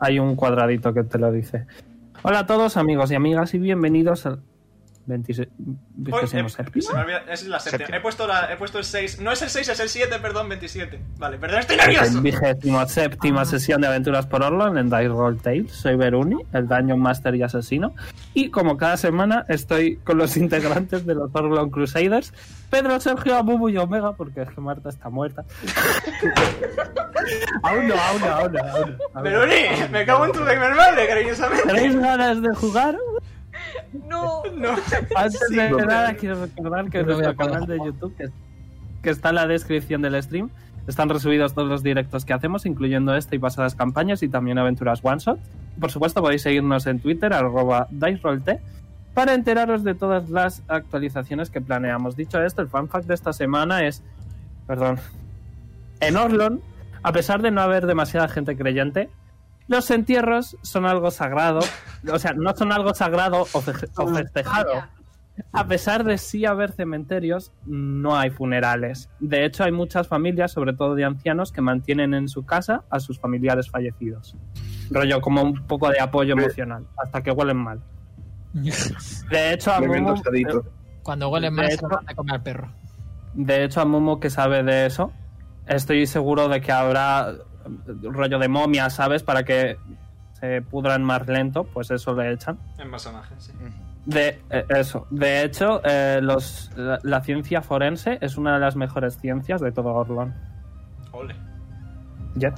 hay un cuadradito que te lo dice. Hola a todos, amigos y amigas, y bienvenidos 26. Uy, vigésimo eh, olvida- es la séptima. He puesto, la, he puesto el 6. No es el 6, es el 7, perdón, 27. Vale, perdón, estoy nervioso. Vigésimo séptima sesión de aventuras por Orlon en Dice Roll Tales. Soy Beruni, el Dungeon Master y asesino. Y como cada semana estoy con los integrantes de los Orlon Crusaders, Pedro, Sergio, Abubu y Omega, porque es que Marta está muerta. aún no, aún no, aún no. Veroni, me cago en tu de madre, cariñosamente. ¿Tenéis ganas de jugar? No. No. Antes Sí, de no, nada, quiero recordar que en nuestro canal de YouTube, que, que está en la descripción del stream, están resubidos todos los directos que hacemos, incluyendo este y pasadas campañas y también aventuras one shot. Por supuesto, podéis seguirnos en Twitter, arroba DiceRollT, para enteraros de todas las actualizaciones que planeamos. Dicho esto, el fanfact de esta semana es. Perdón. En Orlon, a pesar de no haber demasiada gente creyente, los entierros son algo sagrado. O sea, no son algo sagrado o, fe- o festejado. A pesar de sí haber cementerios, no hay funerales. De hecho, hay muchas familias, sobre todo de ancianos, que mantienen en su casa a sus familiares fallecidos. Rollo como un poco de apoyo Ve- emocional, hasta que huelen mal. De hecho, a estadito. Cuando huele De más, se van a comer al perro. de hecho, a Momo que sabe de eso, estoy seguro de que habrá eh, rollo de momia, ¿sabes? Para que se pudran más lento, pues eso le echan. En personaje, sí. De eh, eso. De hecho, eh, los, la, la ciencia forense es una de las mejores ciencias de todo Orlon. Ole. Jet.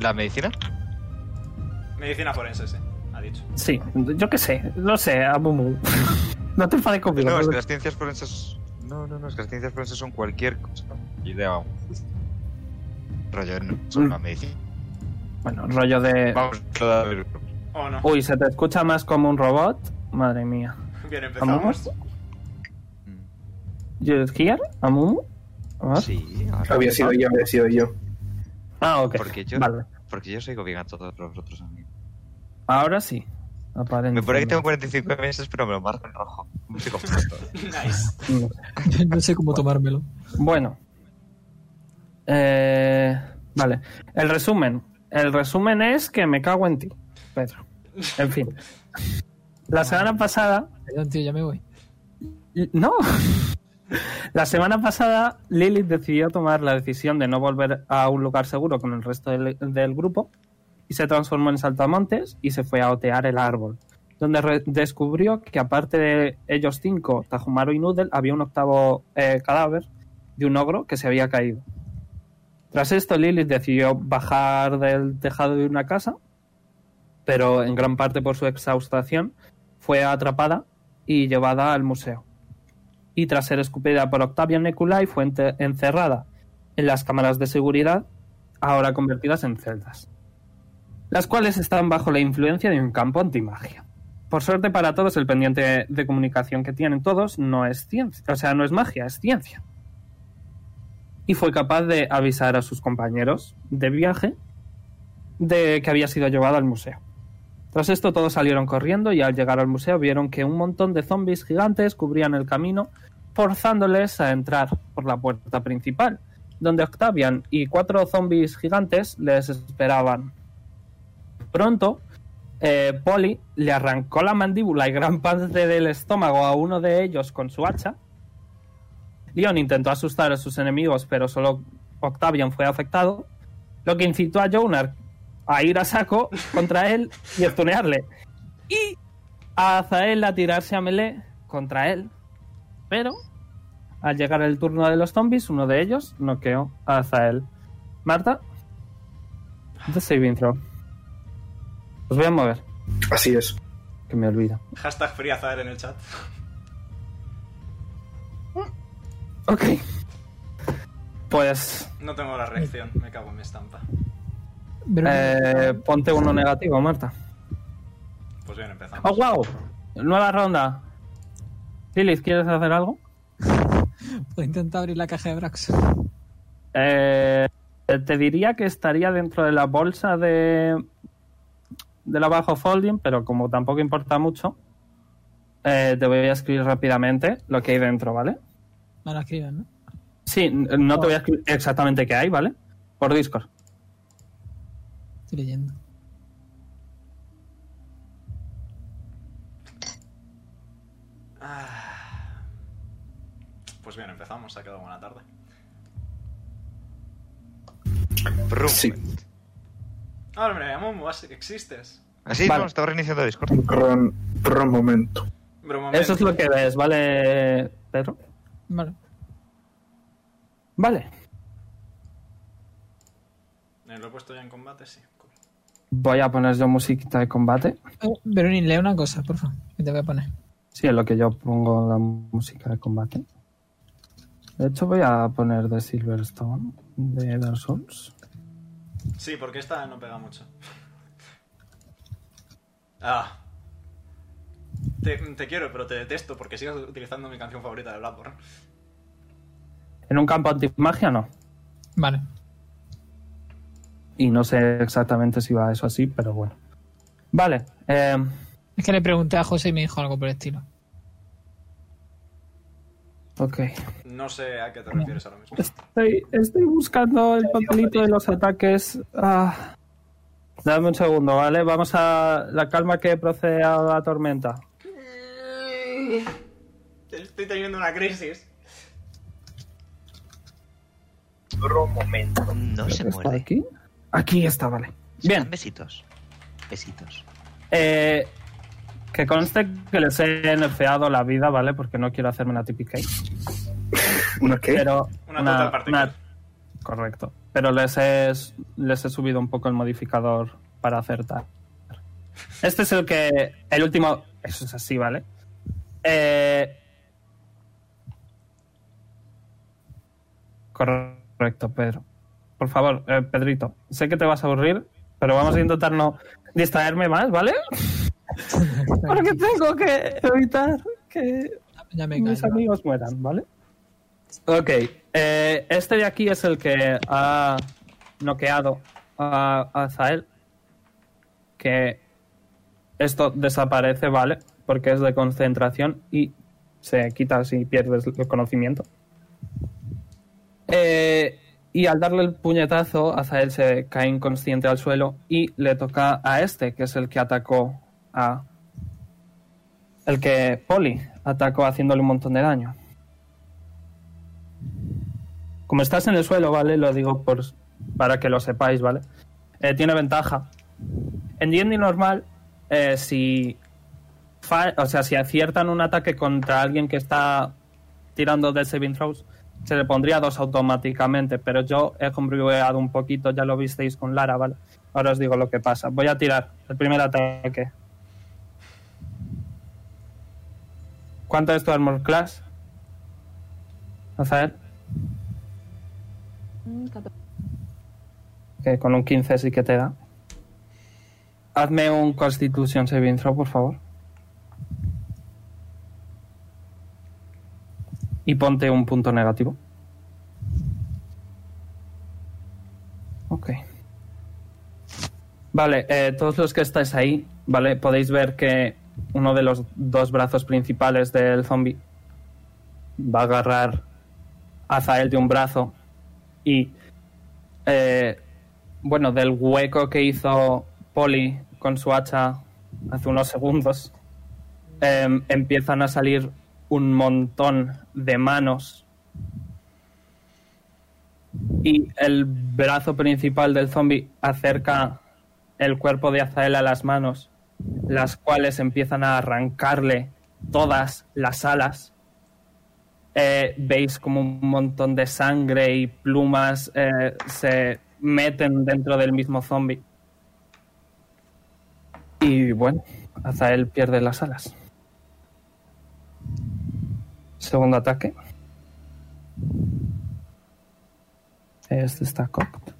¿La medicina? Medicina forense, sí. Ha dicho. Sí, yo qué sé, lo sé, Amumu. no te enfades conmigo. No, es que las ciencias forenses. No, no, no, es que las ciencias forenses son cualquier cosa. Idea, vamos. Rollo, no, Mm. la medicina. Bueno, rollo de... Vamos, a ver. Oh, no. Uy, se te escucha más como un robot. Madre mía. Bien, empezamos. ¿You here? ¿Amumu? ¿Ah? Sí, ahora. Había sido yo, había sido yo. Ah, ok. Porque yo, Vale. porque yo sigo bien a todos los otros amigos. Ahora sí. Me Aparentemente. pone que tengo 45 meses, pero me lo marco en rojo. Nice. no sé cómo tomármelo. Bueno. Eh, vale. El resumen. El resumen es que me cago en ti, Pedro. En fin. La semana pasada. Perdón, tío, ya me voy. No. La semana pasada Lilith decidió tomar la decisión de no volver a un lugar seguro con el resto del, del grupo y se transformó en saltamontes y se fue a otear el árbol, donde descubrió que aparte de ellos cinco, Tajumaru y Noodle, había un octavo eh, cadáver de un ogro que se había caído. Tras esto, Lilith decidió bajar del tejado de una casa, pero en gran parte por su exhaustación fue atrapada y llevada al museo. Y tras ser escupida por Octavian Neculai fue encerrada en las cámaras de seguridad, ahora convertidas en celdas, las cuales están bajo la influencia de un campo antimagia. Por suerte para todos, el pendiente de comunicación que tienen todos no es ciencia, o sea, no es magia, es ciencia. Y fue capaz de avisar a sus compañeros de viaje de que había sido llevado al museo. Tras esto todos salieron corriendo y al llegar al museo vieron que un montón de zombies gigantes cubrían el camino, forzándoles a entrar por la puerta principal, donde Octavian y cuatro zombies gigantes les esperaban. Pronto, eh, Polly le arrancó la mandíbula y gran parte del estómago a uno de ellos con su hacha. Leon intentó asustar a sus enemigos, pero solo Octavian fue afectado, lo que incitó a Jonar a ir a saco contra él y estunearle. Y a Azael a tirarse a melee contra él. Pero al llegar el turno de los zombies, uno de ellos noqueó a Azael. Marta, the saving throw. Os voy a mover, Así es. que me olvido. Hashtag FreeAzael en el chat. Ok. Pues No tengo la reacción, me cago en mi estampa. Eh, ponte uno negativo, Marta. Pues bien, empezamos. ¡Oh, wow! Nueva ronda. Lilith, ¿quieres hacer algo? Puedo intentar abrir la caja de Brax. Eh, te diría que estaría dentro de la bolsa de de la bajo folding, pero como tampoco importa mucho, eh, te voy a escribir rápidamente lo que hay dentro, ¿vale? Me la escribes, ¿no? Sí, no te voy a escribir exactamente qué hay, ¿vale? Por Discord. Estoy leyendo. Ah. Pues bien, empezamos. Ha quedado buena tarde. Sí. Ahora mira, Momo, existes. Así vale. no, reiniciando Discord. Gran, momento. Eso es lo que ves, ¿vale, Pedro? Vale. Vale. Eh, ¿Lo he puesto ya en combate? Sí. Cool. Voy a poner yo musiquita de combate. Eh, Verónica, lee una cosa, por favor, que te voy a poner. Sí, es lo que yo pongo la música de combate. De hecho, voy a poner de Silverstone, de Dark Souls. Sí, porque esta no pega mucho. Ah. Te, te quiero, pero te detesto porque sigues utilizando mi canción favorita de Bloodborne. En un campo antimagia no. Vale. Y no sé exactamente si va eso así, pero bueno. Vale. eh, Es que le pregunté a José y me dijo algo por el estilo. ok. No sé a qué te refieres ahora mismo. Estoy, estoy buscando el papelito de los ataques. Ah. Dame un segundo, ¿vale? Vamos a la calma que procede a la tormenta. Estoy teniendo una crisis. No se ¿Está muerde. aquí? Aquí está, vale. Se Bien. dan Besitos. Besitos. Eh, que conste que les he nerfeado la vida, ¿vale? Porque no quiero hacerme una típica. ¿Una qué? Pero Una total particular. Correcto. Pero les he, les he subido un poco el modificador para acertar. Este es el que. El último. Eso es así, ¿vale? Eh, correcto, Pedro. Por favor, eh, Pedrito. Sé que te vas a aburrir, pero vamos a intentar no distraerme más, ¿vale? Porque tengo que evitar que Ya me mis amigos mueran, ¿vale? Ok, eh, este de aquí es el que ha noqueado a, a Zael. Que esto desaparece, ¿vale? Porque es de concentración y se quita si pierdes el conocimiento. Eh, y al darle el puñetazo, Azael se cae inconsciente al suelo y le toca a este, que es el que atacó a. El que Poli atacó haciéndole un montón de daño. Como estás en el suelo, ¿vale? Lo digo por, para que lo sepáis, ¿vale? Eh, tiene ventaja. En D&D normal, eh, si, o sea, si aciertan un ataque contra alguien que está tirando de saving throws, se le pondría dos automáticamente, pero yo he contribuido un poquito, ya lo visteis con Lara, ¿vale? Ahora os digo lo que pasa. Voy a tirar el primer ataque. ¿Cuánto es tu armor class? Azael. Que con un 15 sí que te da. Hazme un Constitution Saving Throw, por favor. Y ponte un punto negativo. Ok. Vale, eh, todos los que estáis ahí, ¿vale? Podéis ver que uno de los dos brazos principales del zombie va a agarrar a Zael de un brazo y, eh, bueno, del hueco que hizo Polly con su hacha hace unos segundos, em, empiezan a salir un montón de manos y el brazo principal del zombie acerca el cuerpo de Azael a las manos, las cuales empiezan a arrancarle todas las alas. Eh, veis como un montón de sangre y plumas eh, se meten dentro del mismo zombie. Y bueno, Azael pierde las alas. Segundo ataque. Este está cocked.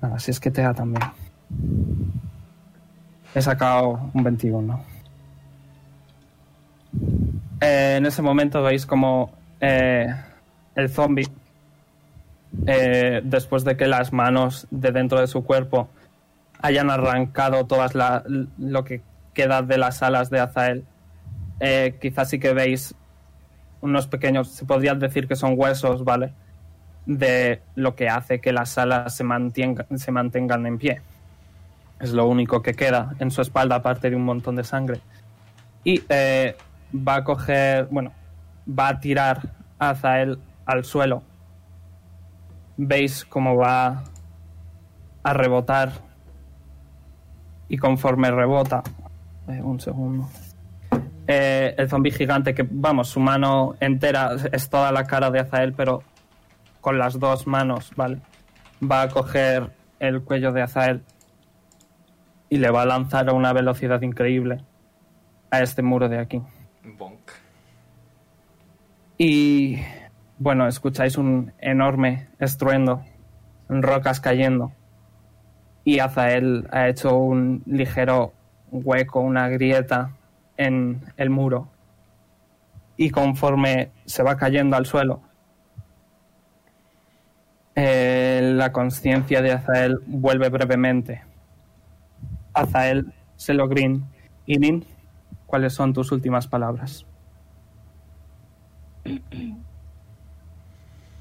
Así es que te da también. He sacado un 21. Eh, en ese momento veis como eh, el zombie, eh, después de que las manos de dentro de su cuerpo hayan arrancado todas lo que queda de las alas de Azael, eh, quizás sí que veis unos pequeños, se podría decir que son huesos, ¿vale? De lo que hace que las alas se, mantenga- se mantengan en pie. Es lo único que queda en su espalda, aparte de un montón de sangre. Y eh, va a coger, bueno, va a tirar a Azael al suelo. Veis cómo va a rebotar y conforme rebota, eh, un segundo, eh, el zombi gigante que, vamos, su mano entera es toda la cara de Azael, pero con las dos manos, ¿vale? Va a coger el cuello de Azael y le va a lanzar a una velocidad increíble a este muro de aquí. Bonk. Y bueno, escucháis un enorme estruendo, rocas cayendo. Y Azael ha hecho un ligero hueco, una grieta en el muro. Y conforme se va cayendo al suelo, eh, la conciencia de Azael vuelve brevemente. Azael, Selogrin, Inin, ¿cuáles son tus últimas palabras?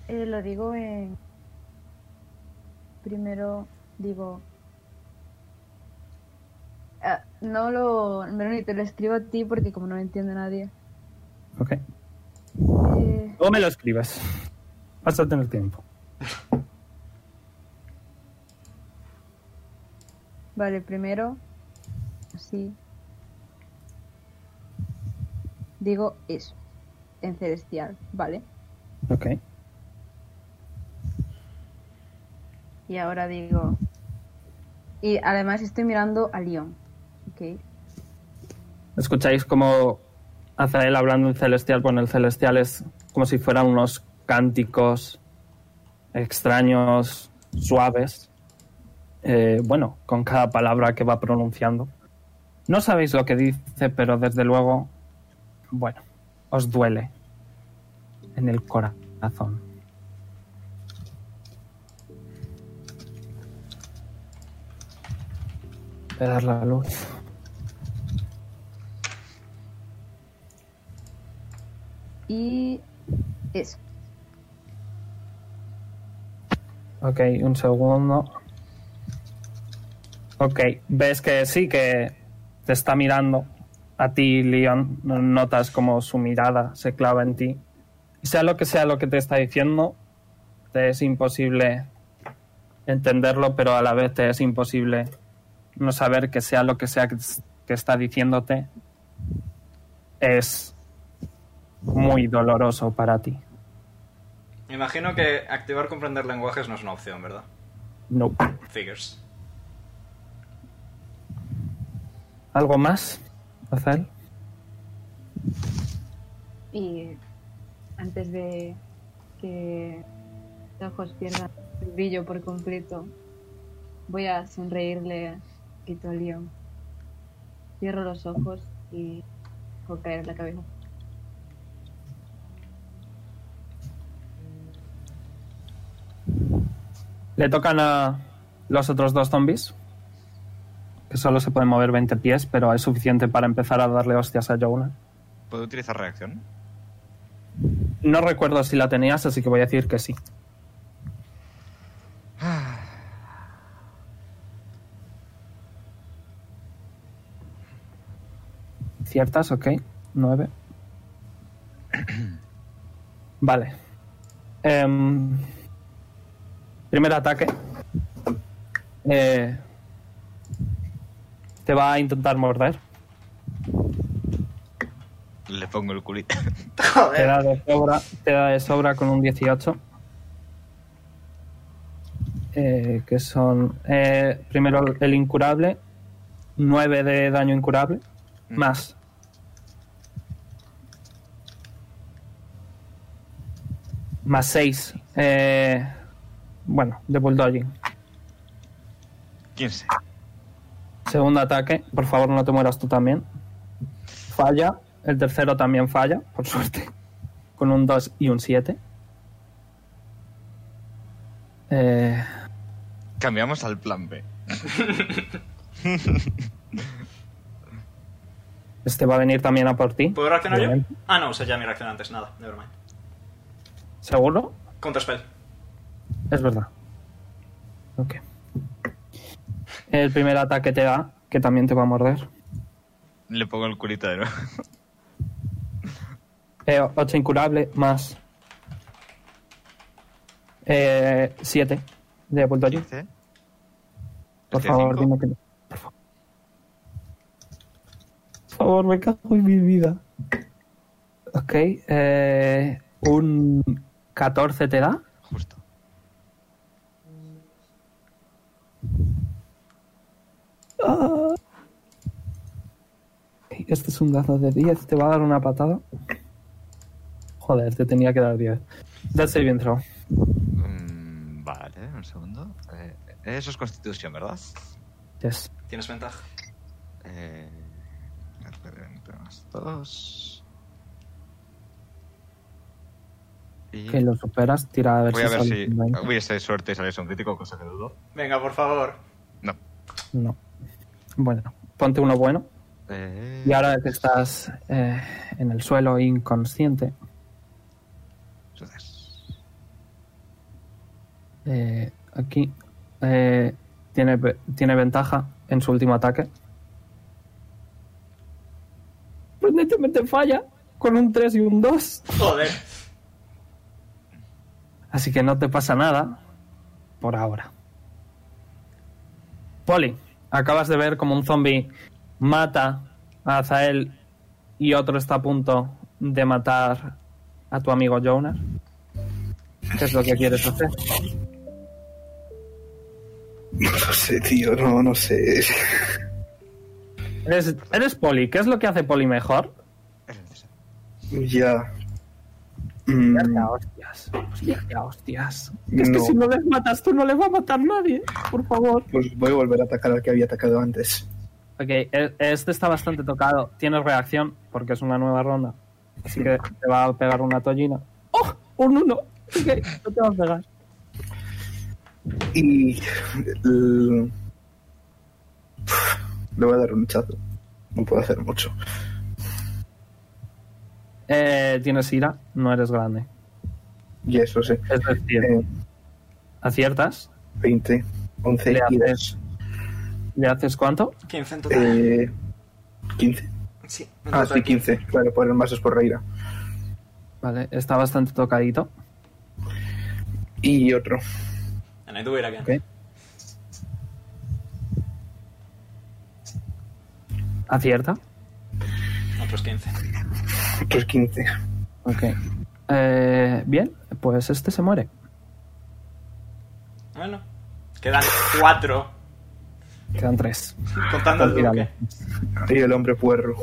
Eh, lo digo en. Primero digo. No lo. Melanie, te lo escribo a ti porque como no lo entiende nadie. Ok. Eh, O me lo escribes. Vas a tener tiempo. vale, primero. Así. Digo eso. En celestial, ¿vale? Ok. Y ahora digo. Y además estoy mirando a Leon. Ok. Escucháis como Azael hablando en celestial. Bueno, el celestial es como si fueran unos cánticos extraños, suaves. Eh, bueno, con cada palabra que va pronunciando. No sabéis lo que dice, pero desde luego, bueno, os duele en el corazón. Dar la luz. Y. Eso. Ok, un segundo. Ok, ves que sí, que te está mirando a ti, Leon. Notas como su mirada se clava en ti. Sea lo que sea lo que te está diciendo, te es imposible entenderlo, pero a la vez te es imposible no saber que sea lo que sea que está diciéndote. Es muy doloroso para ti. Me imagino que activar comprender lenguajes no es una opción, ¿verdad? No. Figures. ¿Algo más, Azael? Y antes de que los ojos pierdan el brillo por completo, voy a sonreírle quito a Leon. Cierro los ojos y dejo caer la cabeza. Le tocan a los otros dos zombies, que solo se pueden mover 20 pies, pero es suficiente para empezar a darle hostias a Jonah. ¿Puedo utilizar reacción? No recuerdo si la tenías, así que voy a decir que sí. Ciertas, ok. 9. Vale. Em, primer ataque. Eh, te va a intentar morder. Le pongo el culito. Te da de sobra, te da de sobra con un 18. Eh, que son eh, primero el incurable, 9 de daño incurable, Mm. más. Más 6. Bueno, de bulldogging. 15. Segundo ataque, por favor no te mueras tú también. Falla. El tercero también falla, por suerte. Con un 2 y un 7. Eh, Cambiamos al plan B. este va a venir también a por ti. ¿Puedo reaccionar yo? Ah, no, o sea, ya mi reacción antes. Nada, nevermind. ¿Seguro? Counterspell. Es verdad. Ok. El primer ataque te da, que también te va a morder. Le pongo el culito de nuevo. Eh, 8 incurable más 7 de vuelto yo. 15. Por favor, cinco. dime que no. Por favor. Por favor, me cago en mi vida. Ok, eh, un 14 te da. Justo. Ah. Este es un dazo de 10, te va a dar una patada. Joder, te tenía que dar 10. Death saving throw. Mm, vale, un segundo. Eh, eso es constitución, ¿verdad? Yes. Tienes ventaja. Eh, R20 más 2. Y Que lo superas, tira a ver voy si a ver sale si un 20. hubiese suerte y saliese un crítico, cosa que dudo. Venga, por favor. No. No. Bueno, ponte uno bueno. Eh, Y ahora que estás eh, en el suelo inconsciente, suces. eh, aquí eh, tiene, tiene ventaja en su último ataque. Sorprendentemente falla con un 3 y un 2. Joder. Así que no te pasa nada por ahora. Poli, acabas de ver como un zombie mata a Azael y otro está a punto de matar a tu amigo Jonas. ¿Qué es lo que quieres hacer? No lo sé, tío, no, no sé. Eres, eres Poli. ¿Qué es lo que hace Poli mejor? Ya. Mm, Liarte a hostias. A hostias. Es que si no les matas tú, no les va a matar nadie. Por favor. pues voy a volver a atacar al que había atacado antes. Ok, e- este está bastante tocado. Tienes reacción porque es una nueva ronda. Así que te va a pegar una tollina. ¡Oh! ¡Un uno! Ok, no te va a pegar. Y. Le voy a dar un chazo. No puedo hacer mucho. Eh, tienes ira, no eres grande. Y eso sí. Es decir, Eh, aciertas. 20, 11 Le y haces- ¿Le haces cuánto? 15 en total. Eh, 15. sí, Ah, sí, 15. Claro, por el más es por reira. Vale, está bastante tocadito. Y otro. And I do it again. Acierta. Otros 15. Otros 15. Ok. Eh, bien, pues este se muere. Bueno. Quedan 4. Quedan tres. Contando el duque. Y el hombre puerro.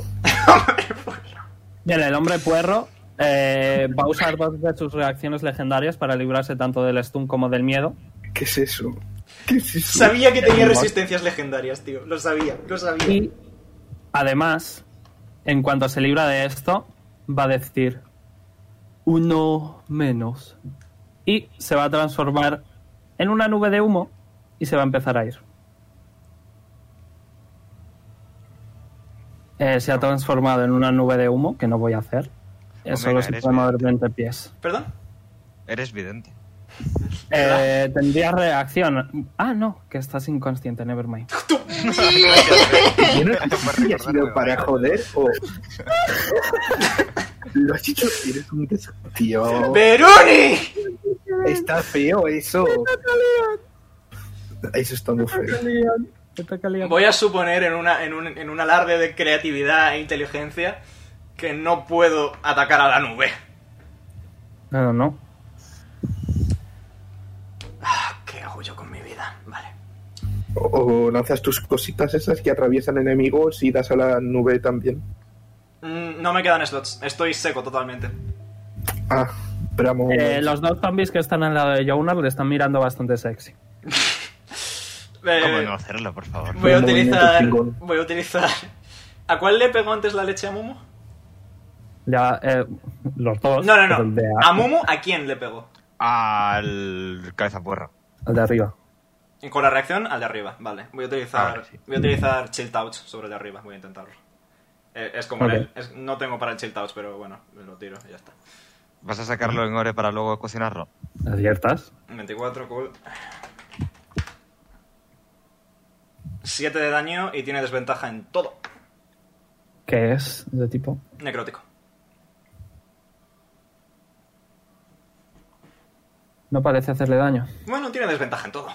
Bien, el hombre puerro eh, va a usar dos de sus reacciones legendarias para librarse tanto del stun como del miedo. ¿Qué es eso? ¿Qué es eso? Sabía que tenía resistencias legendarias, tío. Lo sabía, lo sabía. Y además, en cuanto se libra de esto, va a decir uno menos. Y se va a transformar en una nube de humo y se va a empezar a ir. Eh, se ha transformado en una nube de humo, que no voy a hacer. Eh, Omega, solo se puede mover vidente. 20 pies. ¿Perdón? Eres vidente. Eh, tendría reacción. Ah, no, que estás inconsciente, nevermind. Yo no sé si ha sido para joder o. Lo has dicho, eres un des... Tío, ¡Veroni! está feo eso. Eso está muy feo. Voy a suponer en, una, en, un, en un alarde de creatividad e inteligencia que no puedo atacar a la nube. No, no. Ah, ¿Qué hago yo con mi vida? Vale. O, o lanzas tus cositas esas que atraviesan enemigos y das a la nube también. Mm, no me quedan slots. Estoy seco totalmente. Ah, esperamos. Eh, los dos zombies que están al lado de Jonar le están mirando bastante sexy. Eh, ¿Cómo no hacerlo, por favor? voy a utilizar... Voy a utilizar... ¿A cuál le pegó antes la leche a Mumu? Ya, eh, los dos. No, no, no. de ¿A Mumu a quién le pegó? Al cabeza puerra. El de arriba. Y con la reacción al de arriba, vale. Voy a utilizar, Ah, sí. voy a utilizar Chill Touch sobre el de arriba, voy a intentarlo. Eh, es como el, no tengo para el chill pero bueno, me lo tiro y ya está. ¿Vas a sacarlo en ore para luego cocinarlo? ¿Aciertas? 24, cool. 7 de daño y tiene desventaja en todo. ¿Qué es de tipo? Necrótico. No parece hacerle daño. Bueno, tiene desventaja en todo.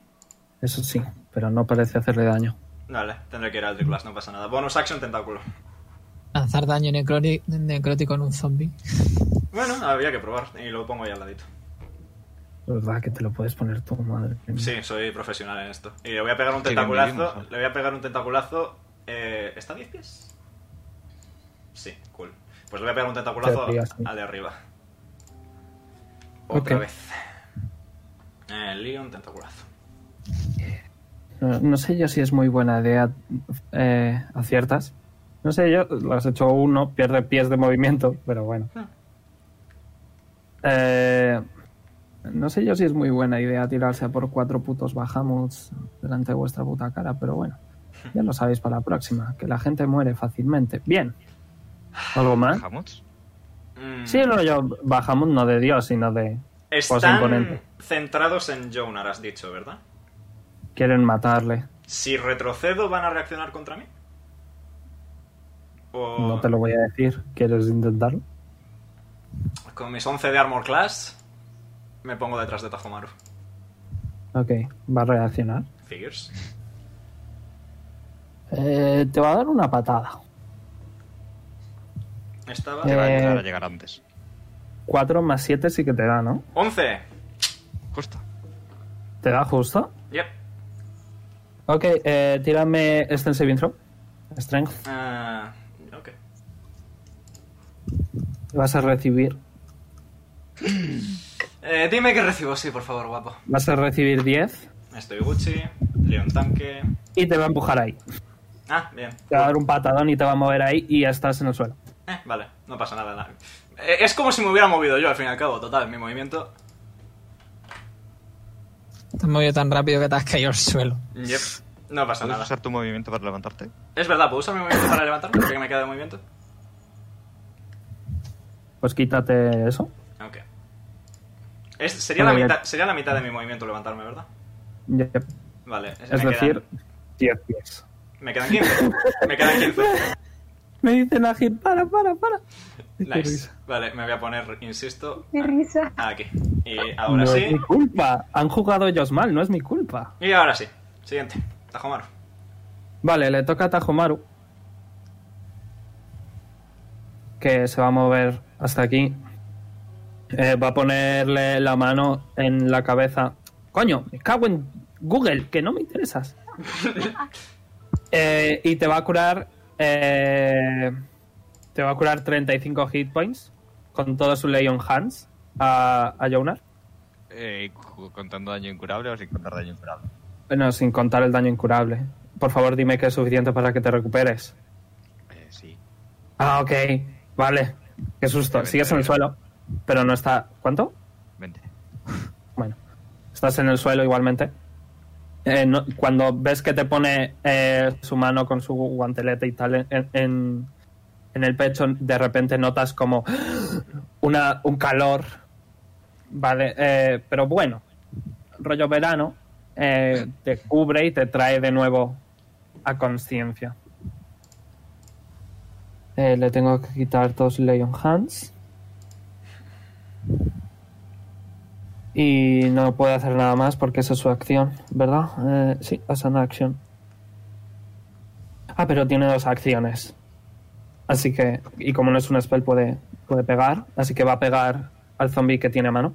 Eso sí, pero no parece hacerle daño. Vale, tendré que ir al Class, no pasa nada. Bonus action, tentáculo. Lanzar daño necrótico en un zombie. Bueno, había que probar y lo pongo ahí al ladito. ¿Verdad que te lo puedes poner tú, madre mía? Sí, soy profesional en esto. Y le voy a pegar un Qué tentaculazo. Le voy a pegar un tentaculazo. Eh, ¿Está a 10 pies? Sí, cool. Pues le voy a pegar un tentaculazo sí. al de arriba. Otra vez. Eh, Leon, tentaculazo. No, no sé yo si es muy buena idea eh, aciertas. No sé yo, lo has hecho uno, pierde pies de movimiento, pero bueno. Eh, no sé yo si es muy buena idea tirarse a por cuatro putos bajamuts delante de vuestra puta cara, pero bueno. Ya lo sabéis para la próxima, que la gente muere fácilmente. Bien. ¿Algo más? ¿Hamuts? Mm, Sí, no, yo Bahamut no de Dios, sino de cosa Están imponente. centrados en Jonar, has dicho, ¿verdad? Quieren matarle. Si retrocedo, ¿van a reaccionar contra mí? O No te lo voy a decir. ¿Quieres intentarlo? con mis 11 de Armor Class, me pongo detrás de Tajomaru. Ok, va a reaccionar. Figures. Eh, te va a dar una patada. Estaba. Te va a Eh, ayudar a llegar antes. 4 más 7 sí que te da, ¿no? 11. Justo. ¿Te da justo? Yep. Ok, eh, tírame este saving throw. Strength. Ah, ok. Vas a recibir. Eh, dime que recibo, sí, por favor, guapo. Vas a recibir 10 Estoy Gucci, Leon Tanque. y te va a empujar ahí. Ah, bien. Te va a dar un patadón y te va a mover ahí y ya estás en el suelo. Eh, vale, no pasa nada. nada. Eh, es como si me hubiera movido yo, al fin y al cabo, total, mi movimiento. Te has movido tan rápido que te has caído al suelo. Yep. No pasa ¿Puedes nada. usar tu movimiento para levantarte? Es verdad, ¿puedo usar mi movimiento para levantarme? ¿Qué me queda de movimiento? Pues quítate eso. Ok. Es- sería, la mitad, sería la mitad de mi movimiento levantarme, ¿verdad? Yep. Vale. Es me decir, Quedan, 10 pies. me quedan 15. Me quedan 15. Me dicen Agil, para, para, para. Nice. risa. Vale, me voy a poner, insisto, Qué risa. aquí. Y ahora no sí. es mi culpa. Han jugado ellos mal, no es mi culpa. Y ahora sí. Siguiente. Tajomaru. Vale, le toca a Tajomaru. Que se va a mover hasta aquí. Eh, va a ponerle la mano en la cabeza. Coño, me cago en Google, que no me interesas. Eh, y te va a curar. Eh, te va a curar 35 hit points con todo su Leon Hands a, a Jonar. Eh, ¿Contando daño incurable o sin contar daño incurable? Bueno, sin contar el daño incurable. Por favor, dime que es suficiente para que te recuperes. Eh, sí. Ah, ok. Vale. Qué susto. Sigues en el suelo, pero no está... ¿Cuánto? 20. Bueno. Estás en el suelo igualmente. Eh, no- cuando ves que te pone eh, su mano con su guantelete y tal en, en- en el pecho, de repente notas como una, un calor. Vale. eh, pero bueno. Rollo verano. eh, te cubre y te trae de nuevo a conciencia. Eh, le tengo que quitar dos Leon Hands. Y no puede hacer nada más porque esa es su acción, ¿verdad? Eh, sí, es una acción. Ah, pero tiene dos acciones. Así que, y como no es un spell, puede, puede pegar. Así que va a pegar al zombie que tiene mano.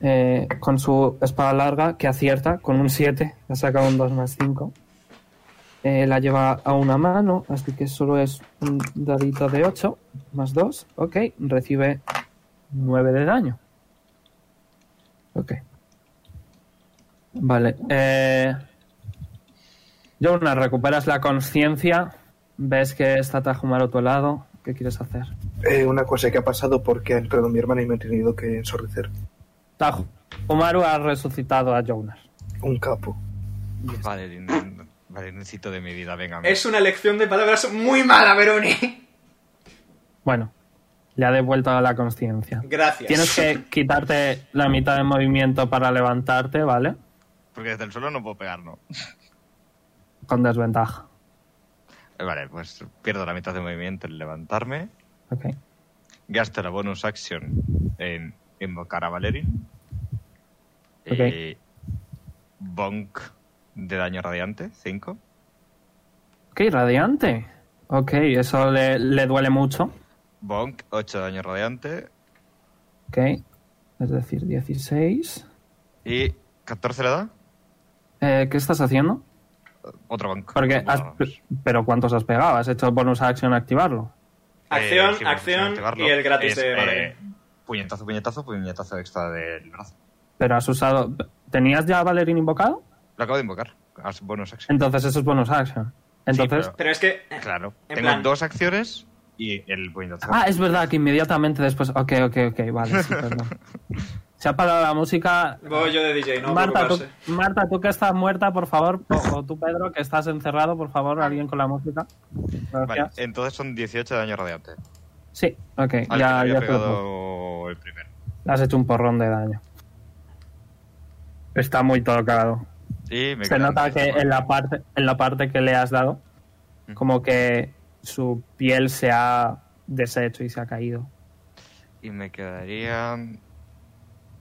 Eh, con su espada larga, que acierta, con un 7. Ha sacado un 2 más 5. Eh, la lleva a una mano, así que solo es un dadito de 8 más 2. Ok, recibe 9 de daño. Ok. Vale. Eh, Jonas, recuperas la conciencia. Ves que está Tajumaru a tu lado. ¿Qué quieres hacer? Eh, una cosa que ha pasado porque ha entrado mi hermana y me he tenido que ensordecer. Tajumaru ha resucitado a Jonas. Un capo. Vale, vale, necesito de mi vida, venga. Es una elección de palabras muy mala, Veroni. Bueno, le ha devuelto la conciencia. Gracias. Tienes que quitarte la mitad de movimiento para levantarte, ¿vale? Porque desde el suelo no puedo pegar, ¿no? Con desventaja. Eh, Vale, pues pierdo la mitad de movimiento en levantarme. Ok. Gasto la bonus action en invocar a Valerin. Ok. Y bonk de daño radiante, 5. Ok, radiante. Ok, eso le, le duele mucho. Bonk, 8 de daño radiante. Ok, es decir, 16. Y 14 le da. Eh, ¿Qué estás haciendo? Otro bonk. Porque has- pero ¿cuántos has pegado? ¿Has hecho bonus action activarlo? Acción, Eh, sí, bueno, acción sin activarlo. y el gratis Es, de eh, puñetazo, puñetazo, puñetazo extra del brazo. Pero has usado... ¿Tenías ya a Valerín invocado? Lo acabo de invocar. As bonus action. Entonces eso es bonus action. Entonces... pero- Pero es que. Claro. En Tengo plan- dos acciones y el puñetazo. Ah, es verdad que inmediatamente después... Ok, ok, ok, vale, sí, perdón. Se ha parado la música. Voy yo de DJ, no Marta, tú, preocuparse. Marta, tú que estás muerta, por favor, o, tú, Pedro, que estás encerrado, por favor, alguien con la música. Vale, entonces son 18 de daño radiante. Sí, ok, Al que le ya, había ya pegado el primero. Le has hecho un porrón de daño. Está muy tocado. Y me Se nota 10 que en la parte en la parte que le has dado, como que su piel se ha deshecho y se ha caído. Y me quedarían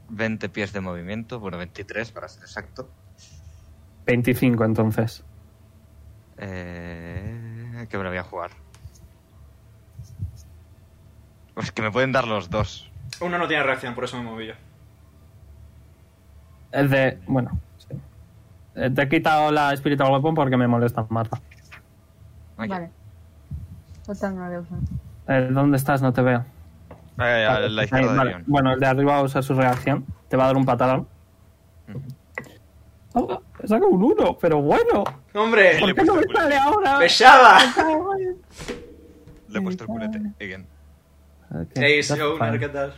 20 pies de movimiento, bueno, 23 para ser exacto. 25 entonces. Eh, que me lo voy a jugar. Pues que me pueden dar los dos. Uno no tiene reacción, por eso me moví yo. Es de. Bueno, sí. Eh, Te he quitado la Spiritual Weapon porque me molesta Marta. Vale. Total no. Eh, ¿Dónde estás? No te veo. Eh, a la Ahí, izquierda de vale. Bueno, el de arriba va a usar su reacción. Te va a dar un patadón. Oh, he sacado un 1, pero bueno. ¡Hombre! ¿Por qué no me puesto el sale ahora? ¡Pesaba! Le he puesto el culete. Again. Ok, Hey, Owner. ¿qué tal?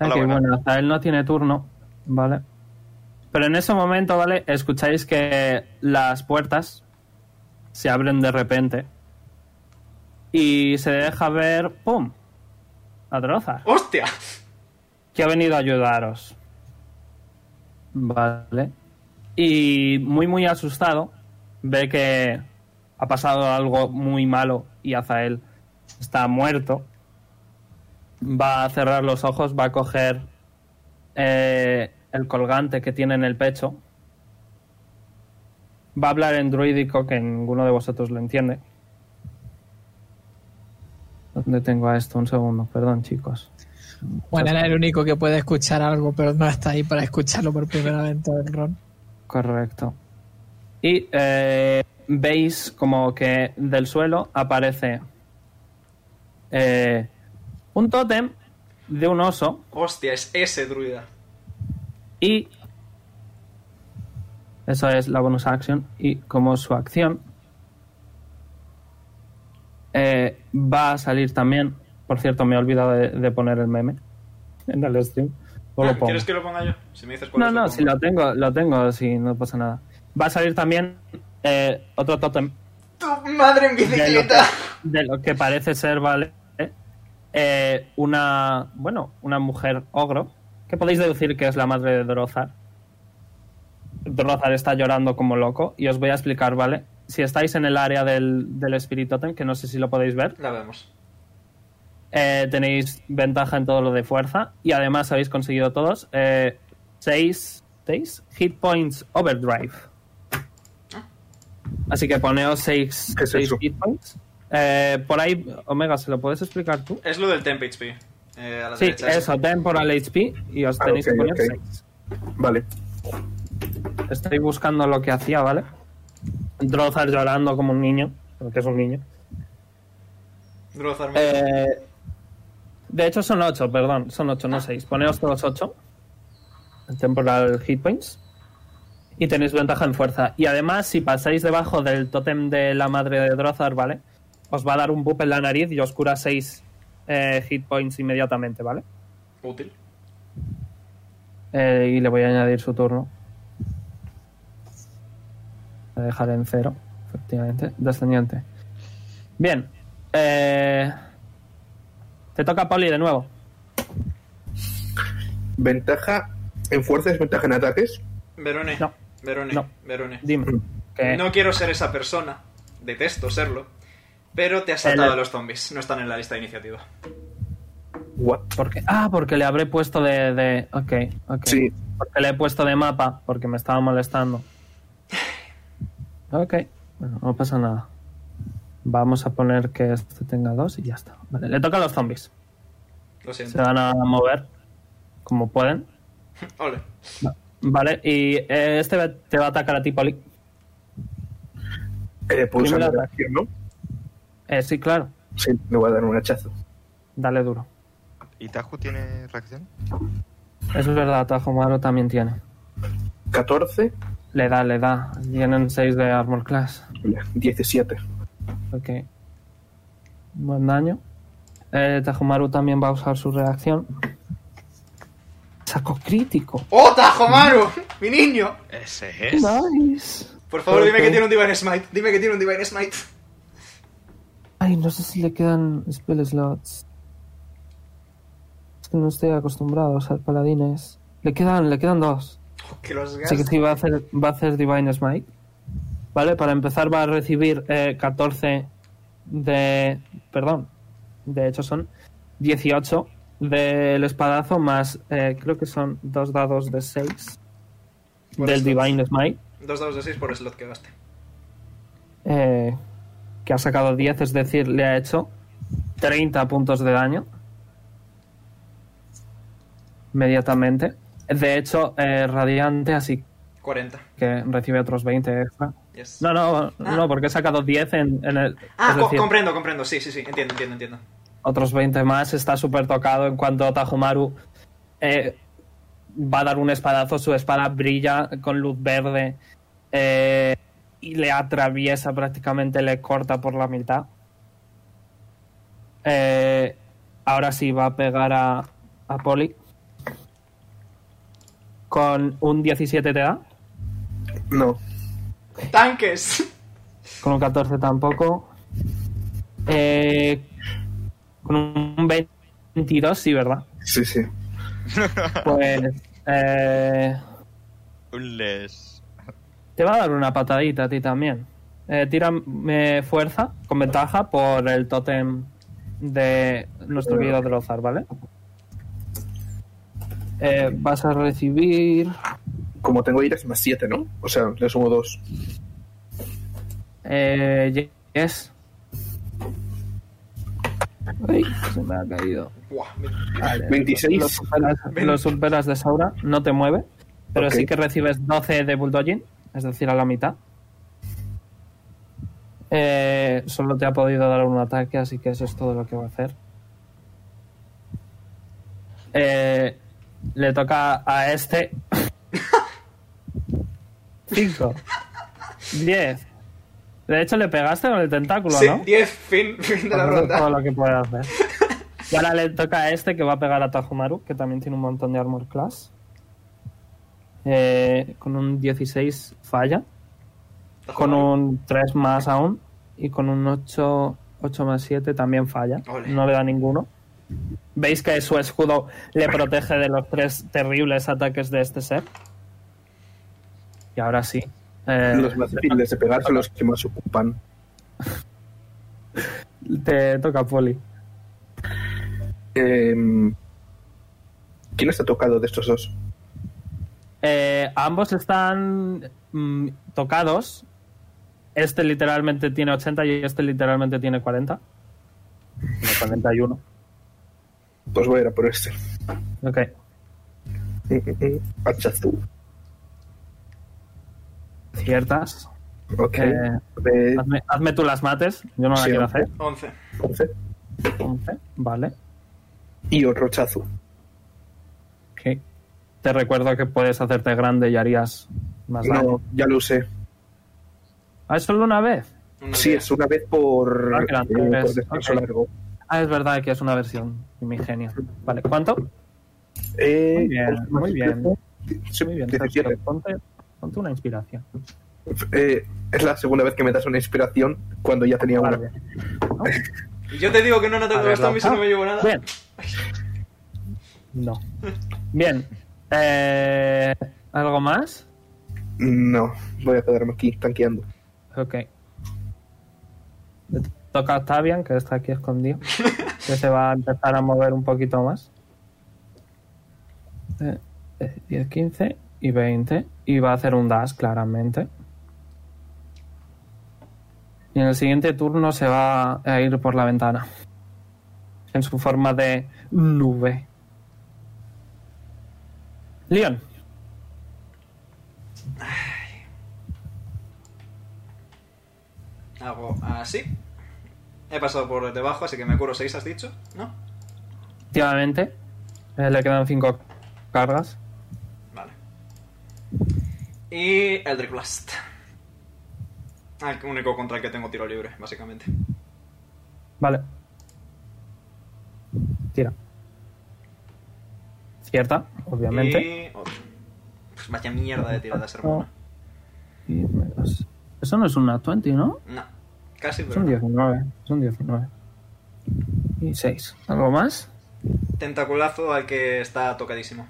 Hola, bueno, Azael no tiene turno, ¿vale? Pero en ese momento, ¿vale? Escucháis que las puertas se abren de repente y se deja ver, ¡pum! A Drozar, ¡Hostia! que ha venido a ayudaros. Vale. Y muy, muy asustado, ve que ha pasado algo muy malo y Azael está muerto. Va a cerrar los ojos, va a coger eh, el colgante que tiene en el pecho. Va a hablar en druídico que ninguno de vosotros lo entiende. ¿Dónde tengo a esto? Un segundo, perdón chicos. Bueno, era el único que puede escuchar algo, pero no está ahí para escucharlo por primera vez en todo el ron. Correcto. Y eh, veis como que del suelo aparece eh, un tótem de un oso ¡Hostia! Es ese druida. y eso es la bonus action y como su acción eh, va a salir también por cierto me he olvidado de, de poner el meme en el stream lo Ah, pongo. ¿Quieres que lo ponga yo? Si me dices cuál no no lo si lo tengo lo tengo si no pasa nada va a salir también eh, otro tótem ¡Tu madre en de lo, que, bicicleta! de lo que parece ser, ¿vale? Eh, una, bueno, una mujer ogro, que podéis deducir que es la madre de Drozar. Drozar está llorando como loco y os voy a explicar, ¿vale? Si estáis en el área del, del Spirit Totem, que no sé si lo podéis ver, La vemos. eh, tenéis ventaja en todo lo de fuerza y además habéis conseguido todos 6 hit points overdrive. Así que poneos 6 ¿Qué es hit points. Eh, por ahí, Omega, ¿se lo puedes explicar tú? Es lo del temp HP. Eh, a la Sí, derecha. eso, temporal HP y os Ah, tenéis ok, que poner ok. 6. Vale. Estoy buscando lo que hacía, ¿vale? Drozar llorando como un niño, porque es un niño. Drozar, Eh, de hecho son 8, perdón, son 8, no 6. Poneos todos 8. Temporal hit points. Y tenéis ventaja en fuerza. Y además, si pasáis debajo del tótem de la madre de Drozar, ¿vale? Os va a dar un bup en la nariz y os cura 6 hit points inmediatamente, ¿vale? Útil. Eh, y le voy a añadir su turno. Voy a dejar en cero, efectivamente. Descendiente. Bien. Eh, te toca Poli de nuevo. Ventaja en fuerza ventaja en ataques. Verone. No. Verone. No. Verone. Dime. que- No quiero ser esa persona. Detesto serlo. Pero te has saltado El- a los zombies. No están en la lista de iniciativa. What? Porque, ah, porque le habré puesto de, de... Ok, ok. Sí, Porque le he puesto de mapa porque me estaba molestando. Ok, bueno, no pasa nada. Vamos a poner que este tenga dos y ya está. Vale, le toca a los zombies. Lo Se van a mover como pueden. Ole. Vale, y eh, este te va a atacar a ti, Poli. eh, pulsa la reacción, ¿no? Eh, sí, claro. Sí, le voy a dar un hachazo. Dale duro. ¿Y Tajo tiene reacción? Es verdad, Tajomaro también tiene. 14, Le da, le da. Tienen 6 de Armor Class. 17. Ok. Buen daño. Eh, Tajomaru también va a usar su reacción. Saco crítico. ¡Oh, Tajomaru! ¡Mi niño! Ese es. Nice. Por favor, dime que tiene un Divine Smite. Dime que tiene un Divine Smite. Ay, no sé si le quedan spell slots. Es que no estoy acostumbrado a usar paladines. Le quedan, le quedan dos. Que los Así que gas. sí, va a hacer, va a hacer Divine Smite. Vale, para empezar va a recibir eh, 14 de... Perdón. De hecho son 18 del espadazo más... eh, creo que son dos dados de 6 Por del. Divine Smite. Dos dados de 6 por slot que gaste. eh, que ha sacado 10, es decir, le ha hecho 30 puntos de daño. Inmediatamente. De hecho, eh, radiante, así 40. que recibe otros 20 extra. Yes. No, no, Ah. no, porque he sacado 10 en, en el. Ah, es co- decir, comprendo, comprendo. Sí, sí, sí. Entiendo, entiendo, entiendo. otros 20 más. Está súper tocado en cuanto Tajomaru eh, va a dar un espadazo. Su espada brilla con luz verde eh, y le atraviesa prácticamente, le corta por la mitad. Eh, ahora sí va a pegar a, a Poli. Con un 17 te da. No, ¡Tanques! Con un 14 tampoco. Eh, con un 22, sí, ¿verdad? sí, sí. Pues eh, Un les. te va a dar una patadita a ti también. Eh, tírame fuerza con ventaja por el tótem de nuestro querido Drozar, ¿vale? Eh, vas a recibir Como tengo ira es más 7, ¿no? O sea, le sumo 2. eh, yes. Ay, se me ha caído. Buah, Vale. 26. Los superas, los superas de Saura no te mueve, pero Ok. sí que recibes 12 de bulldogging, es decir, a la mitad. Eh, solo te ha podido dar un ataque, así que eso es todo lo que va a hacer. Eh, le toca a este. 5. 10. De hecho, le pegaste con el tentáculo, Sí, ¿no? 10, fin, fin de la es todo ronda. lo que puede hacer. Y ahora le toca a este que va a pegar a Tajomaru, que también tiene un montón de armor class. Eh, con un 16 falla. Con un 3 más aún. Y con un 8, 8 más 7 también falla. Ole. No le da ninguno. Veis que su escudo le protege de los tres terribles ataques de este ser. Y ahora sí. eh, Los más difíciles de pegar son los que más ocupan. te toca Poli. Em, ¿Quién está tocado de estos dos? Eh, ambos están mm, tocados. Este literalmente tiene 80 y este literalmente tiene 40. No, 41. Pues voy a ir a por este. Ok. Mm, mm, mm. Hachazo. Ciertas. Ok. Eh, De hazme, hazme tú las mates. Yo no las Sí, quiero ok. hacer. 11. 11. 11. Vale. Y otro hachazo. Ok. Te recuerdo que puedes hacerte grande y harías más daño. No, ya lo usé. Ah, ¿es solo una vez? Una Sí, es una vez por, Ah, eh, por descanso largo. Ah, es verdad que es una versión. Mi genio. Vale. ¿Cuánto? Eh, Muy bien, muy bien. Sí, Muy bien. 17. Sergio. Ponte, ponte una inspiración. Eh, es la segunda vez que me das una inspiración cuando ya tenía una. Yo te digo que no han A atacado ver, los zombies y no me llevo nada. Bien. No. Bien. Eh, ¿Algo más? No, voy a quedarme aquí tanqueando. Ok. Toca a Octavian, que está aquí escondido. que se va a empezar a mover un poquito más. Eh, eh, 10, 15 y 20. Y va a hacer un dash, claramente. Y en el siguiente turno se va a ir por la ventana. En su forma de nube. Leon. Hago así. He pasado por debajo, así que me curo 6, has dicho, ¿no? Efectivamente. Eh, le quedan 5 cargas. Vale. Y Eldritch Blast. Ah, El único contra el que tengo tiro libre, básicamente. Vale. Tira. Cierta, obviamente. Y otro. Pues vaya mierda de tiradas, hermano. Eso no es una 20, ¿no? No, casi, pero no. 19. Es un 19. Y 6. ¿Algo más? Tentaculazo al que está tocadísimo.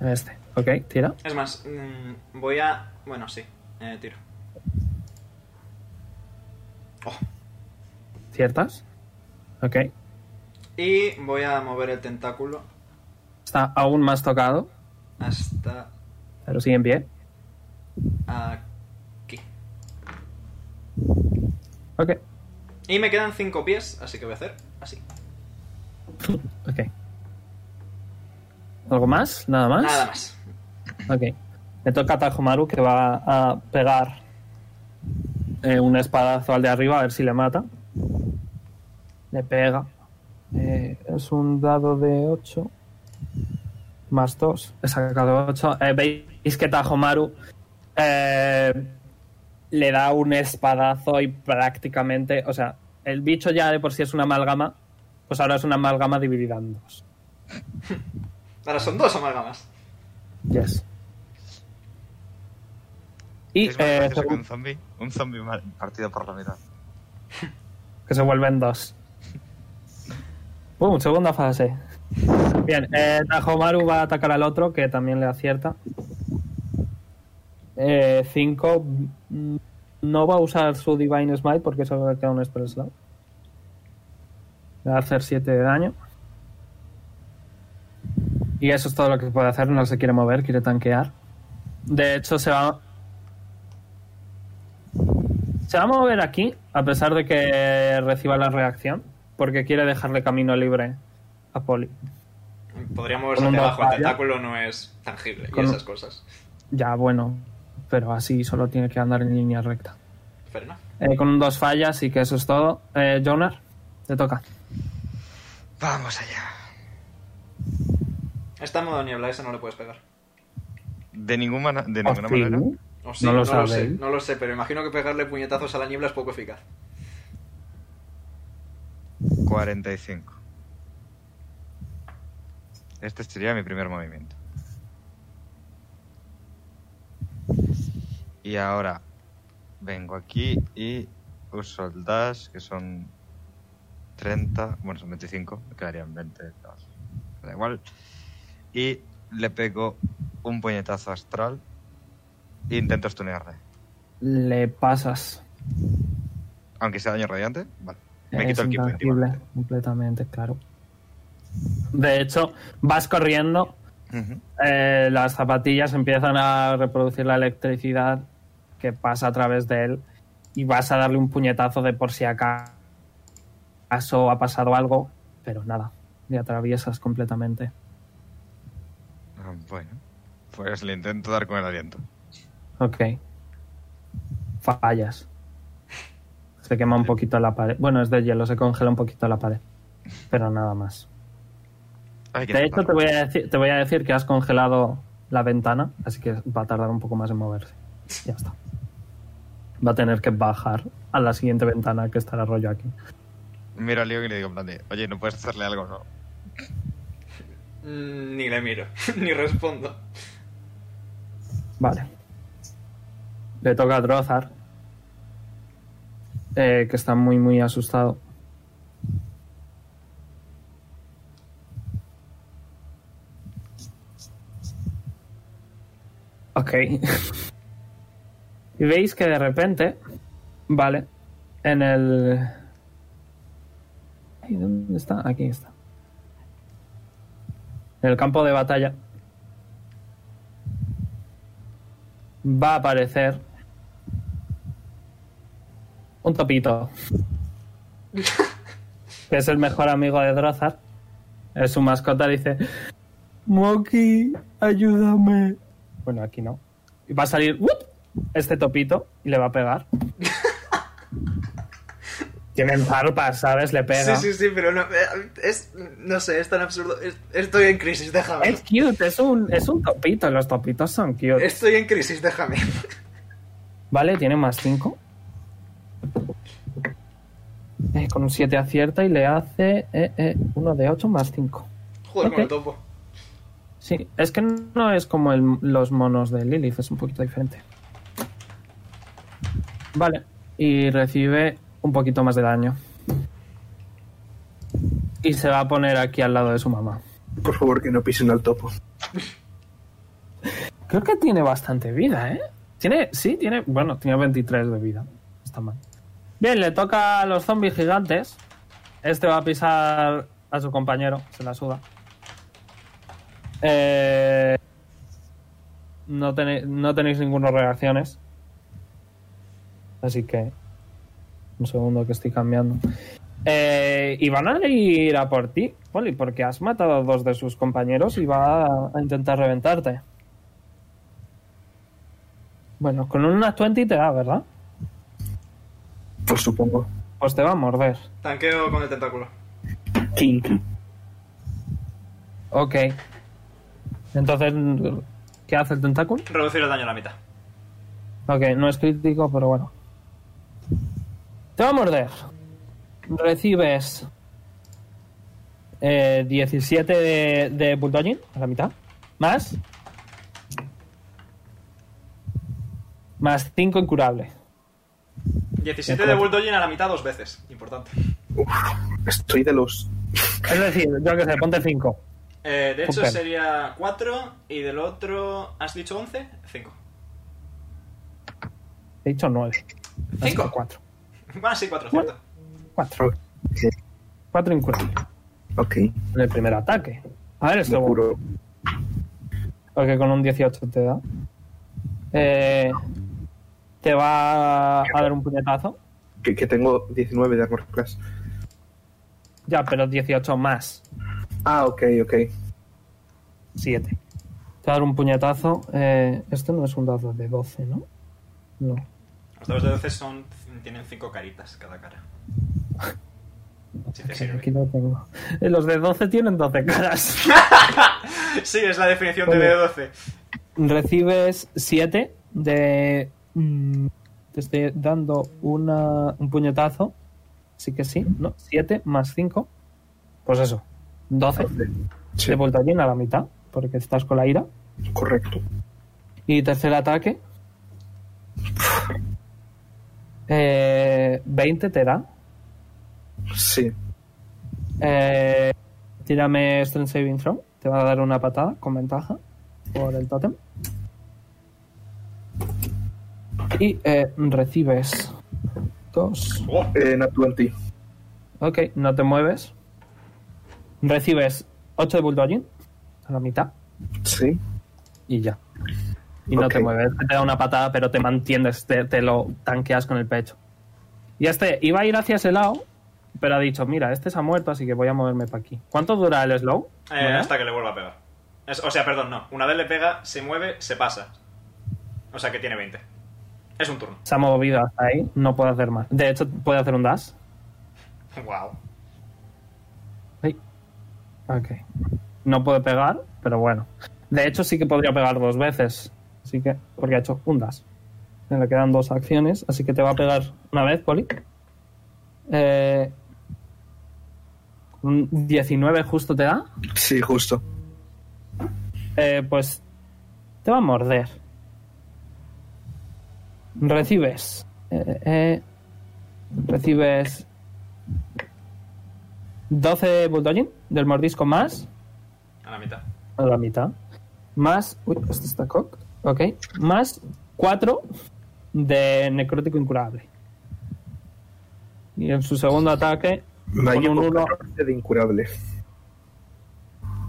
Este. Ok, tira. Es más, mm, voy a... Bueno, sí, eh, tiro. Oh. ¿Ciertas? Ok. Y voy a mover el tentáculo Está aún más tocado, hasta pero sigue en pie. aquí. Ok. Y me quedan 5 pies, así que voy a hacer así. Ok. ¿Algo más? ¿Nada más? Nada más. Ok. Le toca a Tajomaru que va a pegar eh, un espadazo al de arriba a ver si le mata. Le pega. Eh, es un dado de 8. Más 2. He sacado 8. Veis que Tajomaru eh, le da un espadazo y prácticamente. O sea, el bicho ya de por sí es una amalgama. Pues ahora es una amalgama dividida en dos. Ahora son dos amalgamas. Yes. Y es más eh, que un zombie. Un zombie mal- partido por la mitad. que se vuelven dos. ¡Pum! Segunda fase. Bien, eh, Tajomaru va a atacar al otro, que también le acierta. 5. no va a usar su Divine Smite porque solo le queda un Spell Slot. Le va a hacer 7 de daño. Y eso es todo lo que puede hacer. No se quiere mover, quiere tanquear. De hecho, se va. Se va a mover aquí, a pesar de que reciba la reacción, porque quiere dejarle camino libre a Poli. Podría moverse hacia abajo, el tentáculo no es tangible Con y esas cosas. Ya, bueno, pero así solo tiene que andar en línea recta. Eh, con dos fallas y que eso es todo. Eh, Jonar, te toca. Vamos allá. Está en modo niebla, ese no le puedes pegar. De ninguna, de ninguna manera. O sí, No lo no, lo sé, no lo sé, pero imagino que pegarle puñetazos a la niebla es poco eficaz. 45. Este sería mi primer movimiento. Y ahora vengo aquí y uso el dash, que son 30, bueno, son 25, me quedarían 20, da igual. Y le pego un puñetazo astral e intento stunearle. Le pasas. Aunque sea daño radiante, vale. Me Es quito el intangible, completamente, claro. De hecho, vas corriendo, eh, las zapatillas empiezan a reproducir la electricidad que pasa a través de él y vas a darle un puñetazo de por si acaso ha pasado algo, pero nada, le atraviesas completamente. Ah, Bueno, pues le intento dar con el aliento. Ok. Fallas. Se quema un poquito la pared. Bueno, es de hielo, se congela un poquito la pared. Pero nada más. Hay que De hecho, te voy, a decir, te voy a decir que has congelado la ventana, así que va a tardar un poco más en moverse. Ya está. Va a tener que bajar a la siguiente ventana que estará rollo aquí. Miro a Leo y le digo en plan de, oye, ¿no puedes hacerle algo, no? Mm, Ni le miro, ni respondo. Vale. Le toca a Drozar. eh, que está muy, muy asustado. Ok. y veis que de repente, vale, en el... ¿Dónde está? Aquí está. En el campo de batalla va a aparecer un topito. que es el mejor amigo de Drozar. Es su mascota, dice: Moki, ayúdame. Bueno, aquí no. Y va a salir ¡wup! Este topito y le va a pegar. Tienen zarpas, ¿sabes? Le pega. Sí, sí, sí, pero no, eh, es, no sé, es tan absurdo. Es- estoy en crisis, déjame. Es cute, es un, es un topito. Los topitos son cute. Estoy en crisis, déjame. Vale, tiene más 5. con un 7 acierta y le hace eh, eh, uno de 8 más 5. Joder, con el topo. Sí, es que no es como el- los monos de Lilith, es un poquito diferente. Vale, y recibe un poquito más de daño. Y se va a poner aquí al lado de su mamá. Por favor, que no pisen al topo. Creo que tiene bastante vida, ¿eh? Tiene, sí, tiene, bueno, tiene 23 de vida. Está mal. Bien, le toca a los zombies gigantes. Este va a pisar a su compañero, se la suda. Eh, no, tenéis, no tenéis ninguna reacciones. Así que. Un segundo que estoy cambiando. Eh, y van a ir a por ti, Poli, porque has matado a dos de sus compañeros y va a, intentar reventarte. Bueno, con una 20 te da, ¿verdad? Pues supongo. Pues te va a morder. Tanqueo con el tentáculo. King. Ok. Entonces, ¿qué hace el tentáculo? Reducir el daño a la mitad. Ok, no es crítico, pero bueno. Te va a morder. Recibes eh, 17 de, de bulldogging, a la mitad. Más. Más 5 incurable. 17 Mejor. de bulldogging a la mitad dos veces. Importante. Uf, estoy de los. Es decir, yo que sé, ponte 5. Eh, de hecho Super. sería 4 y del otro... ¿Has dicho 11? 5. He dicho 9. Cinco. 4. Ah, sí, 4, cierto. 4. Ok. 4 incurable. Ok, En el primer ataque. A ver, me esto. juro. Porque con un 18 te da. Eh, te va a dar un puñetazo. Que, que tengo 19 de armor class. Ya, pero 18 más Ah, ok, ok. 7. Te va a dar un puñetazo. Eh, esto no es un dado de 12, ¿no? No. Los dados de 12 son, tienen 5 caritas cada cara. Si te sirve. aquí lo tengo. Eh, Los de 12 tienen 12 caras. Sí, es la definición de Vale. D12. Recibes 7 de. mm, Te estoy dando una, un puñetazo. Así que sí, ¿no? 7 más 5. Pues eso. 12 Sí, de voltallín a la mitad. Porque estás con la ira. correcto. Y tercer ataque. Eh, 20 te da. Sí. Eh, tírame Strength Saving Throw. Te va a dar una patada con ventaja por el tótem. Y eh, recibes dos. Oh, Eh, Nat 20. Ok, no te mueves. Recibes 8 de bulldogging a la mitad Sí. y ya. Y no te mueves. Te da una patada, pero te mantienes, te, te lo tanqueas con el pecho. Y este iba a ir hacia ese lado, pero ha dicho: Mira, este se ha muerto, así que voy a moverme para aquí. ¿Cuánto dura el slow? eh, hasta que le vuelva a pegar. Es- o sea, perdón, no. Una vez le pega, se mueve, se pasa. O sea que tiene 20. Es un turno. Se ha movido hasta ahí, no puede hacer más. De hecho, puede hacer un dash. Wow. Ok. No puede pegar, pero bueno. De hecho, sí que podría pegar dos veces. Así que, porque ha hecho un dash. Le quedan dos acciones, así que te va a pegar una vez, Poli. Eh, un 19 justo te da. Sí, justo. Eh, pues te va a morder. Recibes. eh, eh, recibes 12 de bulldogging del mordisco más A la mitad. a la mitad. Más. Uy, esto está cocked. Ok. Más 4 de necrótico incurable. Y en su segundo ataque Me hallo Con un con uno. 14 de incurable.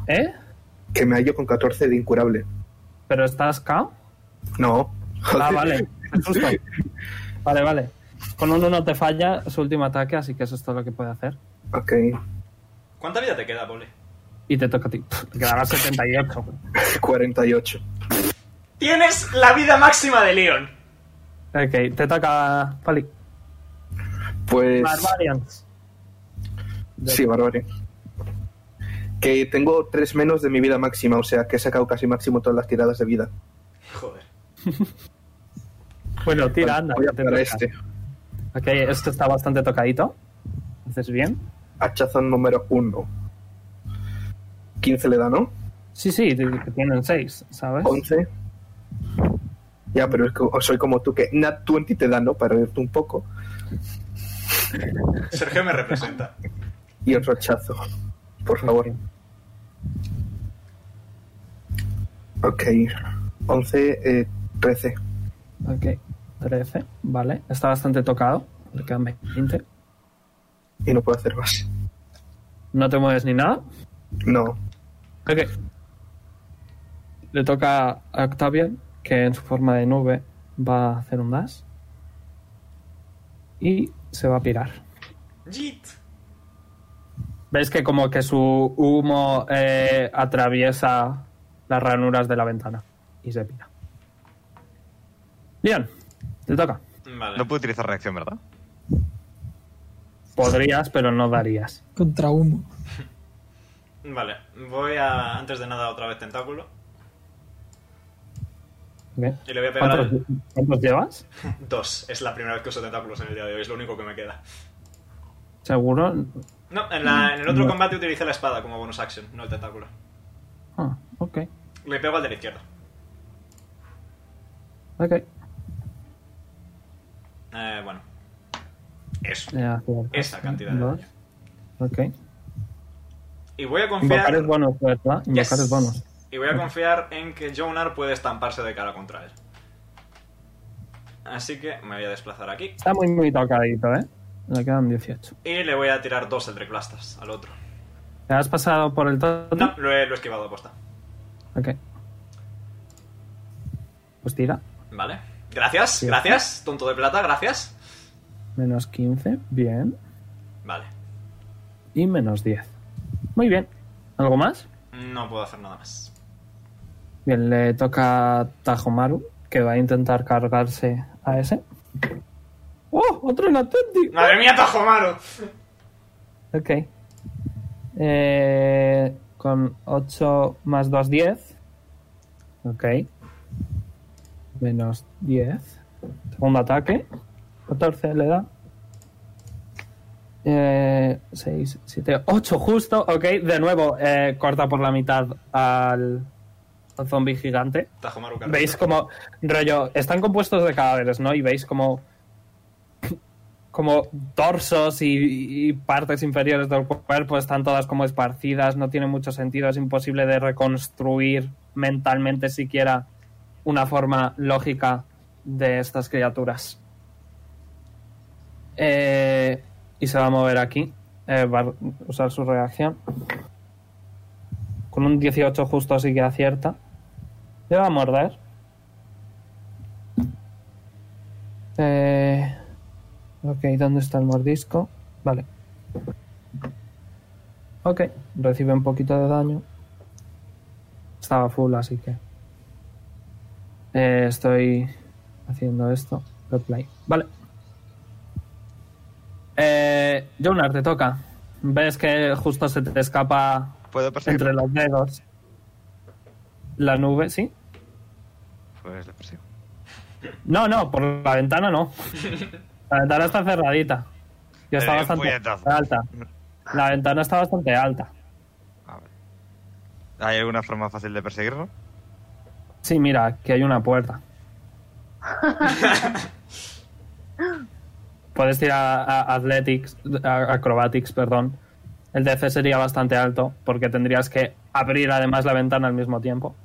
¿Eh? Que me hallo con 14 de incurable. ¿Pero estás KO? No. Ah, vale. Vale, vale. Con un 1 te falla su último ataque, así que eso es todo lo que puede hacer. Ok. ¿Cuánta vida te queda, Poli? Y te toca a ti. Te quedará 78. güey. 48. Tienes la vida máxima de Leon. Ok, te toca Pali. Pues. Barbarians. Sí, Barbarian. Que tengo 3 menos de mi vida máxima, o sea que he sacado casi máximo todas las tiradas de vida. Joder. Bueno, tira, anda. Voy a que te pegar a toca. este. Ok, esto está bastante tocadito. ¿Haces bien? Hachazo número 1. 15 le da, ¿no? Sí, sí, tienen 6, ¿sabes? 11. Ya, pero es que soy como tú, que Nat 20 te da, ¿no? Para reírte un poco. Sergio me representa. Y otro hachazo. Por favor. Ok. 11, eh, 13. Ok, 13, vale. Está bastante tocado. Le quedan 20. Y no puedo hacer más. No te mueves ni nada. No. Ok. Le toca a Octavian, que en su forma de nube va a hacer un dash. Y se va a pirar. Jit. Ves que como que su humo eh, atraviesa las ranuras de la ventana y se pira. Bien, te toca. Vale. No puedo utilizar reacción, ¿verdad? Podrías, pero no darías. Contra humo. Vale. Voy a, antes de nada, otra vez tentáculo. Y le voy a pegar ¿Cuántos, al... cuántos llevas? Dos. Es la primera vez que uso tentáculos en el día de hoy. Es lo único que me queda. ¿Seguro? No, en, la- en el otro No. combate utilicé la espada como bonus action, no el tentáculo. Ah, ok. Le pego al de la izquierda. Ok. Eh, bueno. Eso. Esa cantidad de daño. Ok. Y voy a Invocar confiar... es bonus, ¿verdad? Invocar Yes. es bonus. Y voy a confiar en que Jonar puede estamparse de cara contra él. Así que me voy a desplazar aquí. Está muy, muy tocadito, ¿eh? Le quedan 18. Y le voy a tirar dos Eldritch Blastas al otro. ¿Te has pasado por el todo? No, lo he, lo he esquivado a posta. Ok. Pues tira. Vale. Gracias, gracias. Tonto de plata, gracias. Menos 15. Bien. Vale. Y menos 10. Muy bien. ¿Algo más? No puedo hacer nada más. Bien, le toca a Tajomaru, que va a intentar cargarse a ese. ¡Oh! ¡Otro en Atlantic! ¡Madre mía, Tajomaru! Ok. Eh, con 8 más 2, 10. Ok. Menos 10. Segundo ataque. 14 le da. Eh, 6, 7, 8 justo. Ok, de nuevo eh, corta por la mitad al, al zombie gigante. Tajomaru. Veis como, rollo, están compuestos de cadáveres, ¿no? Y veis como, como torsos y, y partes inferiores del cuerpo están todas como esparcidas, no tiene mucho sentido, es imposible de reconstruir mentalmente siquiera una forma lógica de estas criaturas. Eh, y se va a mover aquí, eh, va a usar su reacción. Con un 18 justo sí que acierta. Le va a morder. Eh, ok, ¿dónde está el mordisco? Vale. Ok, recibe un poquito de daño. Estaba full, así que... Eh, estoy haciendo esto. Replay. Vale. Eh, Jonar, te toca. Ves que justo se te escapa ¿Puedo entre los dedos la nube, ¿sí? Pues persigo. No, no, por la ventana no. La ventana está cerradita. Yo está bastante alta. La ventana está bastante alta. ¿Hay alguna forma fácil de perseguirlo? Sí, mira, aquí hay una puerta. Puedes tirar a, a Athletics, a- Acrobatics, perdón. El DC sería bastante alto porque tendrías que abrir además la ventana al mismo tiempo.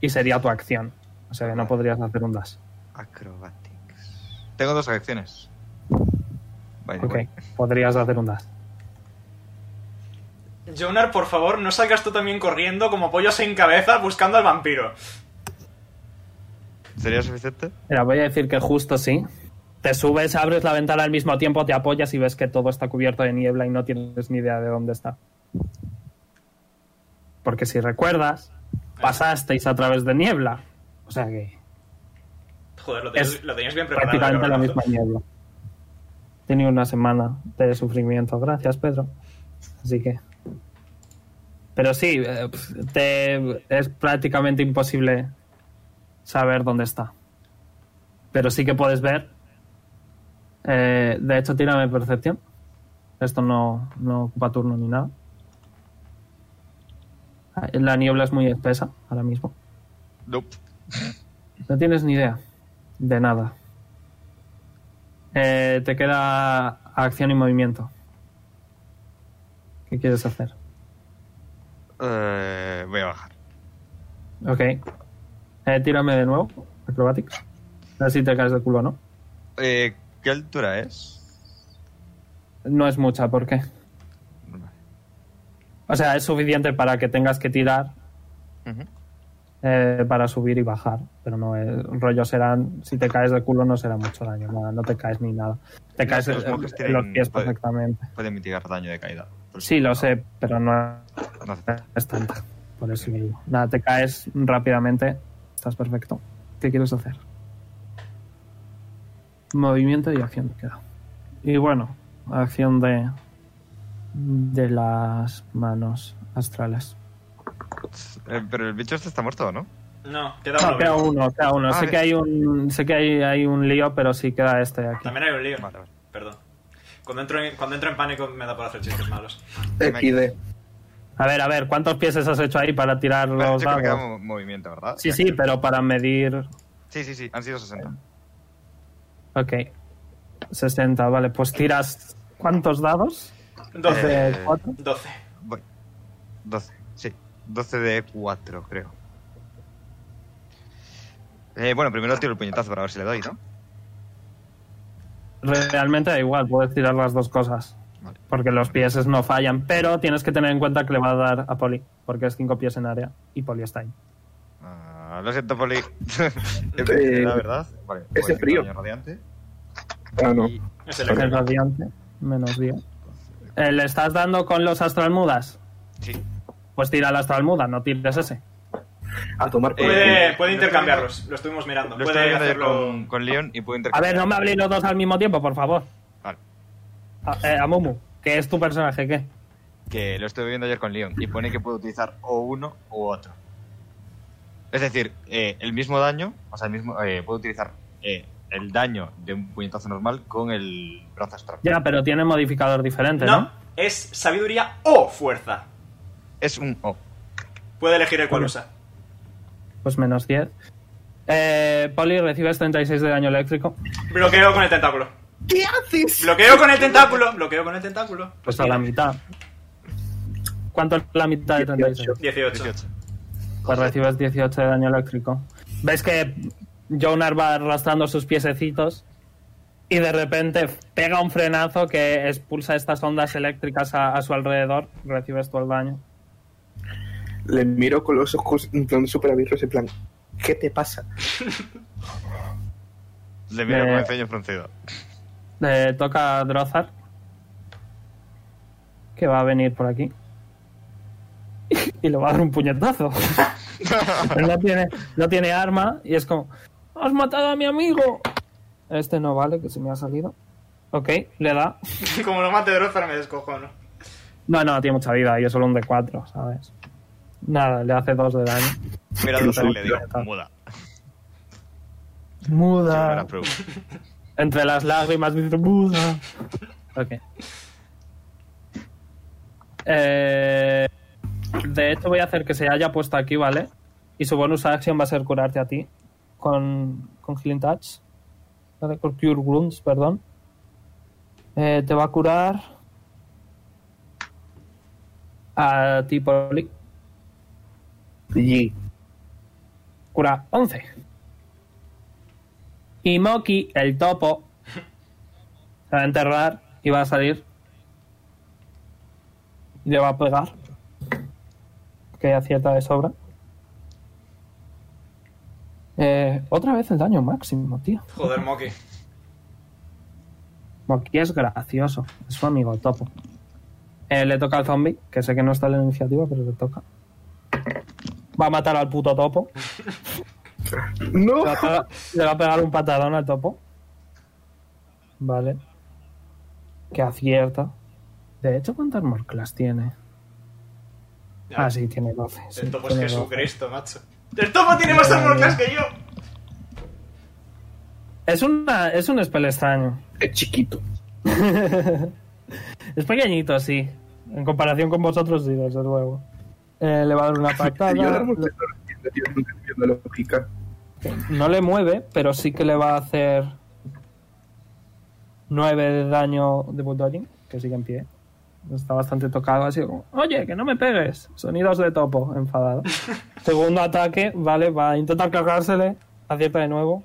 Y sería tu acción. O sea que no podrías hacer un dash. Acrobatics. Tengo dos reacciones. By the Ok, podrías hacer un dash. Jonar, por favor, no salgas tú también corriendo como pollo sin cabeza buscando al vampiro. ¿Sería suficiente? Mira, voy a decir que justo sí. Te subes, abres la ventana al mismo tiempo, te apoyas y ves que todo está cubierto de niebla y no tienes ni idea de dónde está. Porque si recuerdas, pasasteis a través de niebla. O sea que Joder, lo tenías, Es lo tenías bien preparado. prácticamente la misma niebla. Tenía una semana de sufrimiento. Gracias, Pedro. Así que. Pero sí, eh, te- es prácticamente imposible saber dónde está. Pero sí que puedes ver. eh, de hecho, tírame percepción. Esto no, no ocupa turno ni nada. La niebla es muy espesa ahora mismo. Nope. No tienes ni idea de nada. Eh, te queda acción y movimiento. ¿Qué quieres hacer? Eh, voy a bajar. Ok. Eh, tírame de nuevo. Acrobatics. A ver si te caes de culo, ¿no? Eh, ¿Qué altura es? No es mucha, ¿por qué? O sea, es suficiente para que tengas que tirar eh, para subir y bajar. Pero no es. Rollo serán. Si te caes de culo, no será mucho daño. Nada, no te caes ni nada. Te No, caes los en- tienen- los pies puede- perfectamente. Puede mitigar daño de caída. Sí, lo no- sé, pero no No es tanta. Por eso digo. Nada, te caes rápidamente. Estás perfecto. ¿Qué quieres hacer? Movimiento y acción queda. Y bueno, acción de. De las manos astrales. Eh, pero el bicho este está muerto, ¿no? No, queda No, uno. queda vivo. uno, queda uno. Ah, sé bien. que hay un. sé que hay, hay un lío, pero sí queda este de aquí. También hay un lío. Vale, vale. Perdón. Cuando entro, en, cuando entro en pánico me da por hacer chistes malos. XD. A ver, a ver, ¿cuántos pieses has hecho ahí para tirar Vale, los yo creo que queda dados? mo- movimiento, ¿verdad? Sí, sí, pero para medir. Sí, sí, sí. Han sido 60. Ok. 60, vale. Pues tiras. ¿Cuántos dados? 12. ¿De Eh, cuatro? 12. Voy. 12, sí. 12 de 4, creo. Eh, bueno, primero tiro el puñetazo para ver si le doy, ¿no? Realmente da igual, puedes tirar las dos cosas. Vale. Porque los pieses no fallan, pero tienes que tener en cuenta que le va a dar a Poli, porque es 5 pies en área y Poli está ahí. Ah, lo siento, Poli. Eh, la verdad. Vale. ese voy, frío. radiante. Ah, no. Y Es el El radiante, menos 10. Eh, ¿Le estás dando con los astralmudas? sí. Pues tira el astralmuda, no tires ese. A tomar por Eh, el Puede, puede intercambiarlos. Lo estuvimos mirando. Lo Puede hacerlo. con, con Leon y puedo A intercambiar. ver, no me habléis los dos al mismo tiempo, por favor. Vale. A, eh, a Mumu, que es tu personaje, ¿qué? Que lo estoy viendo ayer con Leon y pone que puedo utilizar o uno u otro. Es decir, eh, el mismo daño, o sea, el mismo, eh, puedo utilizar eh, el daño de un puñetazo normal con el brazo astral. Ya, pero tiene modificador diferente, ¿no? No, es sabiduría o fuerza. Es un O. Puede elegir el cual usa. Pues menos 10. Eh, Poli, recibes 36 de daño eléctrico. Bloqueo con el tentáculo. ¿Qué haces? Bloqueo con el tentáculo. Bloqueo con el tentáculo. Pues a la mitad. ¿Cuánto es la mitad de 36? 18. 18. Pues recibes 18 de daño eléctrico. ¿Ves que Jonar va arrastrando sus piececitos y de repente pega un frenazo que expulsa estas ondas eléctricas a, a su alrededor? Recibes todo el daño. Le miro con los ojos en plan súper abiertos, en plan, ¿qué te pasa? Le miro Eh, con el ceño fruncido. Le toca a Drozar. Que va a venir por aquí. Y le va a dar un puñetazo. Pero no tiene, no tiene arma y es como... ¡Has matado a mi amigo! Este no vale, que se me ha salido. Ok, le da. Como lo mate de me descojono. No, no, tiene mucha vida y es solo un D4, ¿sabes? Nada, le hace dos de daño. Mira y le digo, puñetazo. muda. Muda. Entre las lágrimas dice muda. Ok. Eh, de hecho voy a hacer que se haya puesto aquí, ¿vale? Y su bonus action va a ser curarte a ti. Con, con Healing Touch. ¿Vale? Con Cure Wounds, perdón. Eh, te va a curar... A ti, Poli. Y Cura 11. Y Moki, el topo, se va a enterrar y va a salir. Y le va a pegar. Que acierta de sobra. Eh, otra vez el daño máximo, tío. Joder, Moki. Moki es gracioso. Es su amigo topo. Eh, le toca al zombie, que sé que no está en la iniciativa, pero le toca. Va a matar al puto topo. ¡No! Le va a pegar, le va a pegar un patadón al topo. Vale. Que acierta. De hecho, ¿cuántas morclas tiene? Ya. Ah, sí, tiene 12. sí, El topo es tiene 12. Jesucristo, macho. ¡El topo tiene más armorclas que yo! Es, una, es un spell extraño. Es chiquito. Es pequeñito, sí. En comparación con vosotros, sí, desde luego. Eh, le va a dar una patada. Yo no no entiendo la lógica. No le mueve, pero sí que le va a hacer 9 de daño de bulldoging, que sigue en pie. Está bastante tocado, así como, oye, que no me pegues. Sonidos de topo, enfadado. Segundo ataque, vale, va a intentar cargársele, acierta de nuevo.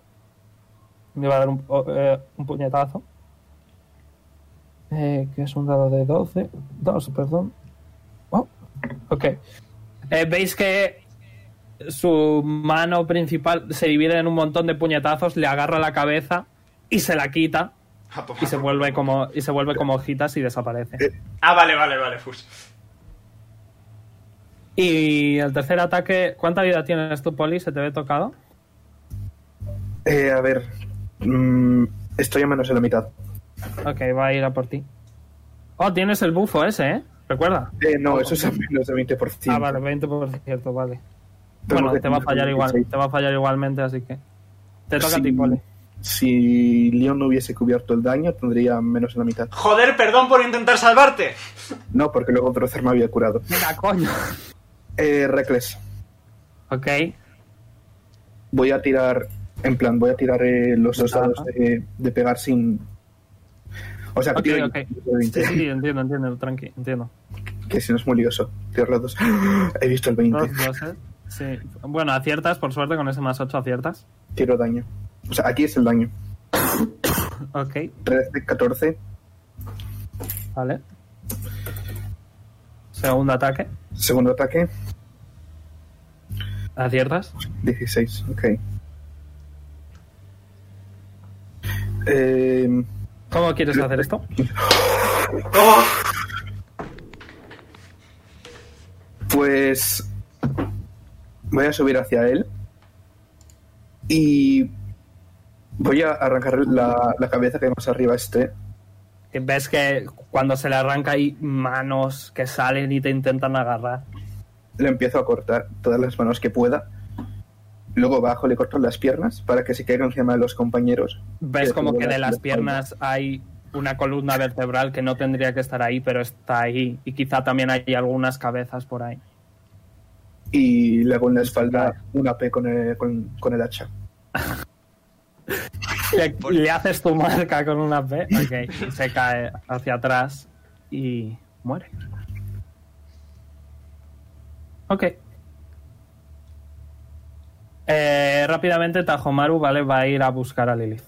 Le va a dar un, eh, un puñetazo. Eh, que es un dado de 12. 2, perdón. Oh, ok. Eh, Veis que su mano principal se divide en un montón de puñetazos, le agarra la cabeza y se la quita y se vuelve como y se vuelve como hojitas y desaparece. Ah, vale, vale, vale, Fus. Y el tercer ataque, ¿cuánta vida tienes tú, Poli? ¿Se te ve tocado? Eh, a ver. mm, estoy a menos de la mitad. Ok, va a ir a por ti. Oh, tienes el bufo ese, ¿eh? Recuerda. Eh, no, eso es a menos de 20%. Ah, vale, 20%, vale. Tengo Bueno, te va a fallar igual, 26. te va a fallar igualmente, así que te toca a Sí. ti, Poli. Si Leon no hubiese cubierto el daño, tendría menos de la mitad. Joder, perdón por intentar salvarte. No, porque luego Drocer me había curado. Venga, coño. Eh, Reckless. Ok, Voy a tirar. En plan, voy a tirar eh, los dos dados de, de pegar sin. O sea, que ok, tiro ok. 20, Sí, sí, entiendo, entiendo, tranqui, entiendo. Que si no es muy lioso. Tirar los dos. He visto el 20. Dos, dos, ¿eh? Sí. Bueno, aciertas, por suerte, con ese más 8 aciertas. Tiro daño. O sea, aquí es el daño. Ok, 13, 14, vale. Segundo ataque. segundo ataque, ¿Aciertas? 16, ok. Eh, ¿Cómo quieres hacer esto? Oh, pues voy a subir hacia él y voy a arrancar la, la cabeza que hay más arriba este. Que ves que cuando se le arranca hay manos que salen y te intentan agarrar. Le empiezo a cortar todas las manos que pueda. Luego bajo, le corto las piernas para que se caiga encima de los compañeros. Ves como que de la las piernas hay una columna vertebral que no tendría que estar ahí, pero está ahí. Y quizá también hay algunas cabezas por ahí. Y le hago en la espalda una P con el, con, con el hacha. Le, le haces tu marca con una P. Ok, se cae hacia atrás y muere. Ok. Eh, rápidamente Tajomaru, vale, va a ir a buscar a Lilith.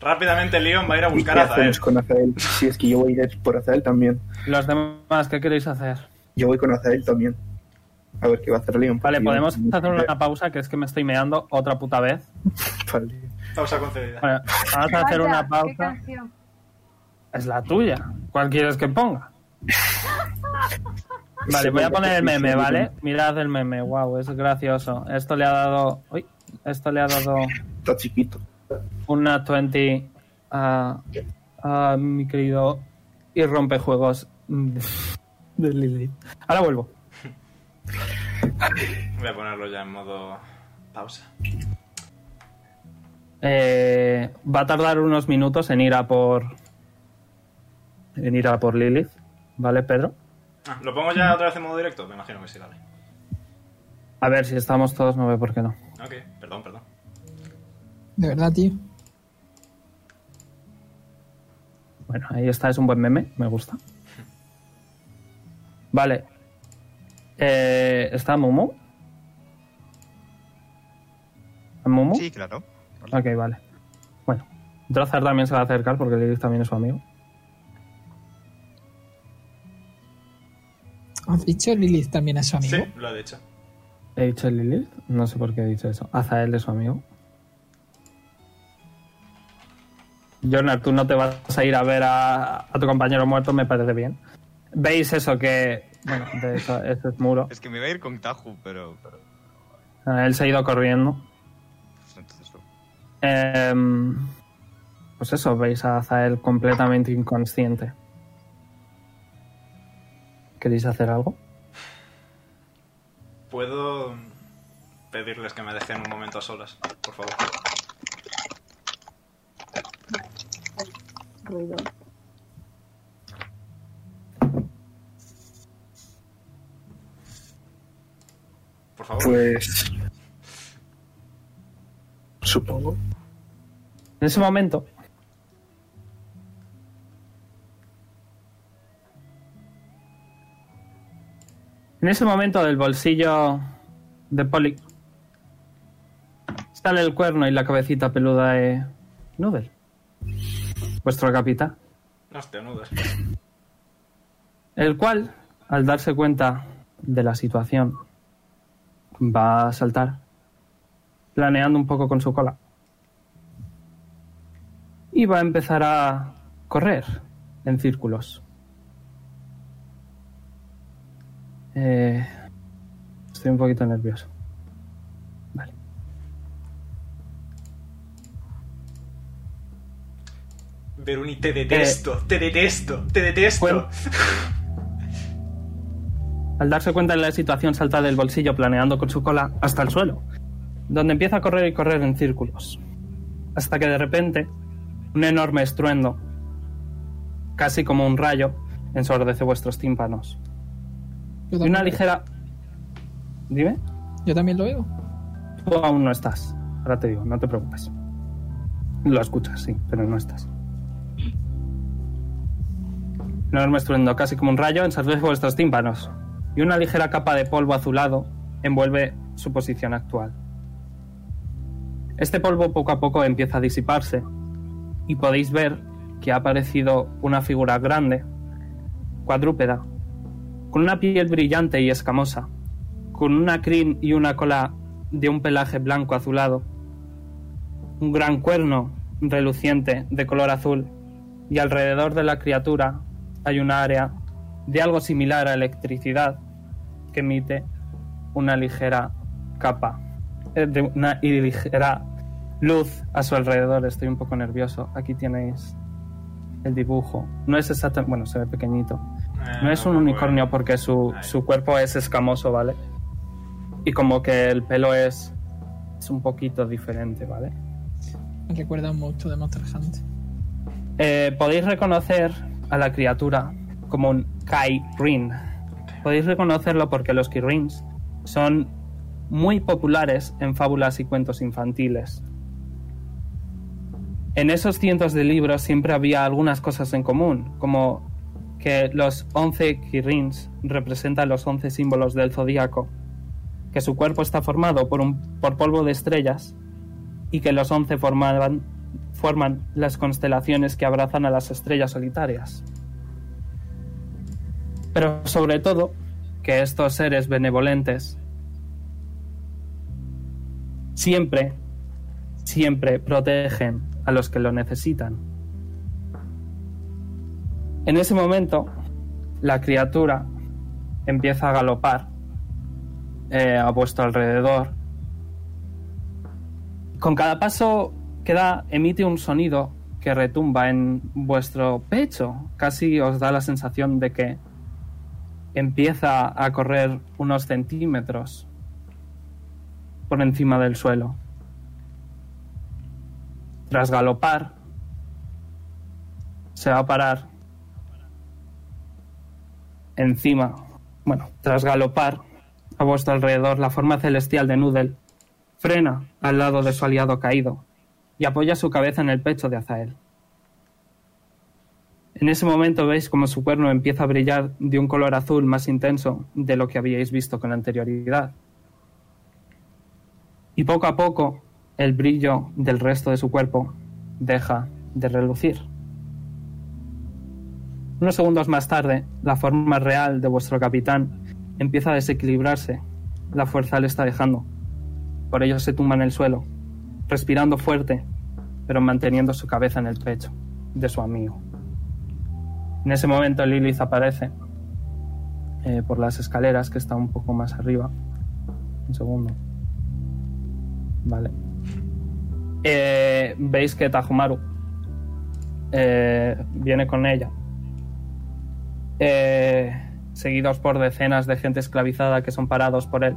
rápidamente Leon va a ir a ¿Y buscar qué a con Azael? Si es que yo voy a ir por Azael también. Los demás, ¿qué queréis hacer? Yo voy con Azael también. A ver qué va a hacer Leon. Vale, podemos hacer una pausa, que es que me estoy meando otra puta vez. Vale. Pausa concedida. Bueno, vamos a hacer una ¿Qué pausa. Es la tuya. ¿Cuál quieres que ponga? Vale, voy a poner el meme, ¿vale? Mirad el meme, wow, es gracioso. Esto le ha dado. Uy, esto le ha dado Está chiquito. una 20 a, a mi querido y rompejuegos de, de Lilith. Ahora vuelvo. Voy a ponerlo ya en modo pausa. Eh, va a tardar unos minutos en ir a por. En ir a por Lilith. ¿Vale, Pedro? Ah, ¿Lo pongo ya otra vez en modo directo? Me imagino que sí, dale. A ver, si estamos todos, no ve por qué no. Ok, perdón, perdón. De verdad, tío. Bueno, ahí está, es un buen meme, me gusta. Vale. Eh, ¿Está Momo? ¿Momo? Sí, claro. Vale. Ok, vale. Bueno, Drazar también se va a acercar porque Lilith también es su amigo. ¿Has dicho Lilith también es su amigo? Sí, lo ha dicho. ¿He dicho Lilith? No sé por qué he dicho eso. Azael es su amigo. Jonar, tú no te vas a ir a ver a tu compañero muerto, me parece bien. ¿Veis eso? Que bueno, de eso, ese es muro. Es que me iba a ir con Taju, pero. pero Ah, Él se ha ido corriendo. pues entonces no. Em, pues eso, veis a Azael completamente inconsciente. ¿Queréis hacer algo? ¿Puedo pedirles que me dejen un momento a solas, por favor? Ruido. Por favor. Pues. Supongo. En ese momento, en ese momento del bolsillo de Polly sale el cuerno y la cabecita peluda de Noodle, vuestro capitán, No te nudas. el cual, al darse cuenta de la situación, va a saltar, planeando un poco con su cola. Y va a empezar a correr en círculos. Eh, estoy un poquito nervioso. Vale. Veruni, te detesto, te detesto, te detesto. Bueno. Al darse cuenta de la situación, salta del bolsillo planeando con su cola hasta el suelo, donde empieza a correr y correr en círculos. Hasta que de repente, un enorme estruendo, casi como un rayo, ensordece vuestros tímpanos. Y una ligera... Dime, yo también lo oigo. tú aún no estás. Ahora te digo, no te preocupes. Lo escuchas, sí, pero no estás. Un enorme estruendo, casi como un rayo, ensordece vuestros tímpanos. Y una ligera capa de polvo azulado envuelve su posición actual. Este polvo poco a poco empieza a disiparse y podéis ver que ha aparecido una figura grande, cuadrúpeda, con una piel brillante y escamosa, con una crin y una cola de un pelaje blanco azulado, un gran cuerno reluciente de color azul y alrededor de la criatura hay un área de algo similar a electricidad que emite una ligera capa, eh, de una ligera luz a su alrededor. Estoy un poco nervioso. Aquí tenéis el dibujo. No es exactamente, bueno, se ve pequeñito. Eh, No es un unicornio porque su, su cuerpo es escamoso, ¿vale? Y como que el pelo es, es un poquito diferente, ¿vale? Me recuerda mucho de Monster Hunter. Eh, podéis reconocer a la criatura como un Kai Rin. Podéis reconocerlo porque los Kirins son muy populares en fábulas y cuentos infantiles. En esos cientos de libros siempre había algunas cosas en común, como que los 11 Kirins representan los 11 símbolos del zodíaco, que su cuerpo está formado por, un, por polvo de estrellas y que los 11 formaban, forman las constelaciones que abrazan a las estrellas solitarias. Pero sobre todo, que estos seres benevolentes siempre, siempre protegen a los que lo necesitan. En ese momento, la criatura empieza a galopar eh, a vuestro alrededor. Con cada paso que da, emite un sonido que retumba en vuestro pecho. Casi os da la sensación de que empieza a correr unos centímetros por encima del suelo. Tras galopar, se va a parar encima, bueno, tras galopar a vuestro alrededor, la forma celestial de Noodle frena al lado de su aliado caído y apoya su cabeza en el pecho de Azael. En ese momento veis como su cuerno empieza a brillar de un color azul más intenso de lo que habíais visto con anterioridad. Y poco a poco el brillo del resto de su cuerpo deja de relucir. Unos segundos más tarde, la forma real de vuestro capitán empieza a desequilibrarse. La fuerza le está dejando. Por ello se tumba en el suelo, respirando fuerte, pero manteniendo su cabeza en el pecho de su amigo. En ese momento Lilith aparece eh, por las escaleras que está un poco más arriba. Un segundo. Vale. Eh, Veis que Tajumaru eh, viene con ella. seguidos por decenas de gente esclavizada que son parados por él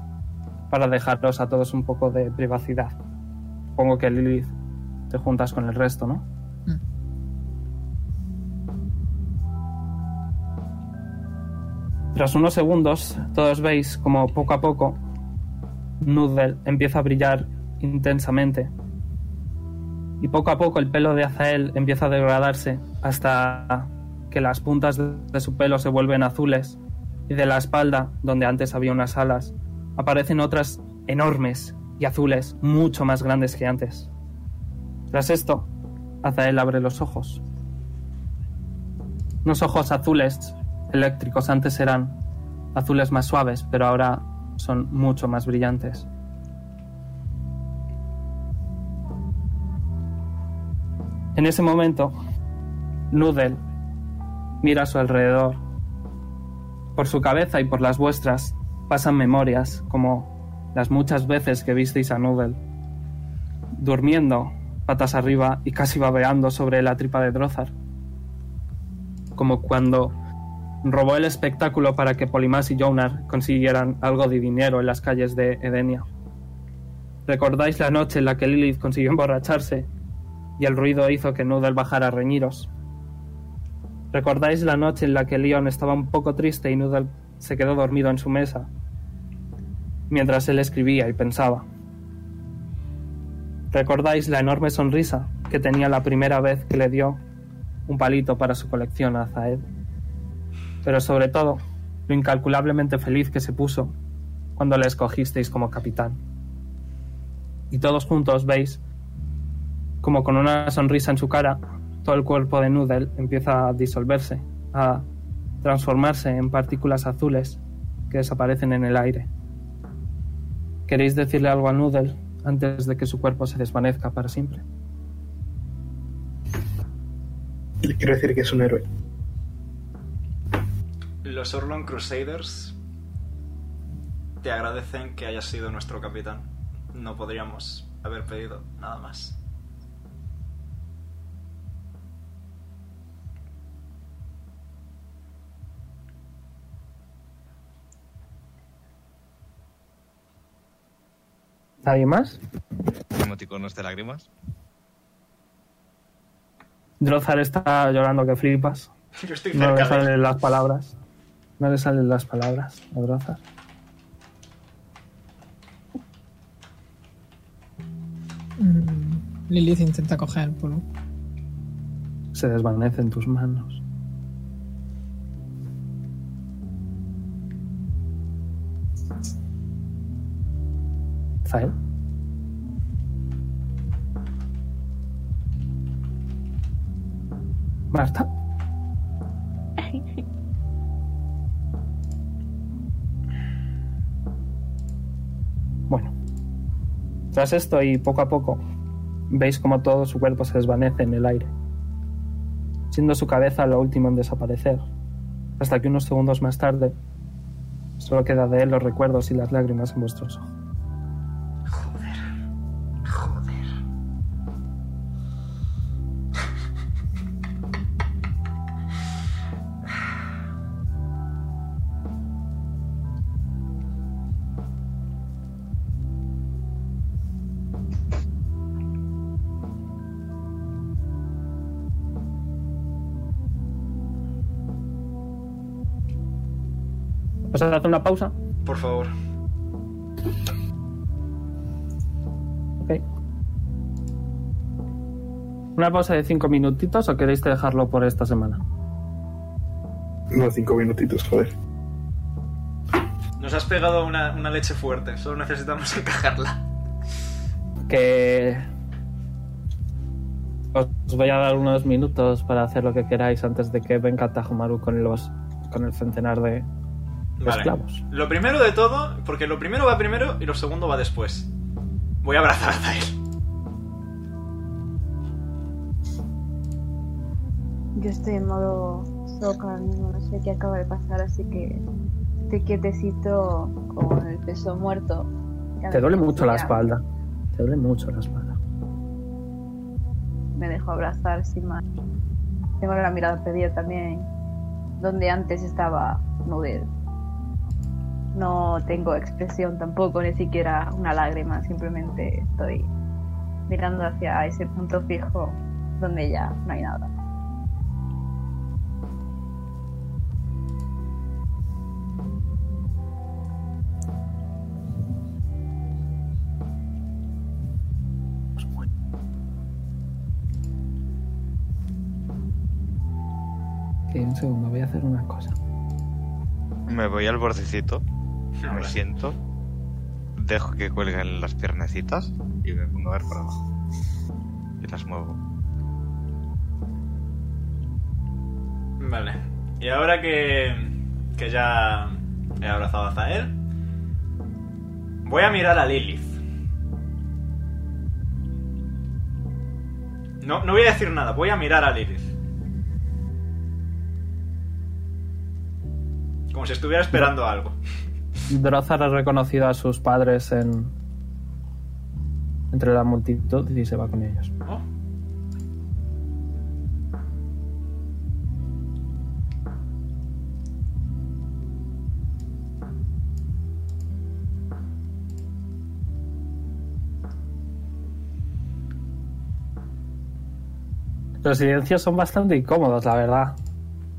para dejarlos a todos un poco de privacidad. Supongo que Lilith te juntas con el resto, ¿no? Tras unos segundos, todos veis como poco a poco Noodle empieza a brillar intensamente. Y poco a poco el pelo de Azael empieza a degradarse hasta que las puntas de su pelo se vuelven azules y de la espalda, donde antes había unas alas, aparecen otras enormes y azules, mucho más grandes que antes. Tras esto, Azael abre los ojos. Unos ojos azules eléctricos antes eran azules más suaves, pero ahora son mucho más brillantes. En ese momento, Noodle mira a su alrededor. Por su cabeza y por las vuestras pasan memorias, como las muchas veces que visteis a Noodle durmiendo patas arriba y casi babeando sobre la tripa de Drozar. Como cuando robó el espectáculo para que Polimas y Jonar consiguieran algo de dinero en las calles de Edenia. ¿Recordáis la noche en la que Lilith consiguió emborracharse y el ruido hizo que Noodle bajara a reñiros? ¿Recordáis la noche en la que Leon estaba un poco triste y Noodle se quedó dormido en su mesa mientras él escribía y pensaba? ¿Recordáis la enorme sonrisa que tenía la primera vez que le dio un palito para su colección a Zaed? Pero sobre todo lo incalculablemente feliz que se puso cuando le escogisteis como capitán. Y todos juntos veis como con una sonrisa en su cara, todo el cuerpo de Noodle empieza a disolverse, a transformarse en partículas azules que desaparecen en el aire. ¿Queréis decirle algo a Noodle antes de que su cuerpo se desvanezca para siempre? Quiero decir que es un héroe. Los Orlon Crusaders te agradecen que hayas sido nuestro capitán. No podríamos haber pedido nada más. ¿Nadie más? Emoticonos de lágrimas. Drozar está llorando que flipas. Yo estoy No le cerca de salen las palabras. No le salen las palabras a Drozar. Mm, Lilith intenta coger el polvo. Se desvanece en tus manos. Zael. Marta. Bueno. Tras esto y poco a poco, veis como todo su cuerpo se desvanece en el aire, siendo su cabeza lo último en desaparecer, hasta que unos segundos más tarde solo queda de él los recuerdos y las lágrimas en vuestros ojos. ¿Vas a hacer una pausa? Por favor. Ok. ¿Una pausa de cinco minutitos o queréis dejarlo por esta semana? No, cinco minutitos, joder. Nos has pegado una, una leche fuerte. Solo necesitamos encajarla. que os Os voy a dar unos minutos para hacer lo que queráis antes de que venga Tajomaru con los con el centenar de Vale. esclavos. Lo primero de todo, porque lo primero va primero y lo segundo va después. Voy a abrazar a Zael. Yo estoy en modo shock ahora mismo, no sé qué acaba de pasar, así que estoy quietecito con el peso muerto. Te duele mucho la espalda. Te duele mucho la espalda. Me dejo abrazar sin más. Tengo la mirada perdida también, donde antes estaba Nudel. No tengo expresión tampoco, ni siquiera una lágrima, simplemente estoy mirando hacia ese punto fijo donde ya no hay nada. Sí, un segundo, voy a hacer una cosa. Me voy al bordecito, me Vale. siento, dejo que cuelguen las piernecitas y me pongo a ver para abajo. Y las muevo. Vale. Y ahora que, que ya he abrazado a Zael, voy a mirar a Lilith. No, no voy a decir nada, voy a mirar a Lilith. Como si estuviera esperando algo. Drozar ha reconocido a sus padres en entre la multitud y se va con ellos. Oh. Los silencios son bastante incómodos, la verdad.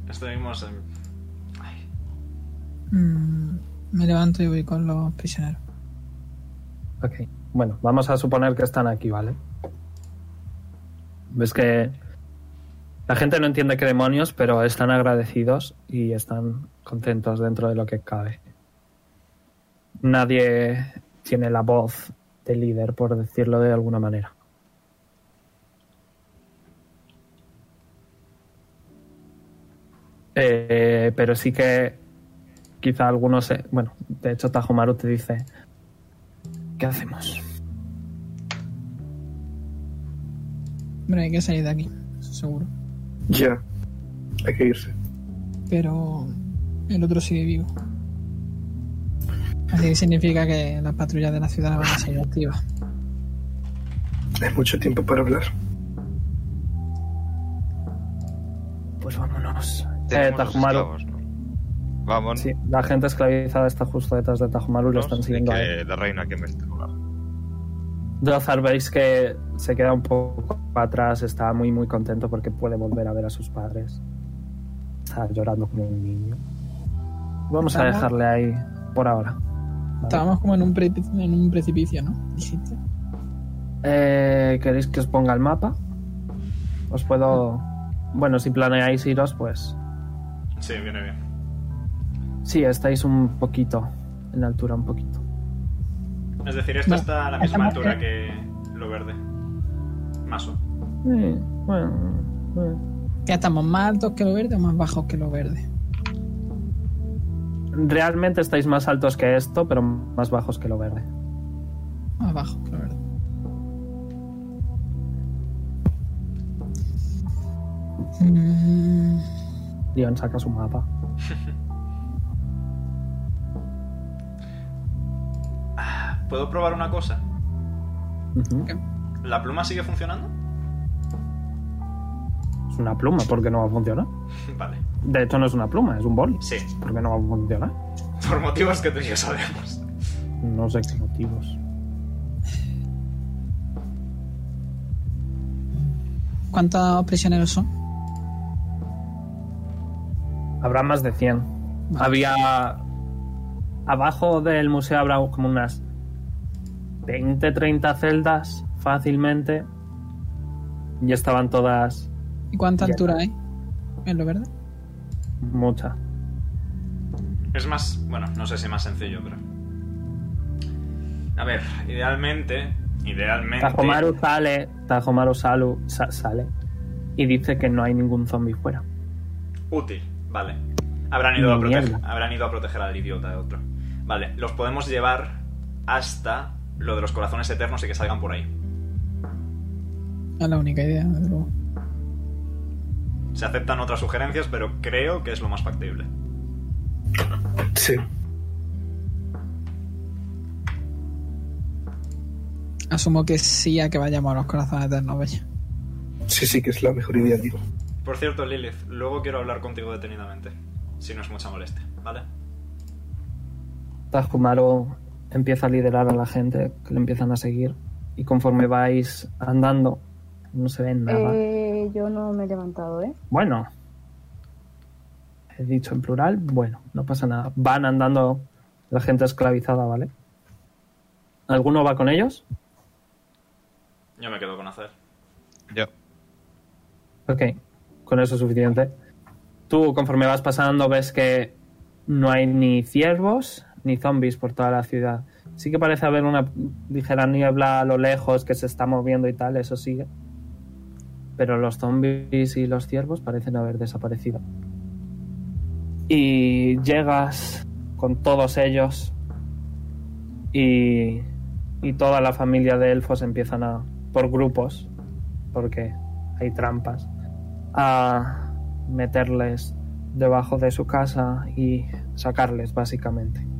Estuvimos en... Ay, Mm, me levanto y voy con los prisioneros. Ok. Bueno, vamos a suponer que están aquí, ¿vale? Ves que la gente no entiende qué demonios, pero están agradecidos y están contentos dentro de lo que cabe. Nadie tiene la voz de líder, por decirlo de alguna manera. Eh, pero sí que quizá algunos, eh, bueno, de hecho Tajomaru te dice, ¿qué hacemos? Hombre, hay que salir de aquí, seguro. Ya. Hay que irse. Pero el otro sigue vivo. Así que significa que las patrullas de la ciudad van a seguir activas. Hay mucho tiempo para hablar. Pues vámonos. Eh, Tenemos Vamos. Sí, la gente esclavizada está justo detrás de Tajomaru y lo están siguiendo. la reina que me este lugar. Drozar veis que se queda un poco atrás, está muy muy contento porque puede volver a ver a sus padres. Está llorando como un niño. Vamos a dejarle ahí por ahora. ¿vale? Estábamos como en un, pre- en un precipicio, ¿no? Dijiste. Eh, ¿Queréis que os ponga el mapa? Os puedo... Bueno, si planeáis iros, pues... Sí, viene bien. Sí, estáis un poquito en altura, un poquito. Es decir, esto No, está a la misma altura que lo verde. Maso. Eh, bueno, eh. ¿Ya estamos más altos que lo verde o más bajos que lo verde? Realmente estáis más altos que esto, pero más bajos que lo verde. Más bajos que lo verde. Leon saca su mapa. ¿Puedo probar una cosa? ¿qué? ¿La pluma sigue funcionando? Es una pluma, porque no va a funcionar. vale. De hecho, no es una pluma, es un boli. Sí, Porque no va a funcionar. por motivos que tú y yo sabemos. No sé qué motivos. ¿Cuántos prisioneros son? Habrá más de 100. Había. Abajo del museo habrá como unas 20, 30 celdas fácilmente. Y estaban todas ¿Y cuánta altura hay en lo verde? muchas. Es más, bueno, no sé si más sencillo, pero... A ver, idealmente, idealmente... Tajomaru sale. Tajomaru Salu, sa- sale. y dice que no hay ningún zombie fuera. Útil, vale. Habrán ido, a proteger, habrán ido a proteger al idiota de otro. Vale, los podemos llevar hasta lo de los corazones eternos y que salgan por ahí. Es la única idea, desde luego. Se aceptan otras sugerencias, pero creo que es lo más factible. Sí. Asumo que sí a que vayamos a los corazones eternos, vaya. Sí, sí, que es la mejor idea, digo. Por cierto, Lilith, luego quiero hablar contigo detenidamente. Si no es mucha molestia, ¿vale? Tajumaru empieza a liderar a la gente que le empiezan a seguir y conforme vais andando no se ven nada. Eh, yo no me he levantado, ¿eh? Bueno, he dicho en plural, bueno, no pasa nada. Van andando la gente esclavizada, ¿vale? ¿Alguno va con ellos? Yo me quedo con hacer. Yo. Ok, con eso es suficiente. Tú, conforme vas pasando, ves que no hay ni ciervos ni zombies por toda la ciudad. Sí que parece haber una ligera niebla a lo lejos que se está moviendo y tal, eso sigue. Pero los zombies y los ciervos parecen haber desaparecido. Y llegas con todos ellos y, y toda la familia de elfos empiezan a, por grupos, porque hay trampas, a meterles debajo de su casa y sacarles básicamente.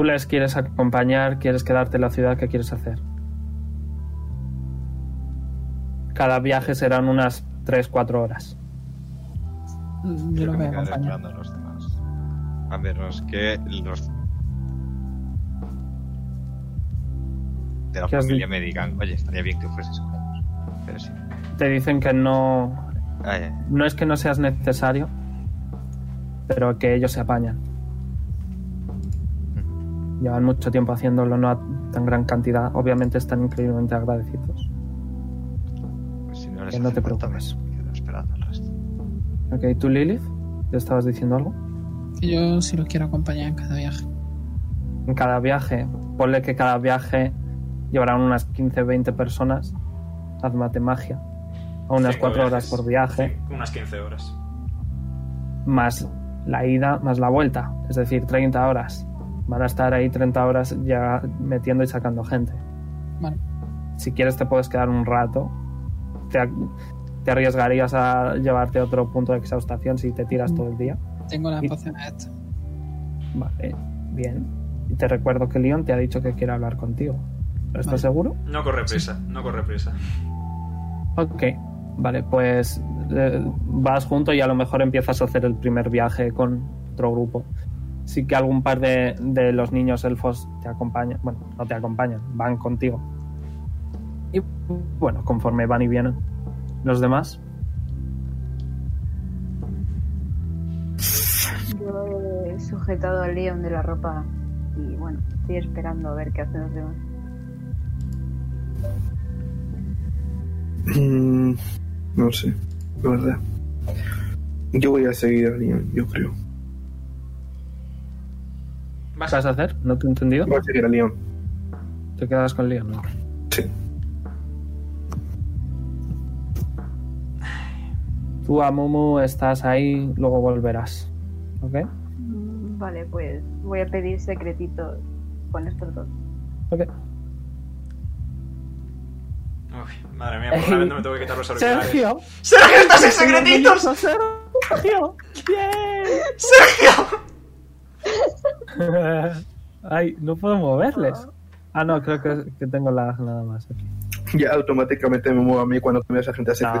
Tú les quieres acompañar, quieres quedarte en la ciudad, ¿qué quieres hacer? Cada viaje serán unas 3-4 horas. Yo lo voy a acompañar. a los demás. A menos que los de la ¿Qué has familia me digan, oye, estaría bien que fueses con ellos. Pero sí. Te dicen que no, Ay, ay, no es que no seas necesario, pero que ellos se apañan. Llevan mucho tiempo haciéndolo, no a tan gran cantidad. Obviamente están increíblemente agradecidos. pues si no les Que no te preocupes. quedo esperando el resto. Ok, ¿tú Lilith? ¿Te estabas diciendo algo? Que yo sí los quiero acompañar en cada viaje. En cada viaje, ponle que cada viaje llevarán unas 15-20 personas. Haz magia. A unas Cinco 4 horas por viaje. Sí, unas 15 horas. más la ida, más la vuelta, es decir, 30 horas. Van a estar ahí 30 horas ya metiendo y sacando gente. Bueno, Si quieres te puedes quedar un rato. Te, te arriesgarías a llevarte a otro punto de exhaustación si te tiras todo el día. tengo las Y- pociones estas. Vale, bien. Y te recuerdo que Leon te ha dicho que quiere hablar contigo. ¿Estás Vale. seguro? No corre prisa, no corre prisa. Ok, vale, pues eh, vas junto y a lo mejor empiezas a hacer el primer viaje con otro grupo. Sí que algún par de, de los niños elfos te acompañan, bueno, no te acompañan, van contigo. Y bueno, conforme van y vienen. Los demás, Yo he sujetado al Leon de la ropa y bueno, estoy esperando a ver qué hacen los demás. Mm, no sé, la verdad. Yo voy a seguir a Leon, yo creo. ¿Qué Vas a hacer? ¿No te he entendido? Voy a seguir a Leon. Te quedas con Leon. ¿no? Sí. Tú, Amumu, estás ahí, luego volverás. ¿Ok? Mm, Vale, pues voy a pedir secretitos con estos dos. Ok. Uy, madre mía, por no me tengo que quitar los auriculares. Sergio. ¡Sergio, estás en secretitos! Sergio. Bien. ¡Sergio! Ay, no puedo moverles. Ah, no, creo que, que tengo la nada más aquí. Ya automáticamente me muevo a mí cuando me esa gente hace No.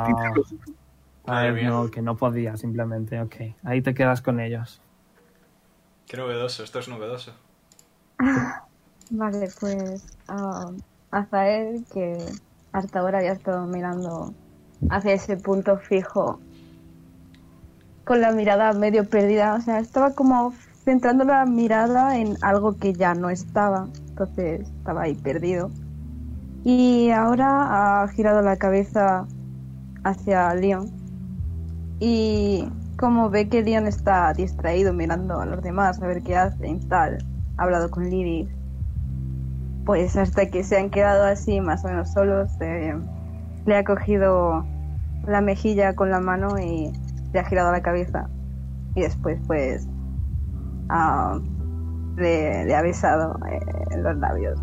Ay, no, que no podía, simplemente. Ok, ahí te quedas con ellos. Qué novedoso, esto es novedoso. Vale, pues ah, Azael, que hasta ahora ya ha estado mirando hacia ese punto fijo, con la mirada medio perdida, o sea, estaba como centrando la mirada en algo que ya no estaba, entonces estaba ahí perdido. Y ahora ha girado la cabeza hacia Leon y como ve que Leon está distraído mirando a los demás a ver qué hacen tal, ha hablado con Lily pues hasta que se han quedado así más o menos solos le ha cogido la mejilla con la mano y le ha girado la cabeza. Y después, pues, ah, le, le ha besado eh, los labios.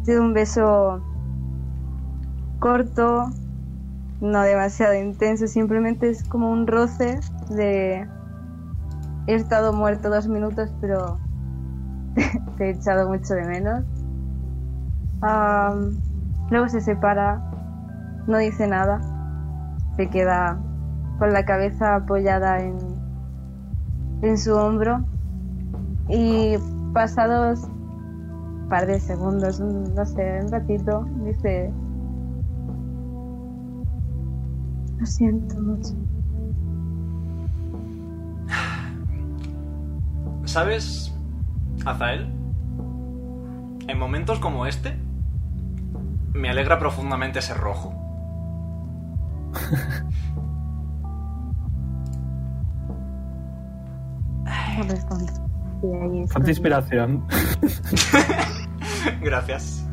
Ha sido un beso corto, no demasiado intenso, simplemente es como un roce de... He estado muerto dos minutos, pero te he echado mucho de menos. Am, luego se separa, no dice nada, se queda con la cabeza apoyada en, en su hombro y pasados un par de segundos, un- no sé, un ratito, dice, lo siento mucho. ¿Sabes, Azael? En momentos como este, me alegra profundamente ser rojo. No respondo. Y ahí cuando- inspiración. Gracias.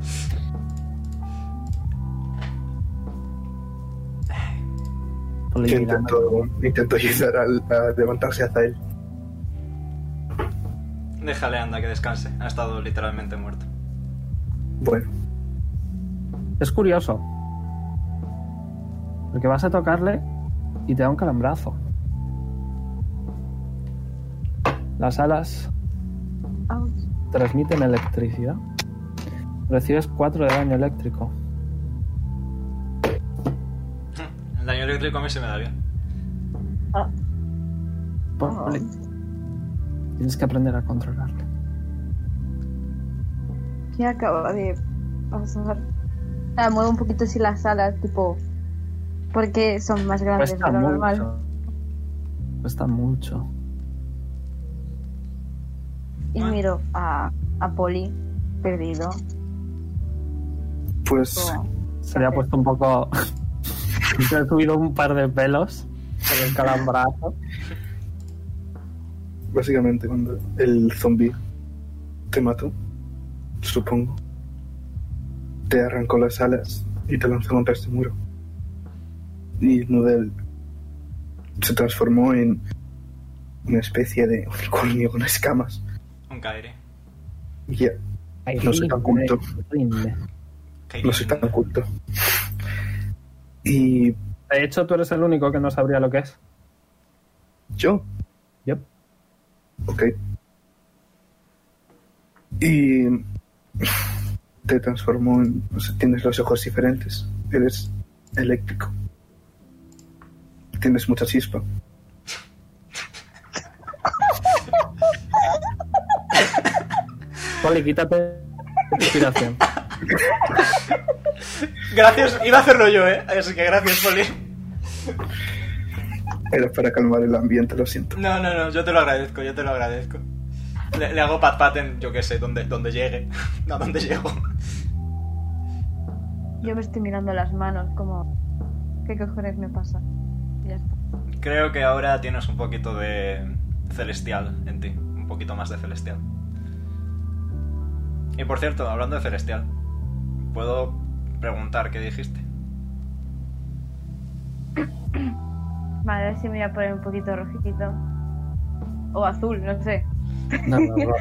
Yo intento, intento ayudar al- a, levantarse hacia él. Déjale, anda, que descanse. Ha estado literalmente muerto. Bueno, Es curioso. Porque vas a tocarle y te da un calambrazo. Las alas. Transmiten electricidad. Recibes 4 de daño eléctrico. El daño eléctrico a mí se me da bien. Ponle. Tienes que aprender a controlarlo. ¿Qué acaba de pasar? Ah, muevo un poquito así las alas, tipo. Porque son más grandes de lo normal. Cuesta mucho. Y miro a, a Poli, perdido. pues Se le ha puesto un poco. Se le ha subido un par de pelos en el calambrazo. básicamente cuando el zombie te mató, supongo, te arrancó las alas y te lanzó contra este muro. Y Nudel se transformó en una especie de unicornio con escamas. Ya, no soy tan culto. No soy tan culto. Y De hecho, tú eres el único que no sabría lo que es. yo, Yep. ok. Y te transformó en. O sea, tienes los ojos diferentes. Eres eléctrico. Tienes mucha chispa. Poli, quítate inspiración. Gracias, iba a hacerlo yo, eh. Así que gracias, Poli. Era para calmar el ambiente, lo siento. No, no, no, yo te lo agradezco, yo te lo agradezco. Le, le hago pat pat en, yo qué sé, donde, donde llegue. No, donde llego. Yo me estoy mirando las manos, como. ¿Qué cojones me pasa? Y ya está. Creo que ahora tienes un poquito de celestial en ti. Un poquito más de celestial. Y por cierto, hablando de celestial, ¿puedo preguntar qué dijiste? Vale, a ver si me voy a poner un poquito rojito. O azul, no sé. No, no, no.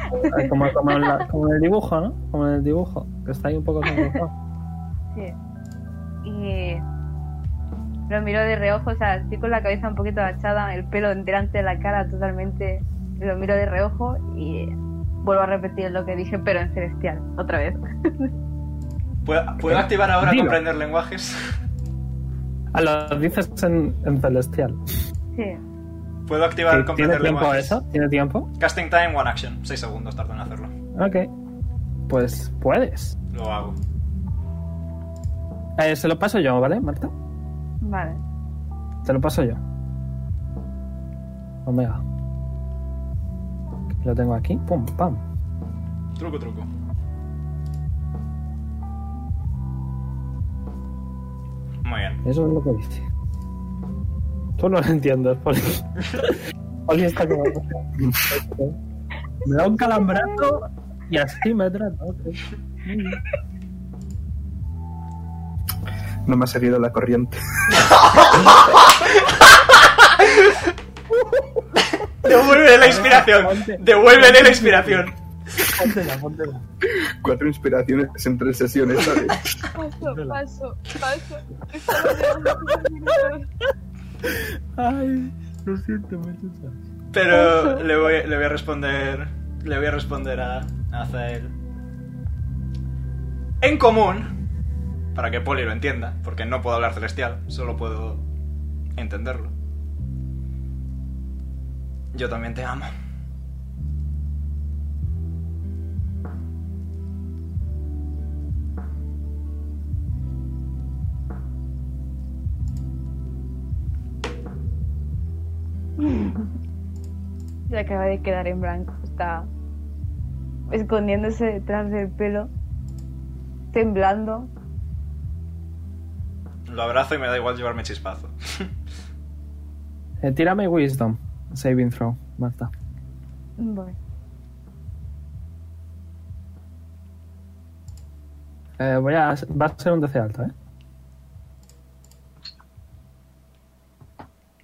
Como, como en la- como en el dibujo, ¿no? Como en el dibujo, que está ahí un poco. Sí. Y lo miro de reojo, o sea, estoy con la cabeza un poquito agachada, el pelo delante de la cara totalmente. Lo miro de reojo y vuelvo a repetir lo que dije, pero en celestial, otra vez. ¿Puedo, ¿puedo activar ahora Dilo. comprender lenguajes? Ah, lo dices en, en celestial. Sí. ¿Puedo activar ¿Tiene comprender tiempo lenguajes? eso? ¿Tiene tiempo? Casting time, one action. 6 segundos tardo en hacerlo. Ok. Pues puedes. Lo hago. Eh, se lo paso yo, ¿vale, Marta? Vale. Te lo paso yo. Omega. Lo tengo aquí. Pum, pam. Truco, truco. Muy bien. Eso es lo que dice. Tú no lo entiendes, Poli. Poli está como... Me da un calambrazo y así me trata. ok. No me ha seguido la corriente. Devuélvele la inspiración. Devuélvele la inspiración. Póntela, póntela. Cuatro inspiraciones en tres sesiones, ¿sabes? Paso, paso, paso. Ay, lo siento, Medusa. Pero le voy, le voy a responder. Le voy a responder a, a Azael. En común, para que Poli lo entienda, porque no puedo hablar celestial, solo puedo entenderlo. Yo también te amo. Se acaba de quedar en blanco. Está escondiéndose detrás del pelo. Temblando. Lo abrazo y me da igual llevarme chispazo. Eh, tírame Wisdom. Saving throw, Marta. Voy. Eh, voy a, va a ser un DC alto, ¿eh?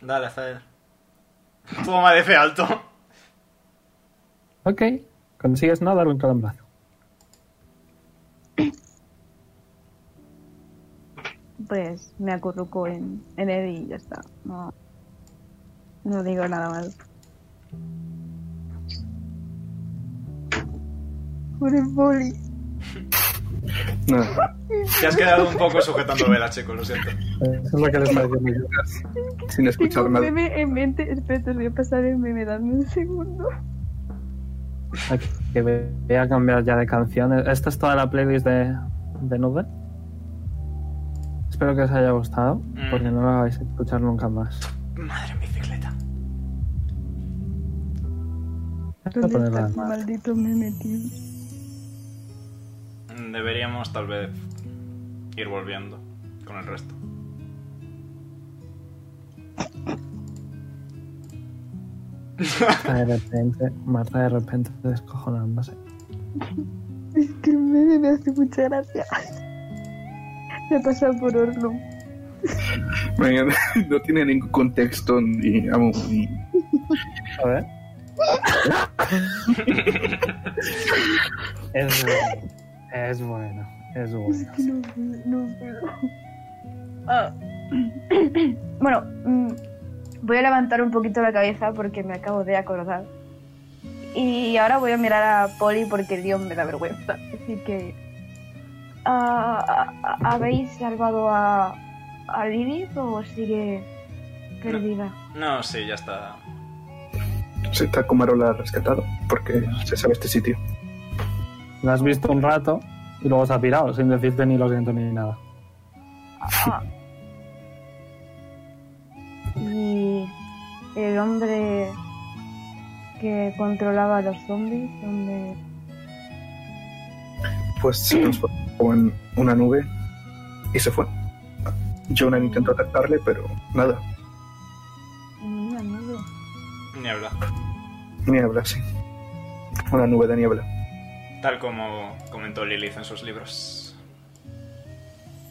Dale, Azael. Toma fe alto. Ok. Consigues no dar un calambrazo. Pues me acurruco en, en él y ya está. No, no digo nada más. Pobre poli. No, Te has quedado un poco sujetando vela, chico, lo siento. Eso es lo que les pareció muy sin escuchar nada. meme en mente. Espera, te voy a pasar el meme. Dame un segundo. Aquí, Que voy a cambiar ya de canciones. Esta es toda la playlist de, de Nube. Espero que os haya gustado, Mm. porque no la vais a escuchar nunca más. Madre bicicleta. Voy a ¿Dónde ponerla en más. maldito meme, tío? Deberíamos tal vez ir volviendo con el resto. Marta de repente, Marta de repente descojonándose. Es que el meme me hace mucha gracia. Me pasa por horno. Mañana no tiene ningún contexto ni amo ni A ver. Es bueno. Es bueno. Es Es bueno. que no. No puedo. Ah. bueno, mm, voy a levantar un poquito la cabeza porque me acabo de acordar. Y ahora voy a mirar a Polly porque el guion me da vergüenza. Así que. ah, ah, ¿Habéis salvado a, a Lilith o sigue perdida? No, sí, ya está. Se está como la ha rescatado porque se sabe este sitio. La has visto un rato y luego se ha pirado sin decirte ni lo siento ni nada. Ah. Y el hombre que controlaba a los zombies, donde Pues se transformó en una nube y se fue. Jonan intentó atacarle, pero nada. Niebla. Niebla, sí. Una nube de niebla. Tal como comentó Lilith en sus libros.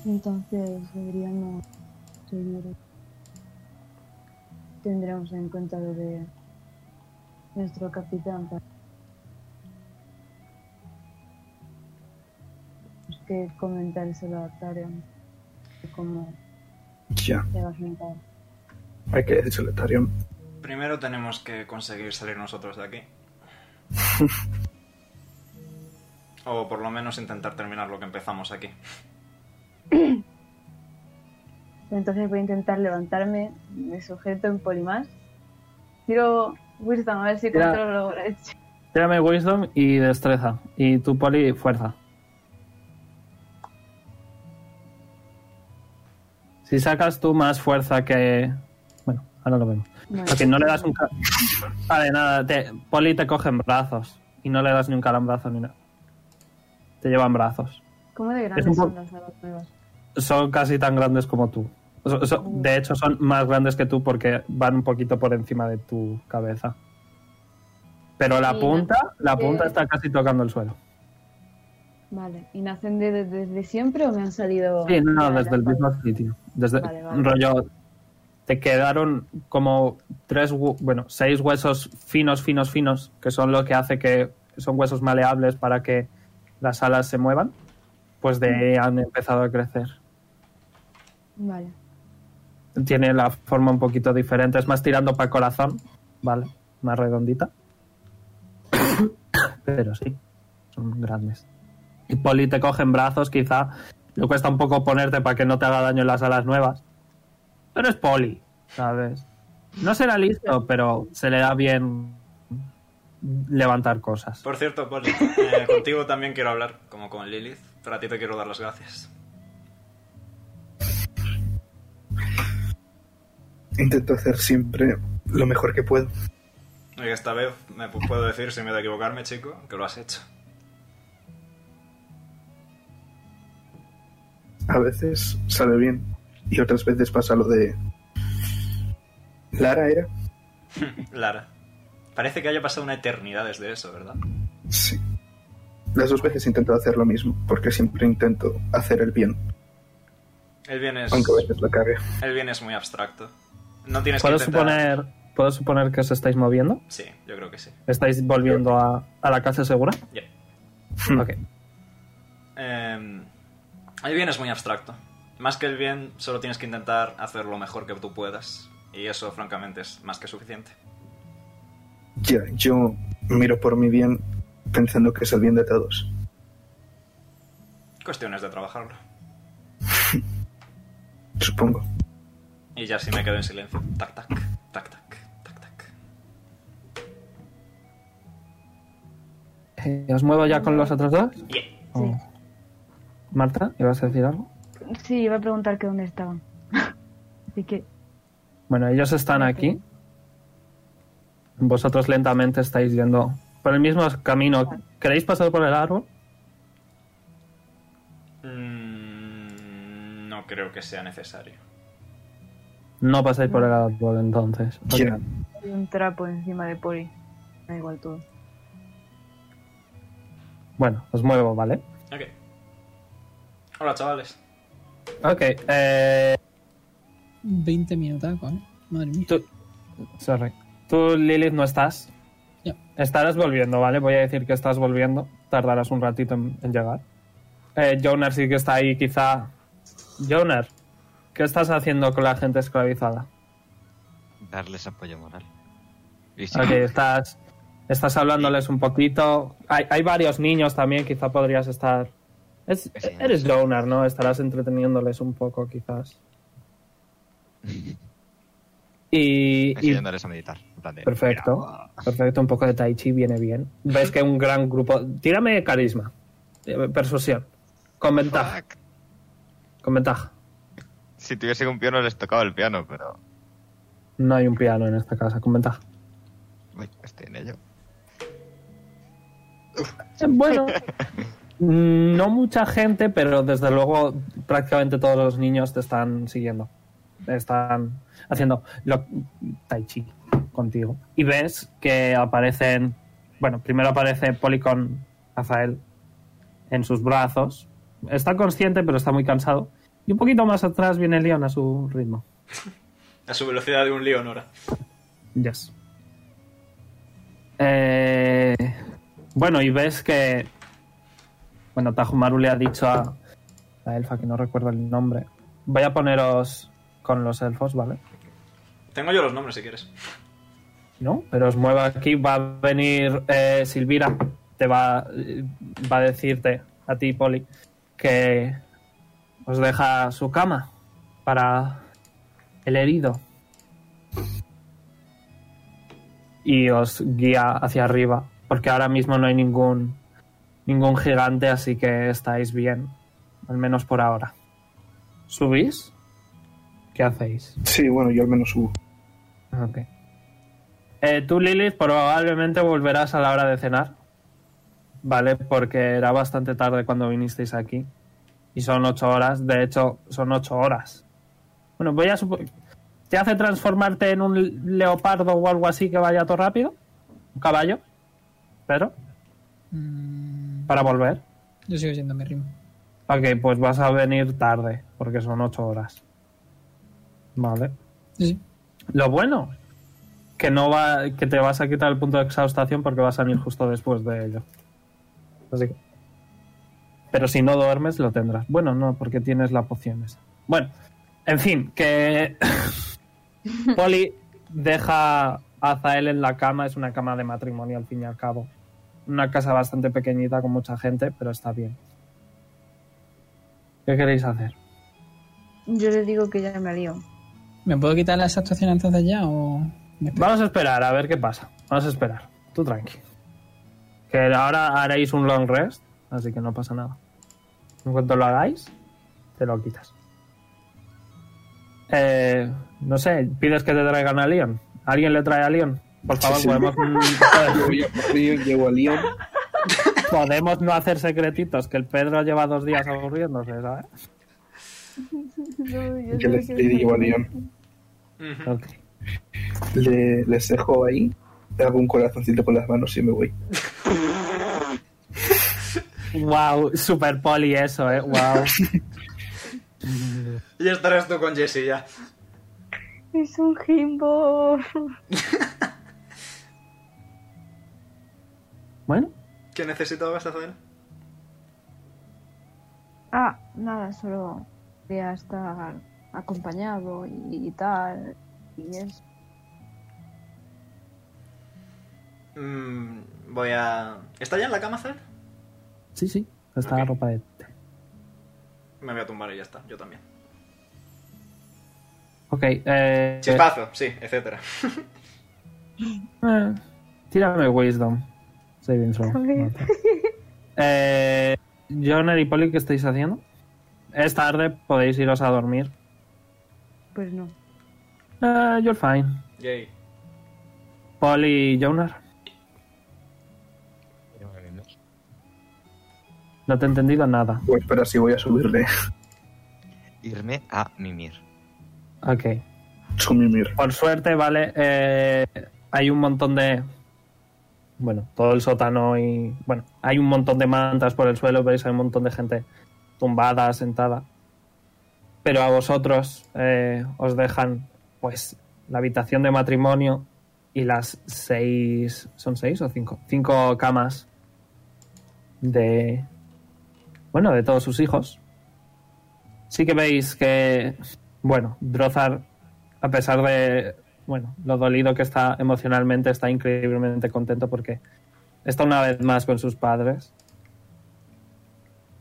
Entonces deberíamos seguir. Tendremos en cuenta lo de nuestro capitán. para- Tenemos que comentárselo a Tarion de cómo Ya, a sentar. hay que decirle Tarion. Primero tenemos que conseguir salir nosotros de aquí. o por lo menos intentar terminar lo que empezamos aquí. Entonces voy a intentar levantarme, me sujeto en polimás. Tiro Wisdom a ver si Tira. controlo lo hecho. Tírame Wisdom y destreza. Y tu poli, fuerza. Si sacas tú más fuerza que. Bueno, ahora lo vemos. Porque no le das un. Vale, nada. Te... Poli te coge en brazos. Y no le das ni un calambrazo ni nada. Te llevan brazos. ¿Cómo de es grandes son po- las alas nuevas? Son casi tan grandes como tú. So- so- de hecho, son más grandes que tú porque van un poquito por encima de tu cabeza. Pero la punta, la punta está casi tocando el suelo. Vale. ¿Y nacen de- de- desde siempre o me han salido.? Sí, no, desde el mismo sitio. Desde Vale, vale. rollo. Te quedaron como tres, bueno, seis huesos finos, finos, finos, que son lo que hace que son huesos maleables para que las alas se muevan. Pues de ahí han empezado a crecer. Vale. Tiene la forma un poquito diferente, es más tirando para corazón, ¿vale? Más redondita. Pero sí, son grandes. Y Poli te coge en brazos, quizá le cuesta un poco ponerte para que no te haga daño en las alas nuevas. Pero es Poli, ¿sabes? No será listo, pero se le da bien levantar cosas. Por cierto, Poli, eh, contigo también quiero hablar, como con Lilith, pero a ti te quiero dar las gracias. Intento hacer siempre lo mejor que puedo. Y esta vez me pu- puedo decir, sin miedo a equivocarme, chico, que lo has hecho. A veces sale bien y otras veces pasa lo de... Lara era. Lara. Parece que haya pasado una eternidad desde eso, ¿verdad? Sí. Las dos veces intento hacer lo mismo, porque siempre intento hacer el bien, El bien es, aunque a veces la cague. el bien es muy abstracto. No tienes que ¿Puedo intentar... suponer, ¿Puedo suponer que os estáis moviendo? Sí, yo creo que sí. ¿Estáis volviendo a, a la casa segura? Ya. Ok. Eh, el bien es muy abstracto. Más que el bien, solo tienes que intentar hacer lo mejor que tú puedas. Y eso, francamente, es más que suficiente. Ya, yo miro por mi bien pensando que es el bien de todos. Cuestiones de trabajarlo. Supongo. Y ya si me quedo en silencio. Tac, tac, tac, tac, tac, tac. Eh, ¿Os muevo ya con los otros dos? Yeah. ¿O- Marta, ¿ibas a decir algo? Sí, iba a preguntar que dónde estaban. Así que. Bueno, ellos están aquí. Vosotros lentamente estáis yendo por el mismo camino. ¿Queréis pasar por el árbol? Mm, no creo que sea necesario. No pasáis por el árbol entonces. Hay un trapo encima de Poli. Da igual todo. Bueno, os muevo, ¿vale? Ok. Hola, chavales. Ok, eh, 20 minutacos, ¿eh? Madre mía. tú, sorry. Tú, Lilith, no estás. Ya. Estarás volviendo, ¿vale? Voy a decir que estás volviendo. Tardarás un ratito en, en llegar. Eh, Jonar sí que está ahí, quizá. Jonar, ¿qué estás haciendo con la gente esclavizada? Darles apoyo moral. Sí, Ok, estás, estás hablándoles un poquito. Hay, hay varios niños también, quizá podrías estar. Es- Sí, eres. Jonar, ¿no? Estarás entreteniéndoles un poco, quizás. Y, y- enseñándoles a meditar. en plan de, Perfecto. mira, Perfecto, un poco de Tai Chi viene bien. Ves que un gran grupo. Tírame carisma. Eh, Persuasión. Con ventaja. fuck. Con ventaja. Si tuviese un piano les tocaba el piano, pero... No hay un piano en esta casa. Con ventaja. Uy, estoy en ello. Eh, Bueno. mm, No mucha gente, pero desde luego prácticamente todos los niños te están siguiendo. Están haciendo lo, Tai Chi contigo. Y ves que aparecen. Bueno, primero aparece Poli con Rafael en sus brazos. Está consciente, pero está muy cansado. Y un poquito más atrás viene Leon a su ritmo. A su velocidad de un Leonora. Yes. Eh, bueno, y ves que. Bueno, Tajumaru le ha dicho a la elfa, que no recuerdo el nombre. Voy a poneros con los elfos, ¿vale? Tengo yo los nombres si quieres. ¿No? Pero os muevo aquí. Va a venir eh, Silvira. Te va, va a decirte a ti, Poli, que os deja su cama para el herido. Y os guía hacia arriba. Porque ahora mismo no hay ningún, ningún gigante, así que estáis bien. Al menos por ahora. ¿Subís? ¿Qué hacéis? Sí, bueno, yo al menos subo. Ok. Eh, tú, Lilith, probablemente volverás a la hora de cenar. ¿Vale? Porque era bastante tarde cuando vinisteis aquí. Y son ocho horas. De hecho, son ocho horas. Bueno, voy a suponer... ¿Te hace transformarte en un leopardo o algo así que vaya todo rápido? ¿Un caballo? Pero, Mm, para volver. Yo sigo siendo mi ritmo. Ok, pues vas a venir tarde, porque son ocho horas. Vale. Sí, sí. Lo bueno, que no va, que te vas a quitar el punto de exhaustación porque vas a venir justo después de ello. Así que. Pero si no duermes, lo tendrás. Bueno, no, porque tienes la poción esa. Bueno, en fin, que. Poli deja a Zael en la cama, es una cama de matrimonio al fin y al cabo. Una casa bastante pequeñita con mucha gente, pero está bien. ¿Qué queréis hacer? Yo le digo que ya me lío. ¿Me puedo quitar la actuación antes de ya o.? Vamos a esperar a ver qué pasa. Vamos a esperar. Tú tranqui. Que ahora haréis un long rest, así que no pasa nada. En cuanto lo hagáis, te lo quitas. Eh, no sé, pides que te traigan a Leon. ¿Alguien le trae a Leon? Por favor, Sí, sí. podemos, Yo voy a Leon, llego a Leon. podemos no hacer secretitos, que el Pedro lleva dos días aburriéndose, ¿sabes? Yo les le llevo a Leon. Le, les dejo ahí. Le hago un corazoncito con las manos y me voy. Wow, super poli eso, eh. Wow. Y estarás tú con Jessie ya. Es un jimbo. Bueno, ¿Qué necesitabas hacer? Ah, nada, solo quería estar acompañado y, y tal. Y es. Mm, voy a... ¿Está ya en la cama, Zer? sí, sí. Está la Ok. ropa de. Me voy a tumbar y ya está, yo también. Ok, eh. Chispazo, sí, etcétera. Eh, tírame Wisdom. Saving throw. Eh, Joner y Polly, ¿qué estáis haciendo? Es tarde, podéis iros a dormir. Pues no. Eh, you're fine. Yay. Polly y Jonar, no te he entendido nada. Pues espera, si voy a subirle. Irme a mimir. Ok. Su mimir. Por suerte, vale, eh, hay un montón de... Bueno, todo el sótano y... Bueno, hay un montón de mantas por el suelo, veis, hay un montón de gente tumbada, sentada. Pero a vosotros eh, os dejan, pues, la habitación de matrimonio y las seis... ¿Son seis o cinco? Cinco camas de... Bueno, de todos sus hijos. Sí que veis que... Bueno, Drozar a pesar de bueno lo dolido que está emocionalmente está increíblemente contento porque está una vez más con sus padres.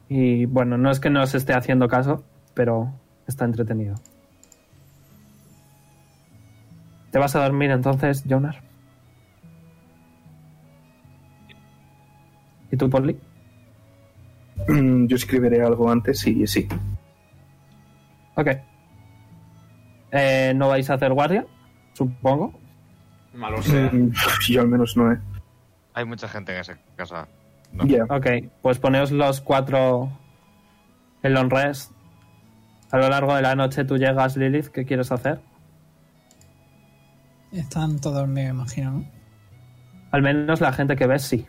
Y bueno no es que no se esté haciendo caso pero está entretenido. Te vas a dormir entonces Jonar y tú Polly Mm, Yo escribiré algo antes y sí. ok. Eh, no vais a hacer guardia supongo Malo sea. Mm, Yo al menos no, ¿eh? Hay mucha gente en esa casa. No. Ya. Ok, pues poneos los cuatro en long rest. A lo largo de la noche tú llegas, Lilith, ¿qué quieres hacer? Están todos dormidos, imagino, ¿no? Al menos la gente que ves, sí.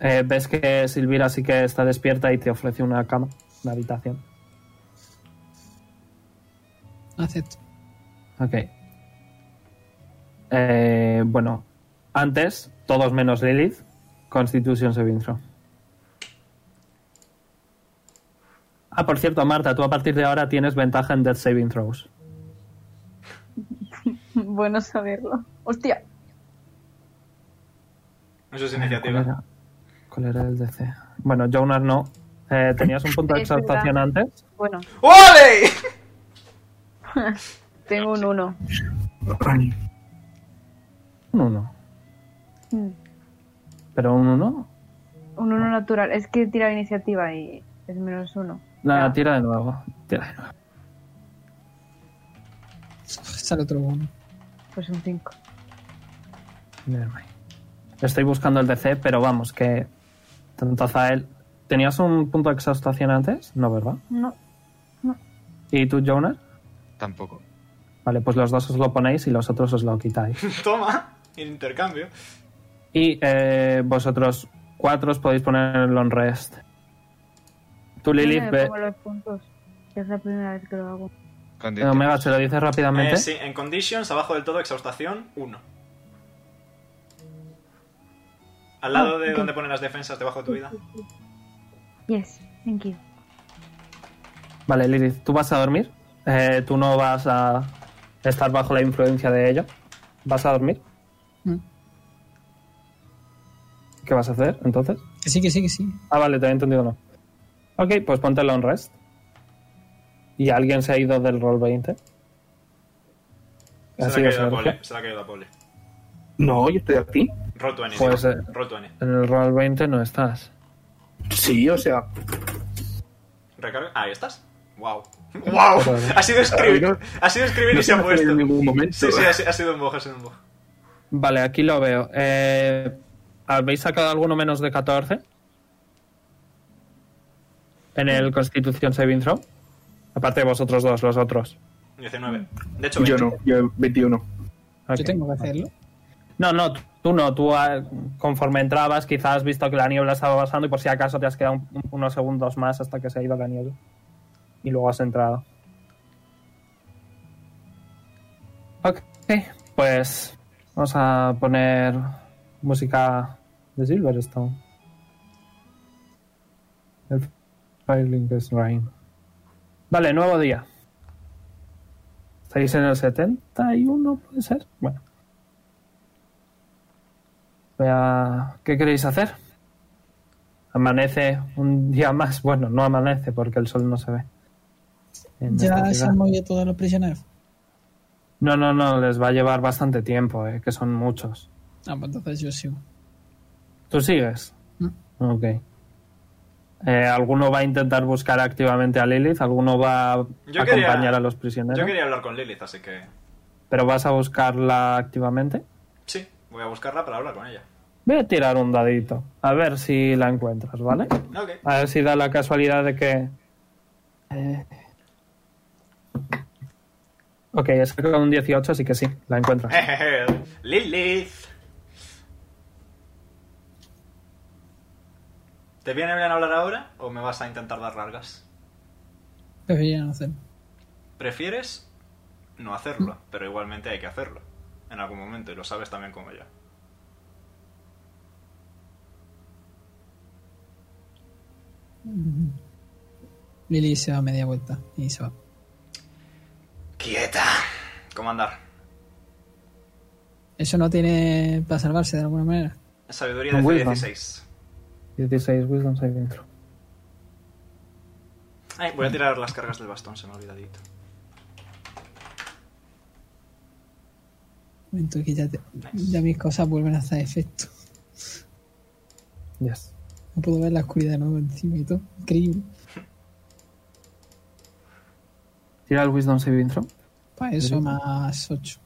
Eh, ves que Silvira sí que está despierta y te ofrece una cama, una habitación. Acepto. Ok. Eh, bueno, antes, todos menos Lilith, Constitution Saving Throw. Ah, por cierto, Marta, tú a partir de ahora tienes ventaja en Death Saving Throws. bueno saberlo. ¡Hostia! Eso es ¿Cuál iniciativa. era, cuál era el DC? Bueno, Jonas no. Eh, ¿Tenías un punto de exaltación antes? Bueno, ¡Ole! tengo un 1. Ay, Un 1. ¿Pero un 1? Un 1 natural. Es que tira iniciativa y es menos 1. Nada, tira de nuevo. Tira de nuevo. Sale otro uno. Pues un 5. Nevermind. Estoy buscando el DC, pero vamos, que tanto Zael... ¿Tenías un punto de exhaustación antes? No, ¿verdad? No. ¿Y tú, Jonas? Tampoco. Vale, pues los dos os lo ponéis y los otros os lo quitáis. Toma, intercambio. Y eh, vosotros cuatro os podéis poner el long rest. Tú, Lilith, ve... pongo los puntos, que es la primera vez que lo hago. Eh, Omega, ¿se lo dices rápidamente? Eh, sí, en conditions, abajo del todo, exhaustación, 1. Al lado Ah, de donde ponen las defensas, debajo de tu vida. Yes, thank you. Vale, Lilith, ¿tú vas a dormir? Eh, ¿Tú no vas a estar bajo la influencia de ello? ¿Vas a dormir? Mm. ¿Qué vas a hacer entonces? Que sí, que sí, que sí. Ah, vale, te había entendido no. Ok, pues ponte el on rest. ¿Y alguien se ha ido del roll 20? Se ¿Ha la ha caído. Se la ha caído a Poli. No, yo estoy aquí. Roll 20. Pues, eh, Roll 20. En el roll 20 no estás. Sí, o sea, Recarga. Ah, ahí estás. Wow. ¡Wow! Ha sido escribir. Ha sido escribir no y se ha puesto. en ningún momento. Sí, sí, ha sido un bug, ha sido un bug. Vale, aquí lo veo. Eh, ¿Habéis sacado alguno menos de 14? En el Constitución Saving Throw. Aparte de vosotros dos, los otros. 19. De hecho, Yo 20. no, yo 21. Ok. Yo tengo que hacerlo. No, no, tú no. Tú ah, conforme entrabas quizás has visto que la niebla estaba pasando y por si acaso te has quedado un- unos segundos más hasta que se ha ido la niebla. Y luego has entrado. Ok, pues vamos a poner música de Silverstone. El Firelink is Rain. Vale, nuevo día. ¿Estáis en el 71? ¿Puede ser? Bueno. Voy a- ¿Qué queréis hacer? Amanece un día más. Bueno, no amanece porque el sol no se ve. Ya se han movido todos los prisioneros. No, no, no, les va a llevar bastante tiempo, eh, que son muchos. Ah, pues entonces yo sigo. ¿Tú sigues? Ok. Eh, ¿Alguno va a intentar buscar activamente a Lilith? ¿Alguno va a Yo acompañar quería- a los prisioneros? Yo quería hablar con Lilith, así que. ¿Pero vas a buscarla activamente? Sí, voy a buscarla para hablar con ella. Voy a tirar un dadito, a ver si la encuentras, ¿vale? Ok. A ver si da la casualidad de que... Eh... Ok, es con un 18, así que sí, la encuentras. Lilith. ¿Te viene bien hablar ahora o me vas a intentar dar largas? Preferiría no hacerlo. ¿Prefieres no hacerlo? Pero igualmente hay que hacerlo. En algún momento, y lo sabes también como yo. Lily se va a media vuelta y se va. ¡Quieta! Comandar. ¿Eso no tiene para salvarse de alguna manera? Sabiduría de Un wisdom. 16. 16 Wisdom Throw. Ay, voy a tirar las cargas del bastón, se me ha olvidadito. Un momento que ya, te- ya mis cosas vuelven a hacer efecto. Yes. No puedo ver la oscuridad de nuevo encima y todo. Increíble. Tira el Wisdom Saving Throw. Para eso más 8.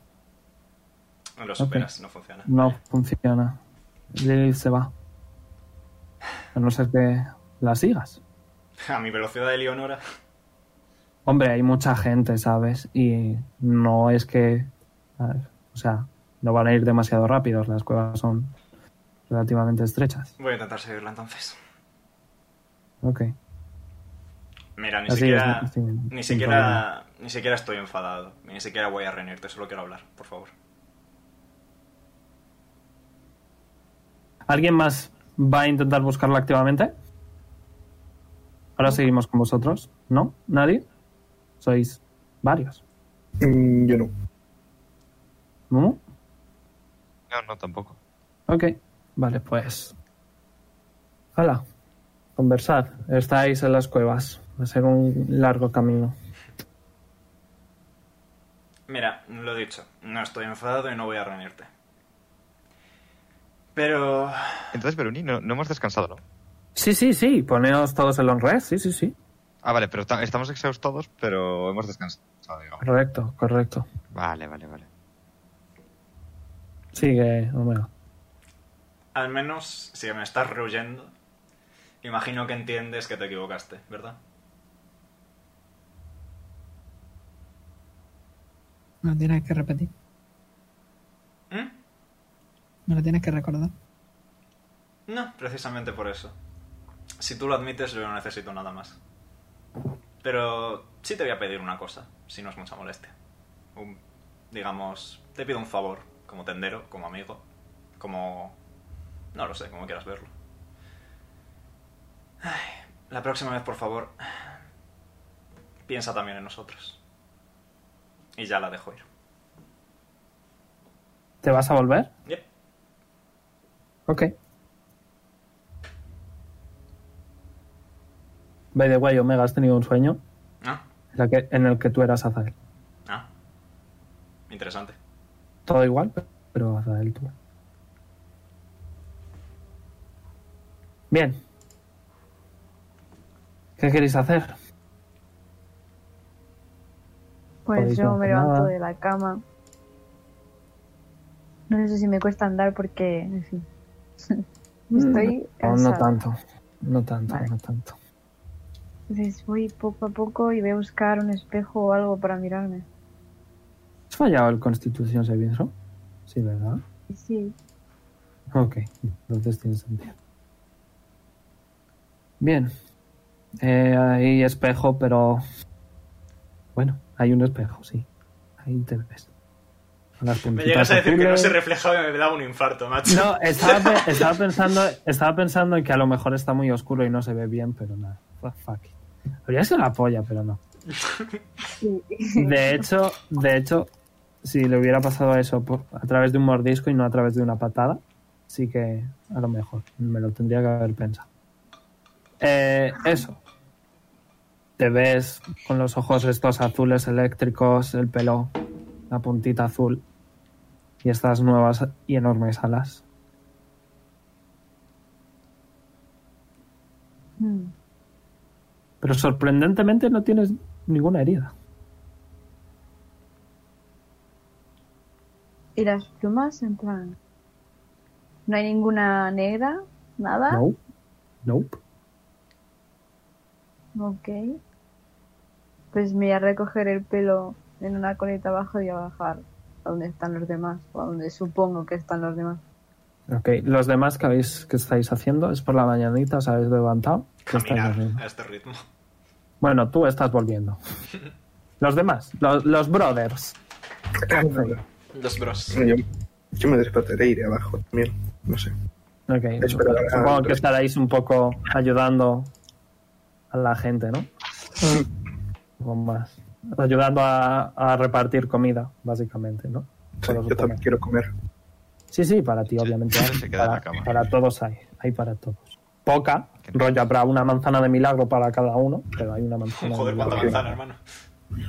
No lo superas, no funciona. No funciona. Lilith se va. A no ser que la sigas. A mi velocidad de Leonora. Hombre, hay mucha gente, ¿sabes? Y no es que... a ver, o sea, no van a ir demasiado rápidos. Las cuevas son relativamente estrechas. Voy a intentar seguirla entonces. Ok. Mira, ni Así siquiera. es, sin- ni sin siquiera. Ni siquiera estoy enfadado. Ni siquiera voy a reñirte, solo quiero hablar, por favor. ¿Alguien más va a intentar buscarla activamente? Ahora seguimos con vosotros. ¿No? ¿Nadie? Sois varios. Mm, yo no. ¿No? No, no, tampoco. Ok. Vale, pues... Hola. Conversad. Estáis en las cuevas. Va a ser un largo camino. Mira, lo he dicho. No estoy enfadado y no voy a reñirte. Pero. Entonces, Beruni, no, no hemos descansado, ¿no? Sí, sí, sí. Poneos todos el on-red. Sí, sí, sí. Ah, vale, pero ta- estamos exhaustados, pero hemos descansado, digamos. Correcto, correcto. Vale, vale, vale. Sigue, Omega. Al menos, si me estás rehuyendo, imagino que entiendes que te equivocaste, ¿verdad? Me lo tienes que repetir. Me lo tienes que recordar. No, precisamente por eso. Si tú lo admites, yo no necesito nada más. Pero sí te voy a pedir una cosa, si no es mucha molestia. Un- digamos, te pido un favor, como tendero, como amigo, como... No lo sé, como quieras verlo. Ay, la próxima vez, por favor, piensa también en nosotros. Y ya la dejo ir. ¿Te vas a volver? Yep. Ok. By the way, Omega, has tenido un sueño Ah, en, la que- en el que tú eras Azael. ah. Interesante. Todo igual, pero Azael tú. Bien. ¿Qué queréis hacer? Pues yo no me levanto nada. de la cama. No sé si me cuesta andar porque, en fin. Estoy No, no cansada. tanto. No tanto, Vale. no tanto. Entonces voy poco a poco y voy a buscar un espejo o algo para mirarme. ¿Has fallado el Constitución Saving Throw? Sí, ¿verdad? Sí, Ok, entonces tiene sentido. Bien. Eh, hay espejo, pero... Bueno, hay un espejo, sí. Ahí te ves. Las Me llegas a decir que no se reflejaba y me daba un infarto, macho. No, estaba, pe- estaba pensando, estaba pensando en que a lo mejor está muy oscuro y no se ve bien, pero nada. Fuck, it. Habría sido la polla, pero no. De hecho, de hecho, si le hubiera pasado eso por- a través de un mordisco y no a través de una patada, sí que a lo mejor me lo tendría que haber pensado. Eh, eso. Te ves con los ojos estos azules eléctricos, el pelo, la puntita azul y estas nuevas y enormes alas. Mm. Pero sorprendentemente no tienes ninguna herida. Y las plumas, en plan. No hay ninguna negra, nada. Nope. Nope. Ok. Pues me voy a recoger el pelo en una coleta abajo y a bajar a donde están los demás, o a donde supongo que están los demás. Ok, los demás que habéis que estáis haciendo es por la mañanita, os habéis levantado. ¿Qué estáis Caminar haciendo? a este ritmo. Bueno, tú estás volviendo. Los demás, los, los brothers. Ah. Los bros. Yo, yo me despertaré e iré abajo también. No sé. Ok, supongo, ah, que estaréis un poco ayudando a la gente, ¿no? Más. Ayudando a, a repartir comida, básicamente, ¿no? Sí, yo también quiero comer. Sí, sí, para ti, obviamente. se hay. queda en la para, cama. para todos hay, hay para todos. Poca, rollo, habrá una manzana de milagro para cada uno, pero hay una manzana Joder, de milagro. manzana, hermano.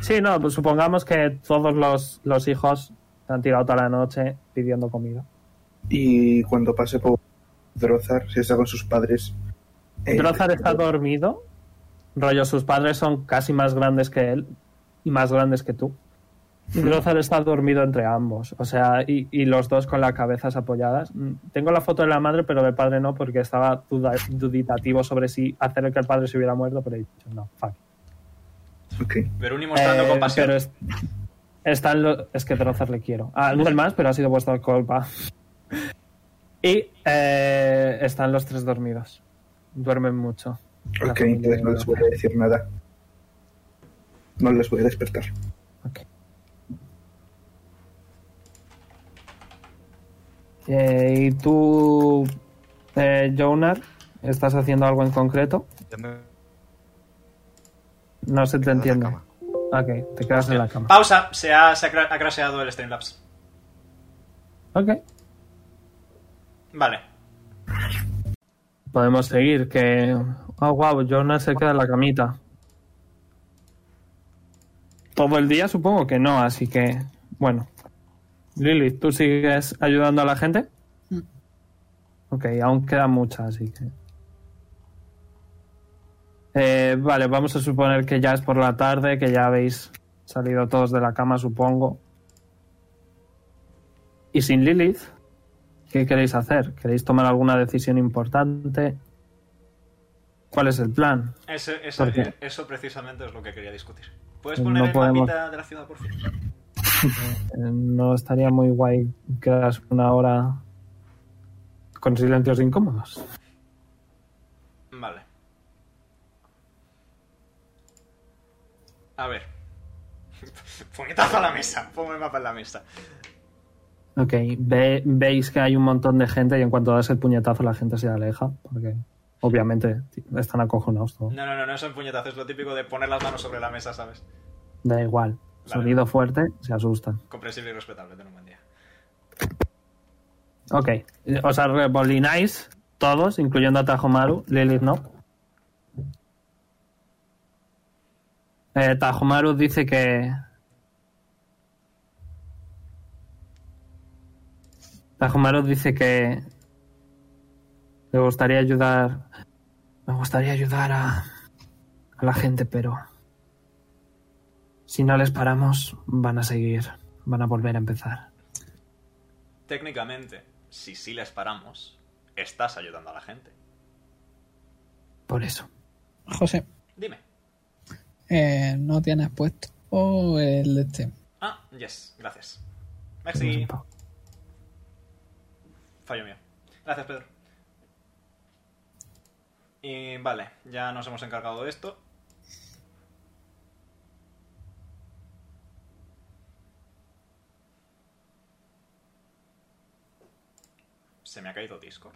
Sí, no, pues supongamos que todos los, los hijos se han tirado toda la noche pidiendo comida. Y cuando pase por Drozar, si está con sus padres. eh, Drozar está dormido. Rollo, sus padres son casi más grandes que él y más grandes que tú. Y Drozar está dormido entre ambos. O sea, y, y los dos con las cabezas apoyadas. Mm, Tengo la foto de la madre, pero del padre no, porque estaba duda- duditativo sobre si hacer que el padre se hubiera muerto, pero he dicho, no, fuck. Ok. Veruni mostrando Eh, compasión. Pero es, están lo- es que Drozar le quiero. Ah, no el más, pero ha sido vuestra culpa. Y eh, están los tres dormidos. Duermen mucho. Ok, entonces no les voy a decir nada. No les voy a despertar. Ok. Eh, ¿Y tú, eh, Jonar, estás haciendo algo en concreto? No se te entiende. Ok, te quedas en la cama. Pausa, se ha, se ha, cra- ha crasheado el Streamlabs. Ok. Vale. Podemos seguir, que... Oh, wow, Jonar se queda en la camita. Todo el día supongo que no, así que... Bueno. Lily, ¿tú sigues ayudando a la gente? Mm. Ok, aún queda mucha, así que... Eh, vale, vamos a suponer que ya es por la tarde, que ya habéis salido todos de la cama, supongo. Y sin Lilith, ¿qué queréis hacer? ¿Queréis tomar alguna decisión importante? cuál es el plan. Ese, ese, eh, Eso precisamente es lo que quería discutir. ¿Puedes poner no el podemos... mapita de la ciudad, por fin? Eh, no estaría muy guay quedarse una hora con silencios incómodos. Vale. A ver. Puñetazo a la mesa. Pongo el mapa en la mesa. Ok, Ve, veis que hay un montón de gente y en cuanto das el puñetazo la gente se aleja. Porque obviamente están acojonados. No, no, no, no es un puñetazo. Es lo típico de poner las manos sobre la mesa, ¿sabes? Da igual. Vale. Sonido fuerte, se asustan. Comprensible y respetable. Ten un buen día. Ok, os arrebolináis todos, incluyendo a Tajomaru. Lilith no. Eh, Tajomaru dice que. Tajomaru dice que. Le gustaría ayudar. Me gustaría ayudar a. a la gente, pero. Si no les paramos, van a seguir. Van a volver a empezar. Técnicamente, si sí les paramos, estás ayudando a la gente. Por eso. José, Dime. eh, no tienes puesto o el de este. Ah, yes, gracias. Merci. Fallo mío. Gracias, Pedro. Y vale, ya nos hemos encargado de esto. Se me ha caído Discord.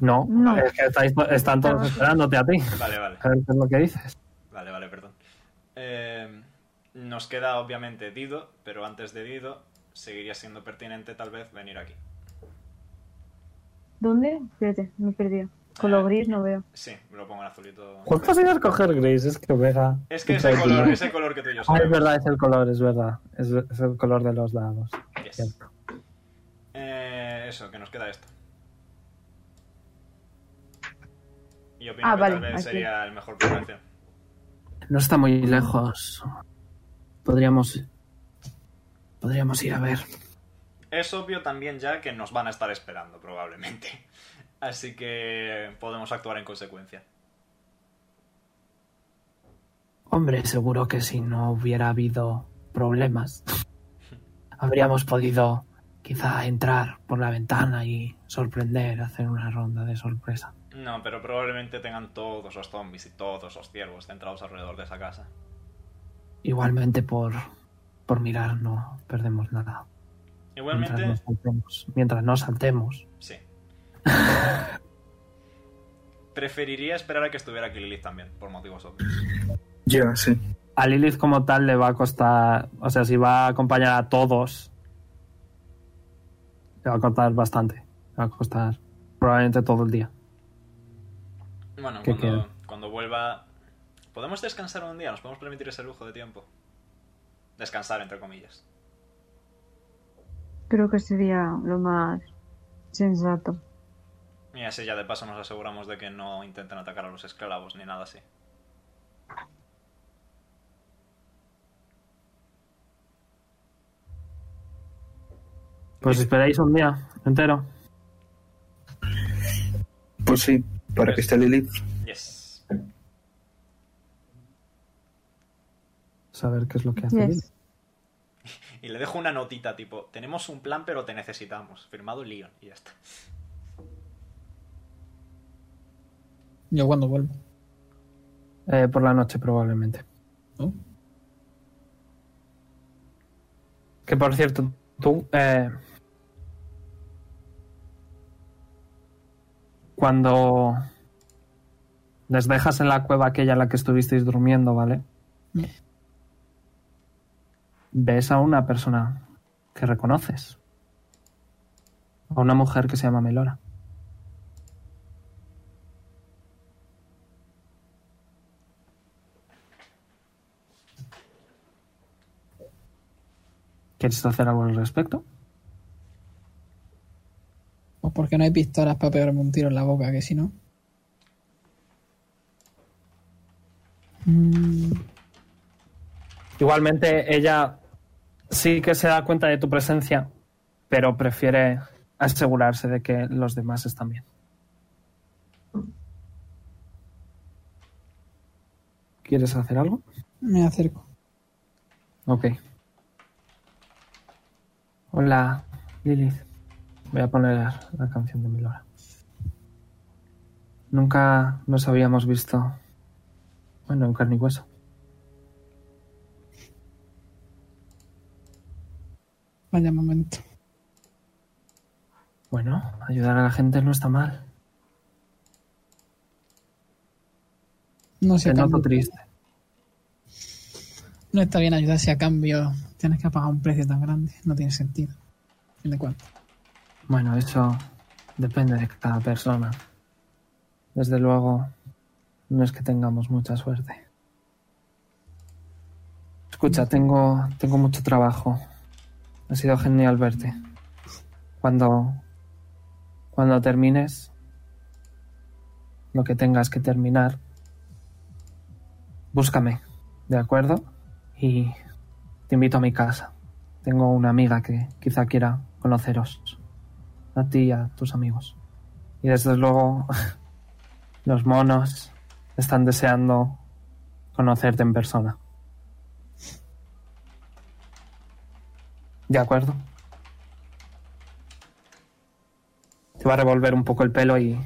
No, No. es que estáis- están todos esperándote a ti. Vale, vale. A ver qué es lo que dices. Vale, vale, perdón. Eh, nos queda obviamente Dido, pero antes de Dido seguiría siendo pertinente tal vez venir aquí. ¿Dónde? Espérate, me he perdido. Color gris no veo. Sí, me lo pongo en azulito. ¿Cuánto has ido a escoger Grace? Es que Omega. Es que es el color, es el color que tú y yo Ah, es sabemos. verdad, es el color, es verdad. Es, es el color de los dados. Yes. Cierto. Eh, eso, que nos queda esto. Y opino Ah, que vale, tal vez aquí. sería el mejor plan. No está muy lejos. Podríamos. Podríamos ir a ver. Es obvio también ya que nos van a estar esperando, probablemente. Así que podemos actuar en consecuencia. Hombre, seguro que si no hubiera habido problemas, habríamos podido quizá entrar por la ventana y sorprender, hacer una ronda de sorpresa. No, pero probablemente tengan todos los zombies y todos los ciervos centrados alrededor de esa casa. Igualmente por, por mirar no perdemos nada. Mientras no Igualmente, saltemos. Mientras no saltemos. Preferiría esperar a que estuviera aquí Lilith también, por motivos obvios. Ya, sí. A Lilith como tal le va a costar, o sea, si va a acompañar a todos, le va a costar bastante. Le va a costar probablemente todo el día. Bueno, ¿Qué cuando, cuando vuelva... ¿Podemos descansar un día? ¿Nos podemos permitir ese lujo de tiempo? Descansar, entre comillas. Creo que sería lo más sensato. Y así ya de paso nos aseguramos de que no intenten atacar a los esclavos ni nada así. Pues esperáis un día entero. Pues sí, para que esté Lilith. Yes. Saber qué es lo que hace. Lilith. Yes. Y le dejo una notita tipo, tenemos un plan pero te necesitamos. Firmado Leon y ya está. Yo cuando vuelvo. Eh, por la noche probablemente. ¿no? Que por cierto, tú... eh, cuando les dejas en la cueva aquella en la que estuvisteis durmiendo, ¿vale? Mm. Ves a una persona que reconoces. A una mujer que se llama Melora. ¿Quieres hacer algo al respecto? Pues porque no hay pistolas para pegarme un tiro en la boca, que si no. Mm, Igualmente, ella sí que se da cuenta de tu presencia, pero prefiere asegurarse de que los demás están bien. ¿Quieres hacer algo? me acerco. Ok. Hola, Lilith. Voy a poner la canción de Milora. Nunca nos habíamos visto. Bueno, en carne y hueso. Vaya momento. Bueno, ayudar a la gente no está mal. No sé. Te noto triste no está bien ayudar si a cambio tienes que pagar un precio tan grande. No tiene sentido. De cuentas. Bueno, eso depende de cada persona. Desde luego, no es que tengamos mucha suerte. Escucha, tengo, tengo mucho trabajo. Ha sido genial verte. Cuando, cuando termines lo que tengas que terminar, búscame, ¿de acuerdo? Y te invito a mi casa. Tengo una amiga que quizá quiera conoceros a ti y a tus amigos. Y desde luego, los monos están deseando conocerte en persona. ¿De acuerdo? Te va a revolver un poco el pelo y,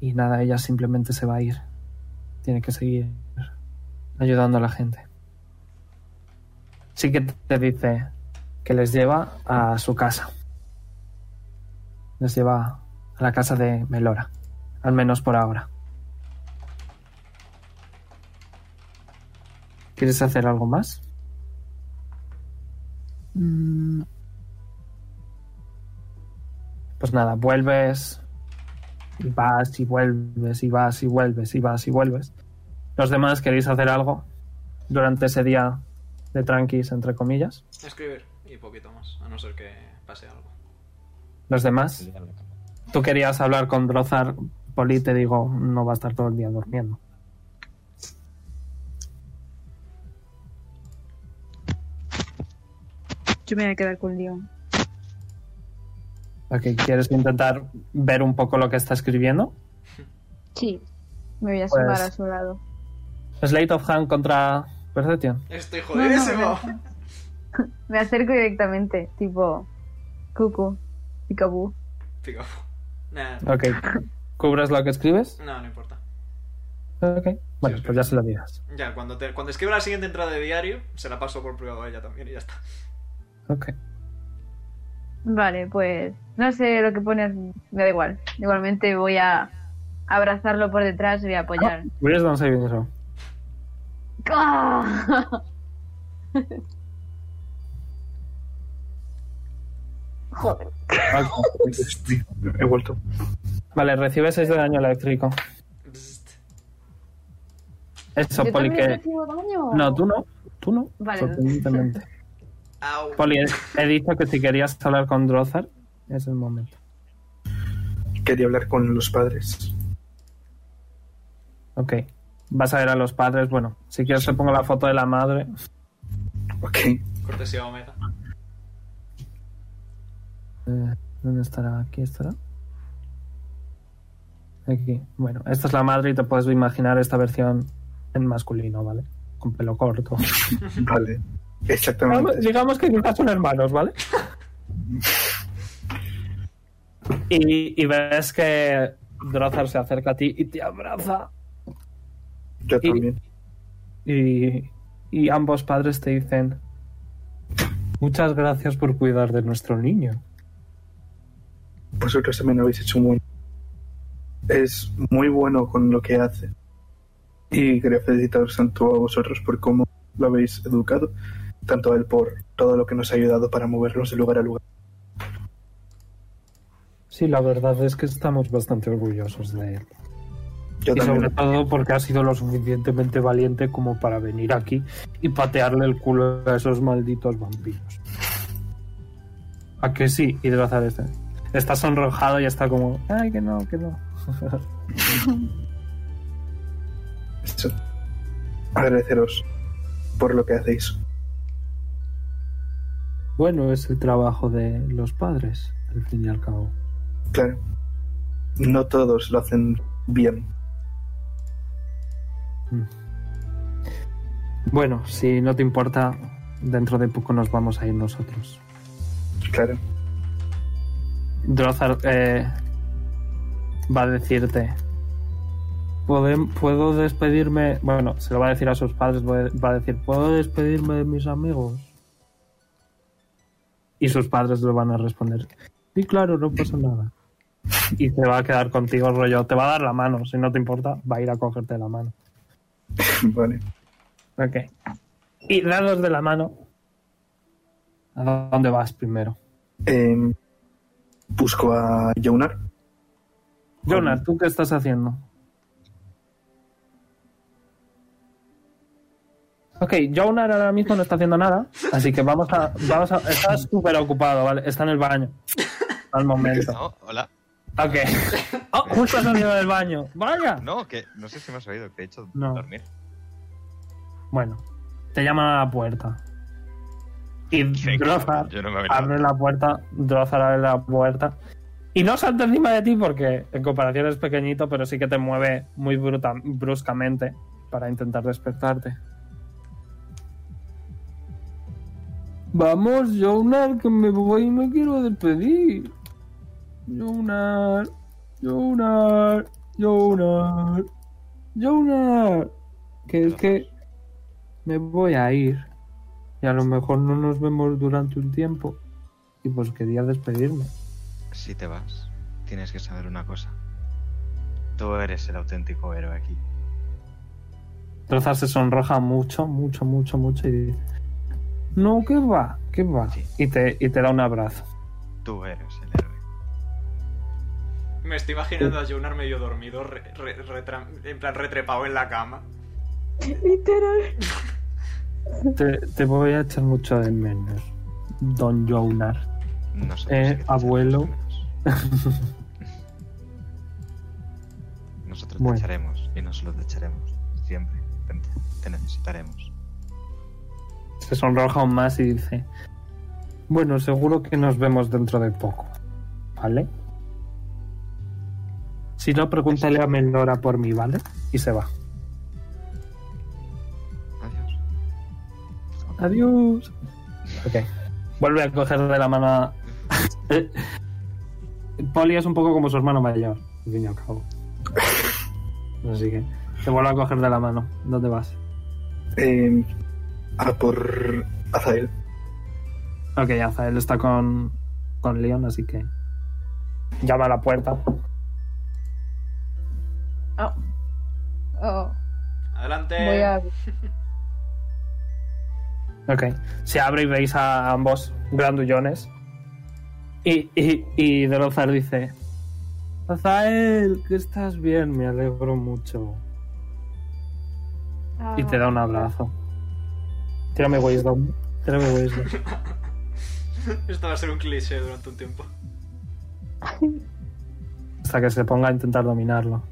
y nada, ella simplemente se va a ir. Tiene que seguir ayudando a la gente. Sí que te dice que les lleva a su casa les lleva a la casa de Melora, al menos por ahora. ¿Quieres hacer algo más? Mm, Pues nada, vuelves y vas y vuelves y vas y vuelves y vas y vuelves. Los demás queréis hacer algo durante ese día de tranquis, entre comillas. Escribir y poquito más, a no ser que pase algo. Los demás, tú querías hablar con Drozar, Poli te digo, no va a estar todo el día durmiendo. Yo me voy a quedar con Leon. Ok, ¿Quieres intentar ver un poco lo que está escribiendo? Sí. Me voy a Pues- sumar a su lado. Slate of Hand contra Perception. Estoy jodidísimo. no, no. Me acerco directamente, tipo. Cucu. Picaboo. Pico. Nah, Ok. ¿Cubres lo que escribes? no, no importa. Ok. Bueno, Sí, pues ya se lo digas. Ya, cuando, te, cuando escriba la siguiente entrada de diario, se la paso por privado a ella también y ya está. Ok. Vale, pues. No sé lo que pones. Me da igual. Igualmente voy a abrazarlo por detrás y voy a apoyar. Wisdom saving throw. ¡Ah! Joder. He vuelto. Vale, recibe 6 de daño eléctrico. Eso, ¿Yo Poli, también que... recibo daño? No, tú no. Tú no. Vale. Sorprendentemente. Au. Poli, he dicho que si querías hablar con Drozar, es el momento. Quería hablar con los padres. Ok. Vas a ver a los padres. Bueno, si quieres te pongo la foto de la madre. Ok. Cortesía Omega. Eh, ¿Dónde estará? ¿Aquí estará? Aquí. Bueno, esta es la madre y te puedes imaginar esta versión en masculino, ¿vale? Con pelo corto. Vale. Digamos- Exactamente. Digamos que quizás son hermanos, ¿vale? Y, y ves que Drozar se acerca a ti y te abraza. Yo y- también. Y, y ambos padres te dicen: Muchas gracias por cuidar de nuestro niño. Vosotros también habéis hecho un buen. Es muy bueno con lo que hace. Y quería felicitaros tanto a vosotros por cómo lo habéis educado, tanto a él por todo lo que nos ha ayudado para movernos de lugar a lugar. Sí, la verdad es que estamos bastante orgullosos de él. Yo y sobre también. todo porque ha sido lo suficientemente valiente como para venir aquí y patearle el culo a esos malditos vampiros. ¿A que sí? Y Drozar está, está sonrojado y está como, ay, que no, que no. Eso. Agradeceros por lo que hacéis. bueno, es el trabajo de los padres, al fin y al cabo. Claro. No todos lo hacen bien. Bueno, si no te importa, dentro de poco nos vamos a ir nosotros. Claro. Drozar eh, va a decirte. "¿Podem- ¿Puedo despedirme? Bueno, se lo va a decir a sus padres. Va a decir: ¿Puedo despedirme de mis amigos? Y sus padres le van a responder, sí, claro, no pasa nada. Y se va a quedar contigo, rollo, te va a dar la mano, si no te importa, va a ir a cogerte la mano. Vale. Ok. Y dados de la mano. ¿A dónde vas primero? Em, busco a Jonar. Jonas, ¿tú qué estás haciendo? Ok, Jonar ahora mismo no está haciendo nada, así que vamos a... Vamos a está súper ocupado, ¿vale? Está en el baño. Al momento. No, hola. Ok. Oh, justo ha salido del baño. Vaya. No, que no sé si me has oído, que he hecho No. dormir. Bueno, te llaman a la puerta. Y Drozar Yo no abre la puerta, Drozar abre la puerta. Y no salta encima de ti porque en comparación es pequeñito, pero sí que te mueve muy bruta- bruscamente para intentar despertarte. Vamos, Jonar, que me voy y me quiero despedir. Jonar, Jonar, Jonar, Jonar. Que es que me voy a ir. Y a lo mejor no nos vemos durante un tiempo. Y pues quería despedirme. Si te vas, tienes que saber una cosa. Tú eres el auténtico héroe aquí. Trozar se sonroja mucho, mucho, mucho, mucho y dice: No, ¿qué va? ¿Qué va? Sí. Y te, y te da un abrazo. Tú eres el héroe. Me estoy imaginando a Jonar medio dormido, re- re- retra- en plan retrepado en la cama. Literal. Te, te voy a echar mucho de menos, Don Jonar. Nosotros Eh, sí que te abuelo. Nosotros Bueno. te echaremos y no solo te echaremos. Siempre te, te necesitaremos. Se sonroja aún más y dice: Bueno, seguro que nos vemos dentro de poco. ¿Vale? Si no, pregúntale a Melora por mí, ¿vale? Y se va. Adiós. Adiós. Ok. Vuelve a coger de la mano. Eh, Poli es un poco como su hermano mayor, al fin y al cabo. Así que te vuelve a coger de la mano. ¿Dónde vas? Em, a por Azael. Ok, Azael está con, con Leon, así que llama a la puerta. Oh. Oh. Adelante. Voy a. Ok. Se abre y veis a ambos grandullones. Y, y, y Drozar dice: Azael, que estás bien, me alegro mucho. Y te da un abrazo. Tírame wisdom. Tírame wisdom. Esto va a ser un cliché durante un tiempo. Hasta que se ponga a intentar dominarlo.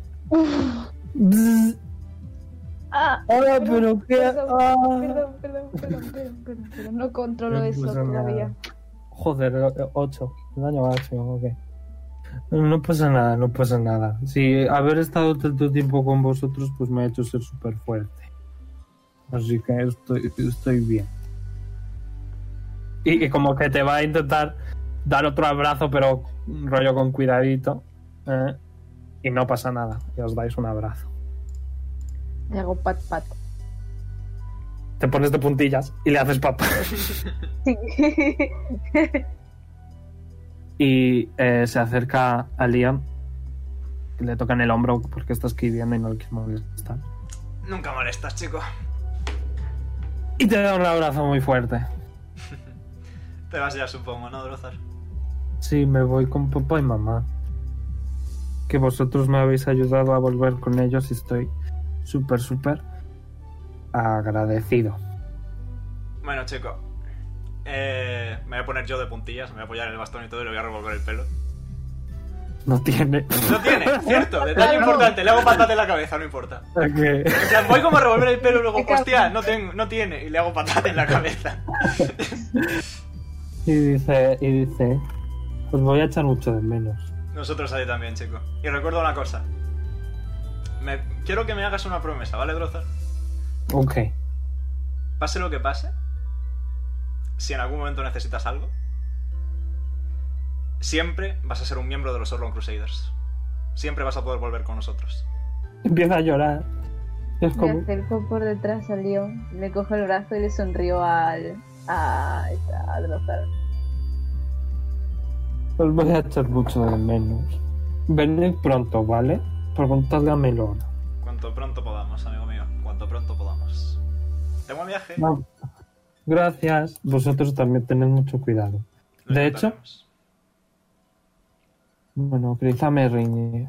Ah, Hola, pero qué. perdón, Ah. perdón, perdón, perdón, perdón, No controlo No eso todavía. Joder, 8. Daño máximo, ok. No pasa nada, no pasa nada. Si haber estado tanto tiempo con vosotros, pues me ha hecho ser súper fuerte. Así que estoy, estoy bien. Y, y como que te va a intentar dar otro abrazo, pero rollo con cuidadito. ¿eh? Y no pasa nada. Y os dais un abrazo. Y hago pat pat. Te pones de puntillas y le haces papá. Sí. Y eh, se acerca a Liam. Le toca en el hombro porque está escribiendo y no le quiere molestar. Nunca molestas, chico. Y te da un abrazo muy fuerte. Te vas ya, supongo, ¿no, Drozar? Sí, me voy con papá y mamá. Que vosotros me habéis ayudado a volver con ellos y estoy súper, súper agradecido. Bueno, chico. Eh, me voy a poner yo de puntillas, me voy a apoyar en el bastón y todo y le voy a revolver el pelo. No tiene. No tiene, cierto, detalle importante, le hago patate en la cabeza, no importa. En plan, voy como a revolver el pelo y luego, hostia, no, tengo, no tiene, y le hago patate en la cabeza. Y dice, y dice, os voy a echar mucho de menos. Nosotros ahí también, chico. Y recuerdo una cosa. Me, quiero que me hagas una promesa, ¿vale, Drozar? Ok. Pase lo que pase, si en algún momento necesitas algo, siempre vas a ser un miembro de los Orlon Crusaders. Siempre vas a poder volver con nosotros. Empieza a llorar. Es Me como. acerco por detrás al León, le cojo el brazo y le sonrío al. a. a Drozar. Os voy a echar mucho de menos. Venid pronto, ¿vale? Preguntadle a Melona. Cuanto pronto podamos, amigo mío. Cuanto pronto podamos. Tengo un viaje. No. Gracias. Vosotros también tened mucho cuidado. De hecho, bueno, Criza me riñe.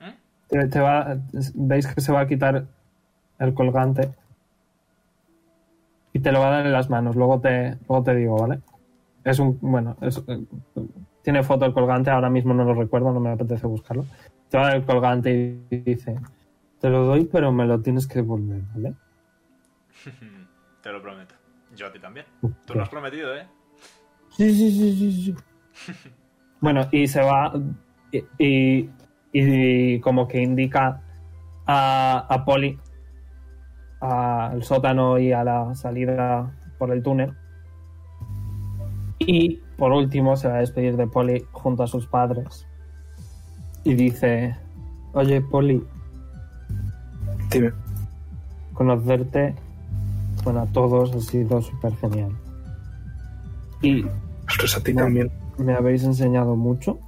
¿Eh? Te- te va- Veis que se va a quitar el colgante y te lo va a dar en las manos. Luego te, luego te digo, ¿vale? Es un. Bueno, es- eh, tiene foto el colgante, ahora mismo no lo recuerdo, no me apetece buscarlo. Te va el colgante y dice: Te lo doy, pero me lo tienes que devolver, ¿vale? Te lo prometo. Yo a ti también. Tú lo has prometido, ¿eh? Sí, sí, sí, sí, sí. bueno, y se va y, y, y como que indica a, a Poli al sótano y a la salida por el túnel. Y por último se va a despedir de Poli junto a sus padres. Y dice, oye Poli, Dime. conocerte, bueno, a todos ha sido súper genial. Y Pues a ti No. también. me habéis enseñado mucho.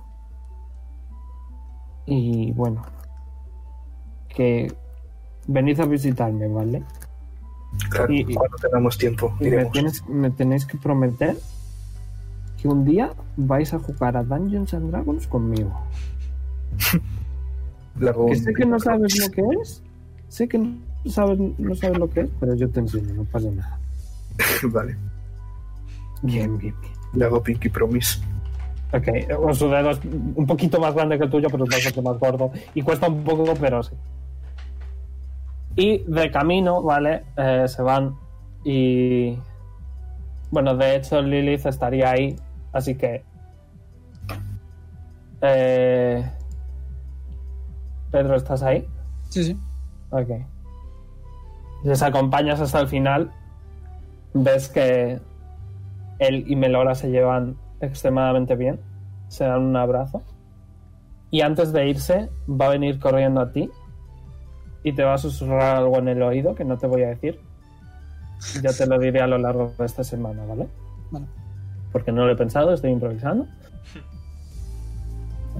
Y bueno, que venid a visitarme, ¿vale? Claro, Y- cuando tengamos tiempo, Y me, iremos. tienes- me tenéis que prometer que un día vais a jugar a Dungeons and Dragons conmigo. Que sé que no sabes lo que es, sé que no sabes, no sabes lo que es, pero yo te enseño, no pasa nada. vale. Bien, bien, bien. Le hago Pinky Promise. Ok, su dedo es un poquito más grande que el tuyo, pero es bastante más gordo. Y cuesta un poco, pero sí. Y de camino, ¿vale? Eh, se van y... Bueno, de hecho Lilith estaría ahí, así que... Eh... Pedro, ¿estás ahí? Sí, sí. Ok. Les acompañas hasta el final. Ves que él y Melora se llevan extremadamente bien. Se dan un abrazo. Y antes de irse, va a venir corriendo a ti. Y te va a susurrar algo en el oído que no te voy a decir. Ya te lo diré a lo largo de esta semana, ¿vale? Vale. Porque no lo he pensado, estoy improvisando.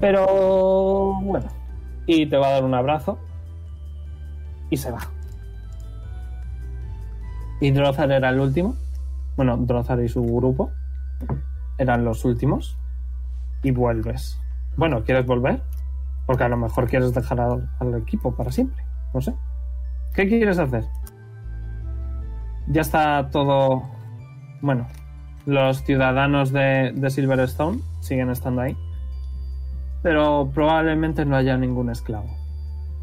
Pero bueno. Y te va a dar un abrazo. Y se va. Y Drozar era el último. Bueno, Drozar y su grupo eran los últimos. Y vuelves. Bueno, ¿quieres volver? Porque a lo mejor quieres dejar al, al equipo para siempre. No sé. ¿Qué quieres hacer? Ya está todo. Bueno, los ciudadanos de, de Silverstone siguen estando ahí. Pero probablemente no haya ningún esclavo.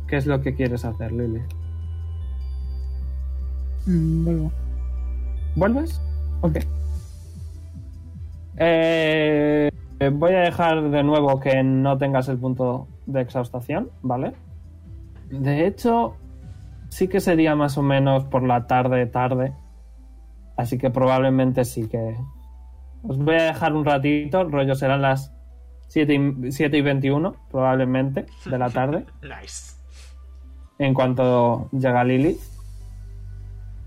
¿Qué es lo que quieres hacer, Lily? Mm, vuelvo. ¿Vuelves? Ok. Eh, voy a dejar de nuevo que no tengas el punto de exhaustación, ¿vale? De hecho, sí que sería más o menos por la tarde, tarde. Así que probablemente sí que... Os voy a dejar un ratito, rollo serán las 7 y, 7 y 21, probablemente, de la tarde, Nice. en cuanto llega Lilith.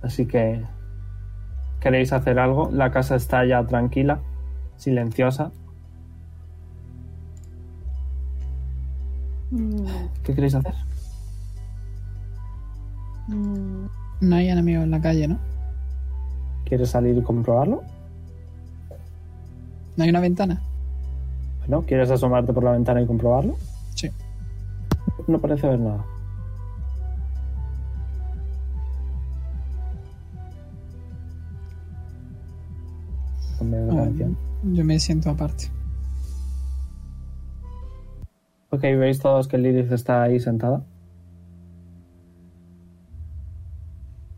Así que queréis hacer algo. La casa está ya tranquila, silenciosa. Mm, ¿Qué queréis hacer? mm, No hay enemigos en la calle, ¿no? ¿Quieres salir y comprobarlo? No hay una ventana. Bueno, ¿quieres asomarte por la ventana y comprobarlo? Sí. No parece haber nada. Ah, yo me siento aparte. Ok, veis todos que Lilith está ahí sentada.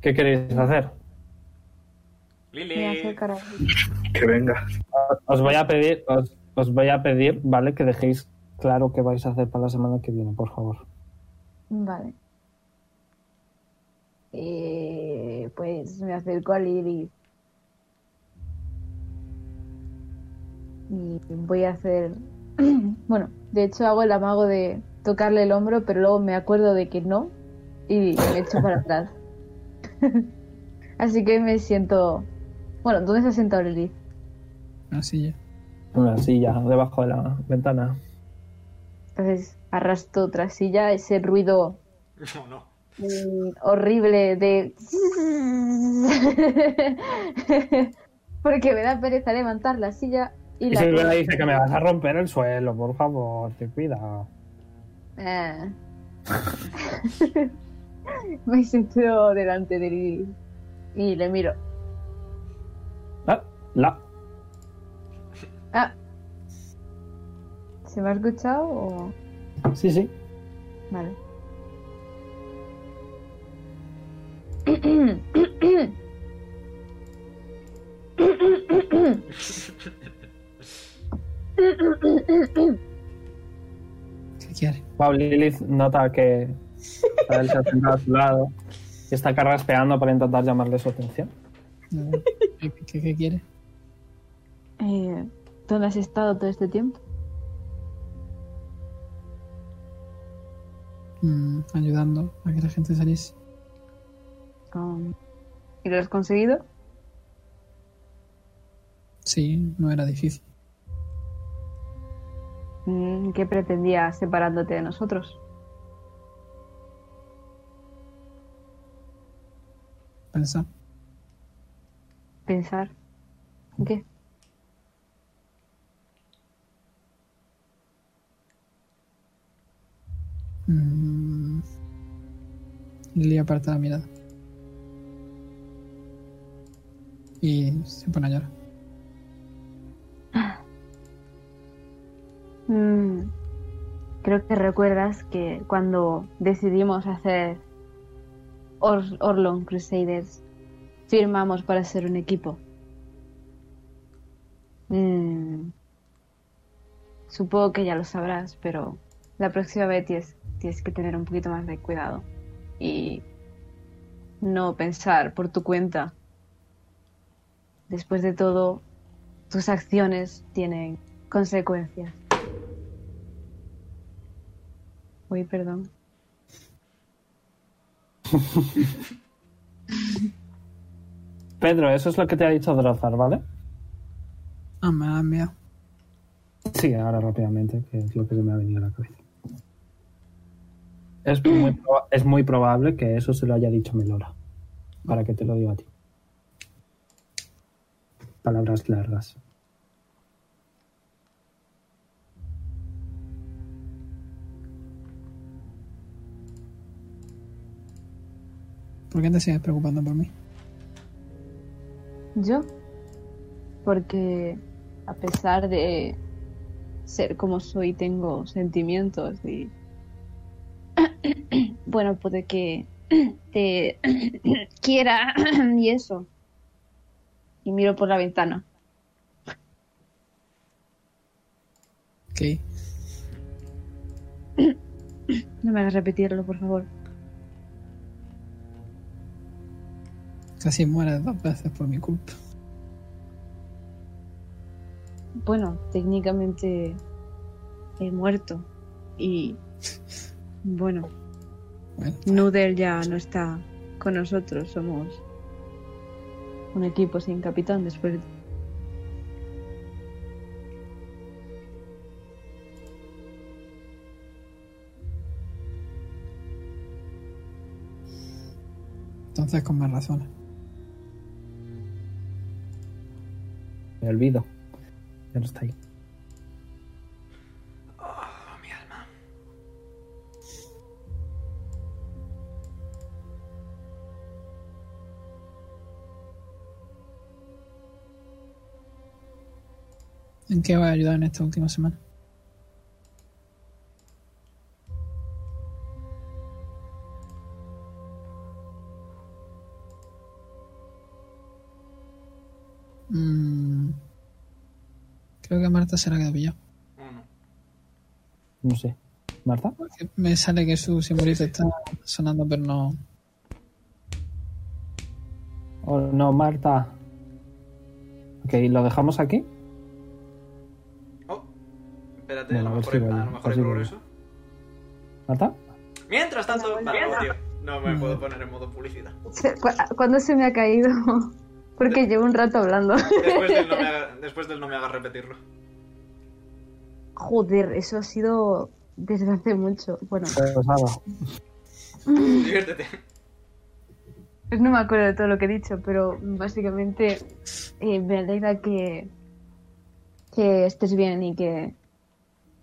¿Qué queréis hacer? Lili. Que venga. Os voy a pedir, os, os voy a pedir, ¿vale? Que dejéis claro qué vais a hacer para la semana que viene, por favor. Vale. Eh, pues me acerco a Lily. Y voy a hacer. bueno, de hecho hago el amago de tocarle el hombro, pero luego me acuerdo de que no. Y me echo para atrás. Así que me siento. Bueno, ¿dónde se ha sentado Lily? Una silla. Una silla debajo de la ventana. Entonces arrastro otra silla, ese ruido No, no. mm, horrible de... Porque me da pereza levantar la silla y Y la... Silvia dice que me vas a romper el suelo, por favor, ten cuidado. Ah. me siento delante de Lily y le miro. La. Ah. ¿Se me ha escuchado o...? Sí, sí. Vale. ¿Qué quiere? Wow, Lilith nota que él se ha sentado a su lado y está carraspeando para intentar llamarle su atención. No. ¿Qué, qué- qué quiere? Eh, ¿Dónde has estado todo este tiempo? Mm, ayudando a que la gente saliese. Um, ¿Y lo has conseguido? Sí, no era difícil. Mm, ¿Qué pretendías separándote de nosotros? Pensar. Pensar. ¿En qué? Mm. Lily aparta la mirada. Y se pone a llorar. Mm, creo que recuerdas que cuando decidimos hacer Or- Orlon Crusaders, firmamos para ser un equipo. Mm, supongo que ya lo sabrás, pero la próxima vez tienes, que tener un poquito más de cuidado y no pensar por tu cuenta. Después de todo, tus acciones tienen consecuencias. Uy, perdón. Pedro, eso es lo que te ha dicho Drozar, ¿vale? Ah, me ha enviado. Sí, ahora rápidamente, que es lo que se me ha venido a la cabeza. Es muy, es muy probable que eso se lo haya dicho Melora. Para que te lo diga a ti. Palabras largas. ¿Por qué te sigues preocupando por mí? ¿Yo? Porque a pesar de ser como soy, tengo sentimientos y... bueno, puede que te quiera y eso. Y miro por la ventana. Ok. No me hagas repetirlo, por favor. Casi mueres dos veces por mi culpa. Bueno, técnicamente he muerto. Y bueno, Bueno, Noodle ya no está con nosotros. Somos un equipo sin capitán después de entonces con más razones. Me olvido. Ya no está ahí. ¿En qué voy a ayudar en esta última semana? Mm, creo que Marta se la quedó pillado. No sé. ¿Marta? Porque Me sale que su simbolito está sonando, pero no. Oh, no, Marta. Ok, ¿lo dejamos aquí? Espérate, Bueno, a lo mejor, si hay- vale, a lo mejor a hay ver si progreso. ¿Marta? Mientras tanto, vale, tío, no me puedo poner en modo publicidad. ¿Cuándo se me ha caído? Porque llevo un rato hablando. Después del no me, haga- después del no me hagas repetirlo. Joder, eso ha sido desde hace mucho. Bueno, Sara, Diviértete. pues no me acuerdo de todo lo que he dicho, pero básicamente eh, me alegra que, que estés bien y que,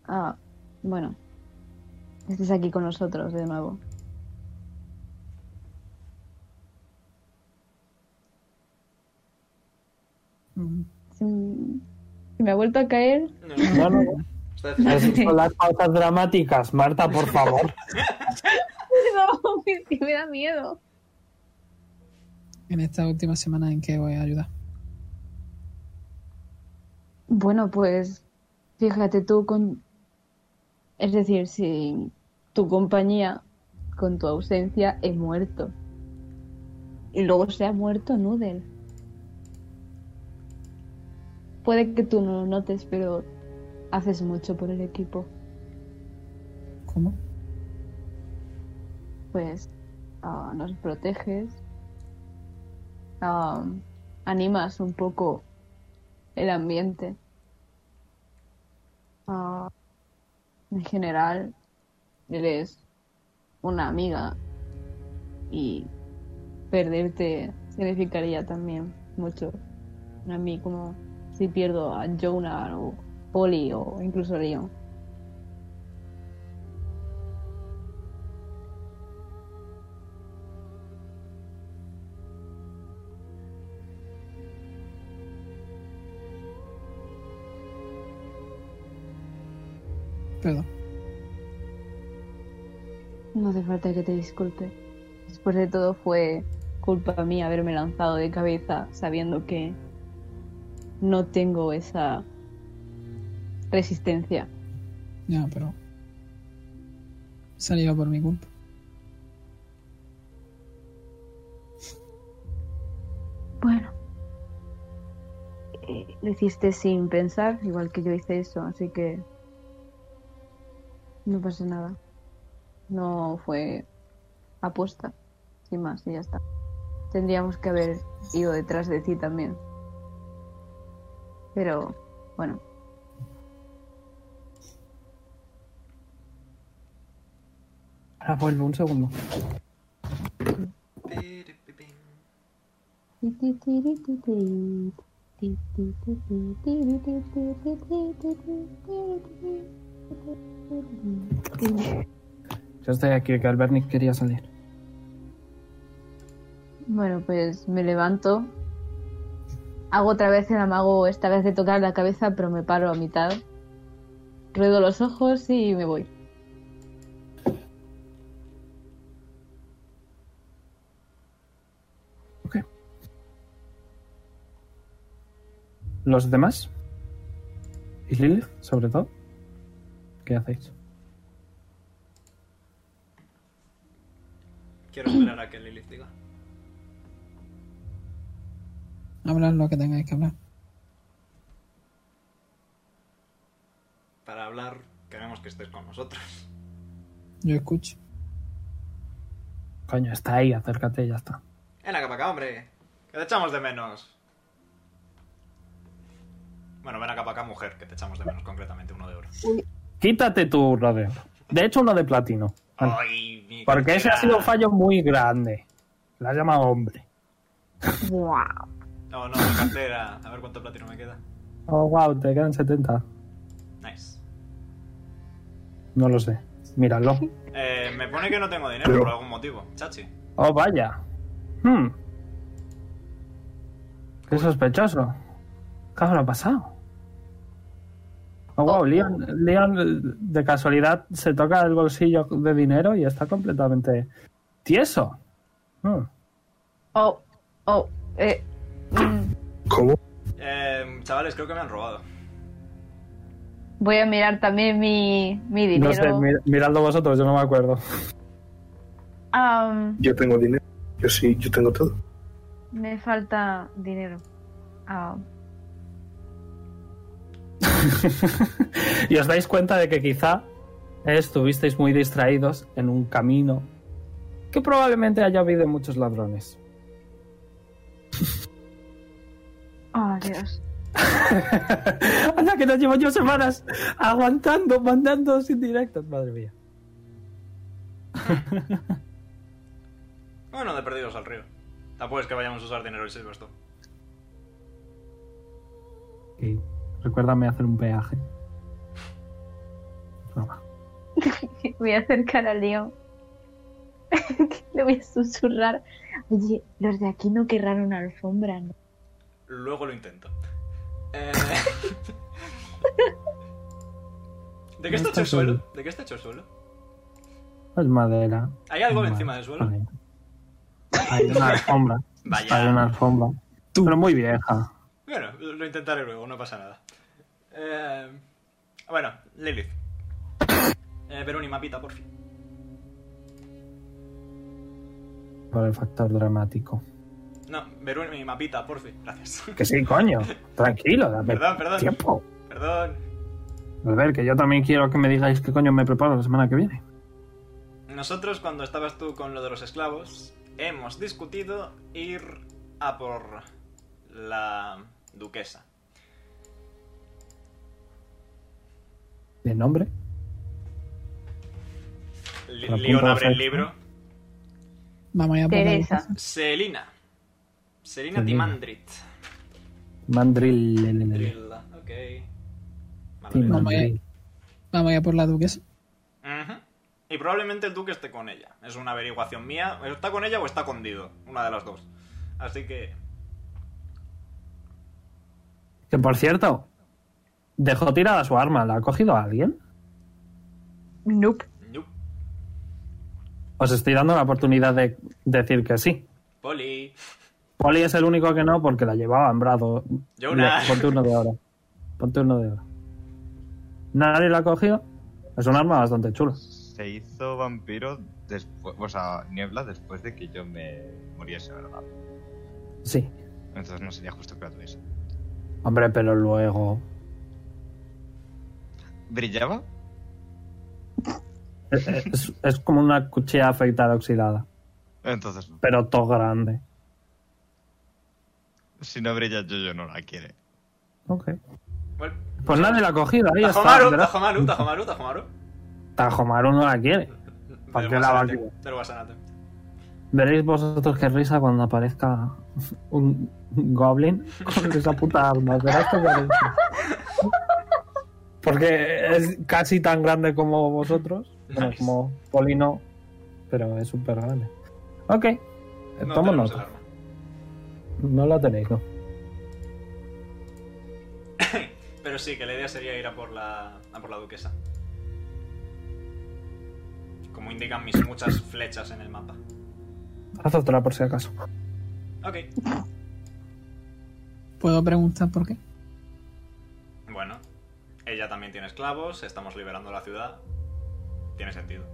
ah, bueno, estés aquí con nosotros de nuevo. Se, se me ha vuelto a caer. No, no, no. Son las pausas dramáticas. Marta, por favor. No, es que me da miedo. En esta última semana en que voy a ayudar. Bueno, pues fíjate tú con... Es decir, si tu compañía, con tu ausencia, he muerto. Y luego se ha muerto Noodle. Puede que tú no lo notes, pero haces mucho por el equipo. ¿Cómo? Pues ah, nos proteges, ah, animas un poco el ambiente. Ah, en general, eres una amiga y perderte significaría también mucho a mí como si pierdo a Jonah o Polly o incluso Leon. Perdón. No hace falta que te disculpe. Después de todo fue culpa mía haberme lanzado de cabeza sabiendo que no tengo esa resistencia. Ya, pero. Salió por mi culpa. Bueno. Eh, lo hiciste sin pensar, igual que yo hice eso, así que no pasa nada. No fue apuesta, sin más, y ya está. Tendríamos que haber ido detrás de ti también. Pero, bueno, Ahora vuelvo un segundo. Yo estoy aquí, que Albernic quería salir. Bueno, pues me levanto. Hago otra vez el amago, esta vez de tocar la cabeza, pero me paro a mitad. Ruedo los ojos y me voy. Ok. ¿Los demás? ¿Y Lilith, sobre todo? ¿Qué hacéis? Quiero esperar a que Lilith diga. Hablad lo que tengáis que hablar. Para hablar, queremos que estés con nosotros. Yo escucho. Coño, está ahí, acércate y ya está. Ven acá para acá, hombre. Que te echamos de menos. Bueno, ven acá para acá, mujer, que te echamos de menos, concretamente uno de oro. Quítate tu rodeo. De hecho, uno de platino. Ay, Porque ese ha sido un fallo muy grande. La has llamado hombre. ¡Wow! No, no, mi cartera. A ver cuánto platino me queda. Oh, wow, te quedan 70. Nice. No lo sé. Míralo. Eh, me pone que no tengo dinero Pero- por algún motivo. Chachi. Oh, vaya. Hmm. Qué sospechoso. ¿Qué habrá pasado? Oh, wow, Leon, Leon, de casualidad se toca el bolsillo de dinero y está completamente tieso. Hmm. Oh, oh, eh. mm, ¿Cómo? Eh, chavales, creo que me han robado. voy a mirar también mi, mi dinero. No sé, mi- miradlo vosotros, yo no me acuerdo. Yo tengo dinero. Yo sí, yo tengo todo. me falta dinero. Ah, y os dais cuenta de que quizá estuvisteis muy distraídos en un camino que probablemente haya habido muchos ladrones. oh, Dios. Anda que no mierda, llevo yo semanas aguantando, mandando sin directos, madre mía. Bueno, de perdidos al río. Tampoco es que vayamos a usar dinero el Silverstone. Y recuérdame hacer un peaje. Broma. Voy a acercar a León. Le voy a susurrar. Oye, los de aquí no querrán una alfombra, ¿no? Luego lo intento. Eh, ¿De qué está hecho el suelo? ¿De qué está hecho el suelo? Es madera. ¿Hay algo Madera. encima del suelo? Hay- Hay una alfombra. Vaya. Hay una alfombra. Pero muy vieja. Bueno, lo intentaré luego, no pasa nada. Eh, bueno, Lilith. Eh, Veroni, mapita, por fin. Por el factor dramático. No, Veroni, mapita, por fin. Gracias. Que sí, coño. Tranquilo, dame Perdón, perdón. tiempo. Perdón. A ver, que yo también quiero que me digáis qué coño me preparo la semana que viene. Nosotros, cuando estabas tú con lo de los esclavos, hemos discutido ir a por la duquesa. ¿De nombre? Leon apunto abre el libro. Vamos a por la Teresa. Selina. Selina. Timandrit. Mandrill. Drilla, ok. Vamos a por la duquesa. Y probablemente el duque esté con ella. Es una averiguación mía. ¿Está con ella o está con Dido? Una de las dos. Así que... Que por cierto, dejó tirada su arma. ¿La ha cogido alguien? Nope. Nope. Os estoy dando la oportunidad de decir que sí. Poli. Poli es el único que no porque la llevaba en brazo. Jonah. Le- Ponte uno de oro. Ponte uno de oro. ¿Nadie la ha cogido? Es un arma bastante chula. Se hizo vampiro después, o sea, niebla después de que yo me muriese, ¿verdad? Sí. Entonces no sería justo que la tuviese. Hombre, pero luego... ¿Brillaba? Es, es- es como una cuchilla afeitada oxidada. Entonces, no. Pero todo grande. si no brilla yo, no la quiere. Ok. Bueno, Pues nadie la ha cogido. Ahí está. Tajomaru, verás. Tajomaru, Tajomaru, Tajomaru. Tajomaru no la quiere. ¿Para qué la va a querer? Veréis vosotros qué risa cuando aparezca un goblin con esa puta arma. Verás qué risa. Porque es casi tan grande como vosotros. Bueno, Nice. como Polino, pero es súper grande. Ok. No Tomo nota. No la tenéis, ¿no? Pero sí, que la idea sería ir a por la, a por la duquesa. Como indican mis muchas flechas en el mapa. Haz otra por si acaso. Ok. ¿Puedo preguntar por qué? Ella también tiene esclavos, estamos liberando la ciudad. Tiene sentido.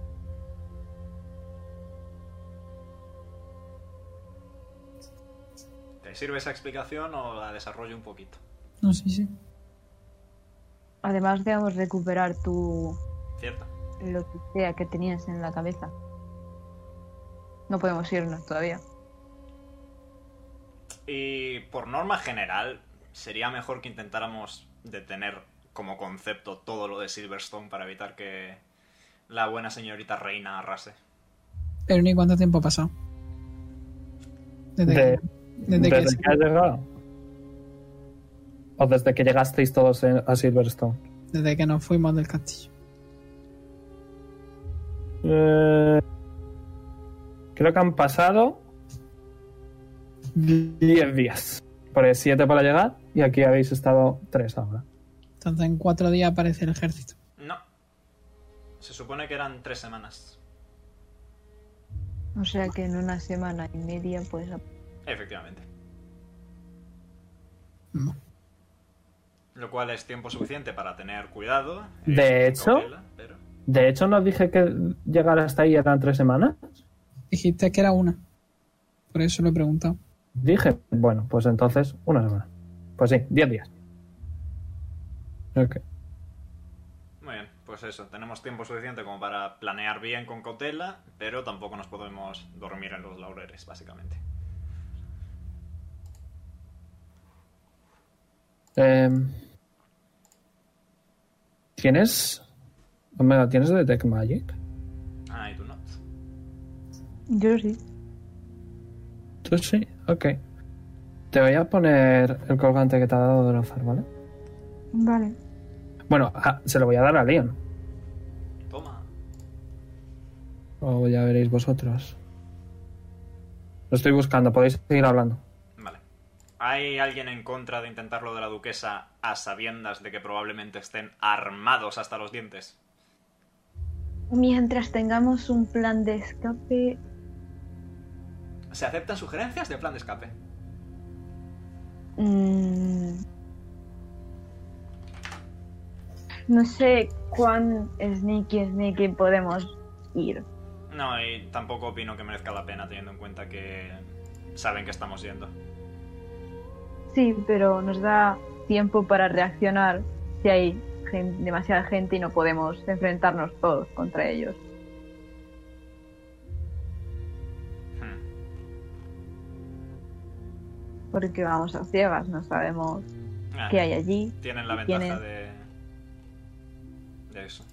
¿Te sirve esa explicación o la desarrollo un poquito? No, sí, sí. Además, debemos recuperar tu. ¿Cierto? lo que sea que tenías en la cabeza. No podemos irnos todavía. Y por norma general, sería mejor que intentáramos detener como concepto todo lo de Silverstone para evitar que la buena señorita reina arrase. Pero ni cuánto tiempo ha pasado. Desde, De- desde que ¿Desde que has llegado? ¿O desde que llegasteis todos en- a Silverstone? desde que nos fuimos del castillo. Eh, creo que han pasado 10 días. Por 7 para llegar y aquí habéis estado 3 ahora. Entonces en cuatro días aparece el ejército. No. Se supone que eran tres semanas. O sea que en una semana y media, pues. Efectivamente. No. Lo cual es tiempo suficiente para tener cuidado. De hecho- cautela, pero- De hecho, nos dije que llegar hasta ahí eran 3 semanas. Dijiste que era una. Por eso lo he preguntado. Dije, bueno, pues entonces una semana. Pues sí, 10 días. Ok. Muy bien, pues eso, tenemos tiempo suficiente como para planear bien con cautela, pero tampoco nos podemos dormir en los laureles, básicamente. Em, ¿Tienes. Omega, ¿tienes Detect Magic? I do not. Yo sí. Tú sí, ok. Te voy a poner el colgante que te ha dado de Lozar, ¿vale? Vale. Bueno, ah, se lo voy a dar a Leon. Toma. O ya veréis vosotros. Lo estoy buscando, podéis seguir hablando. Vale. ¿Hay alguien en contra de intentar lo de la duquesa a sabiendas de que probablemente estén armados hasta los dientes? Mientras tengamos un plan de escape, ¿Se aceptan sugerencias de plan de escape? mm, no sé cuán sneaky sneaky podemos ir. No, y tampoco opino que merezca la pena teniendo en cuenta que saben que estamos yendo. Sí, pero nos da tiempo para reaccionar si hay demasiada gente y no podemos enfrentarnos todos contra ellos. Hmm. Porque vamos a ciegas, no sabemos Ah, qué hay allí. Tienen la ¿Quién ventaja de... de eso.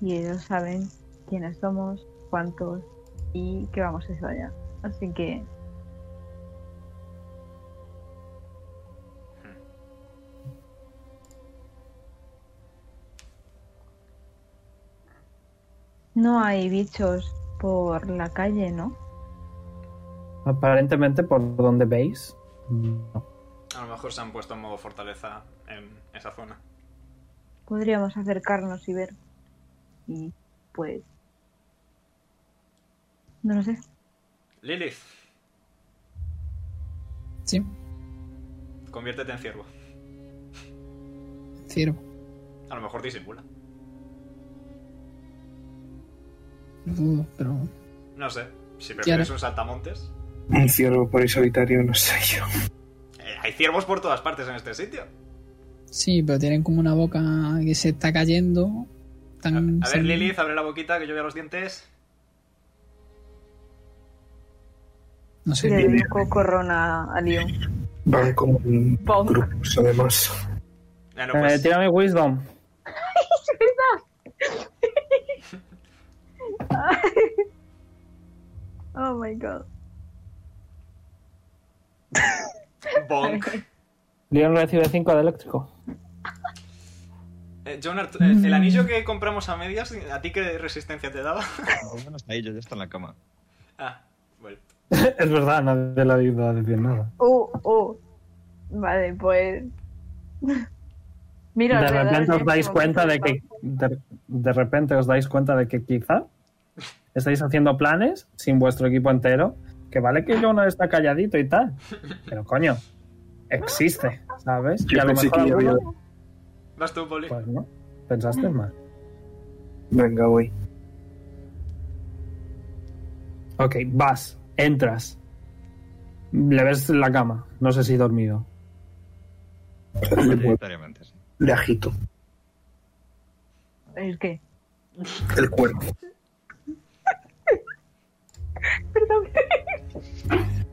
Y ellos saben quiénes somos, cuántos y qué vamos a hacer allá. Así que no hay bichos por la calle, ¿no? Aparentemente, por donde veis. no. A lo mejor se han puesto en modo fortaleza en esa zona. Podríamos acercarnos y ver. Y pues... No lo sé. Lilith, Sí, conviértete en ciervo. ciervo. A lo mejor disimula. Lo dudo, pero. No sé. Si prefieres un saltamontes. Un ciervo por ahí solitario, no sé yo. Eh, hay ciervos por todas partes en este sitio. Sí, pero tienen como una boca que se está cayendo. A, Tan, a ver, sin- Lilith, abre la boquita que yo vea los dientes. No sé. Le doy un cocorrona a Leon. Van como grupos, además. Bueno, Eh, pues, tírame Wisdom. Oh my god. bonk. Leon recibe 5 de eléctrico. Eh, John Art- eh, el anillo que compramos a medias, ¿a ti qué resistencia te daba? Lo menos ahí yo ya está en la cama. ah, bueno. es verdad, nadie le ha ido a decir nada. Uh, uh. Vale, pues. Mira, de repente os dais cuenta de que- de, de repente os dais cuenta de que quizá estáis haciendo planes sin vuestro equipo entero que vale que yo no está calladito y tal pero coño existe sabes y a lo mejor que ya había- alguno, Vas tú, Poli. pues no pensaste mal Venga, voy. ok vas entras le ves la cama no sé si dormido Mayoritariamente, sí. le agito ¿El qué? el cuerpo.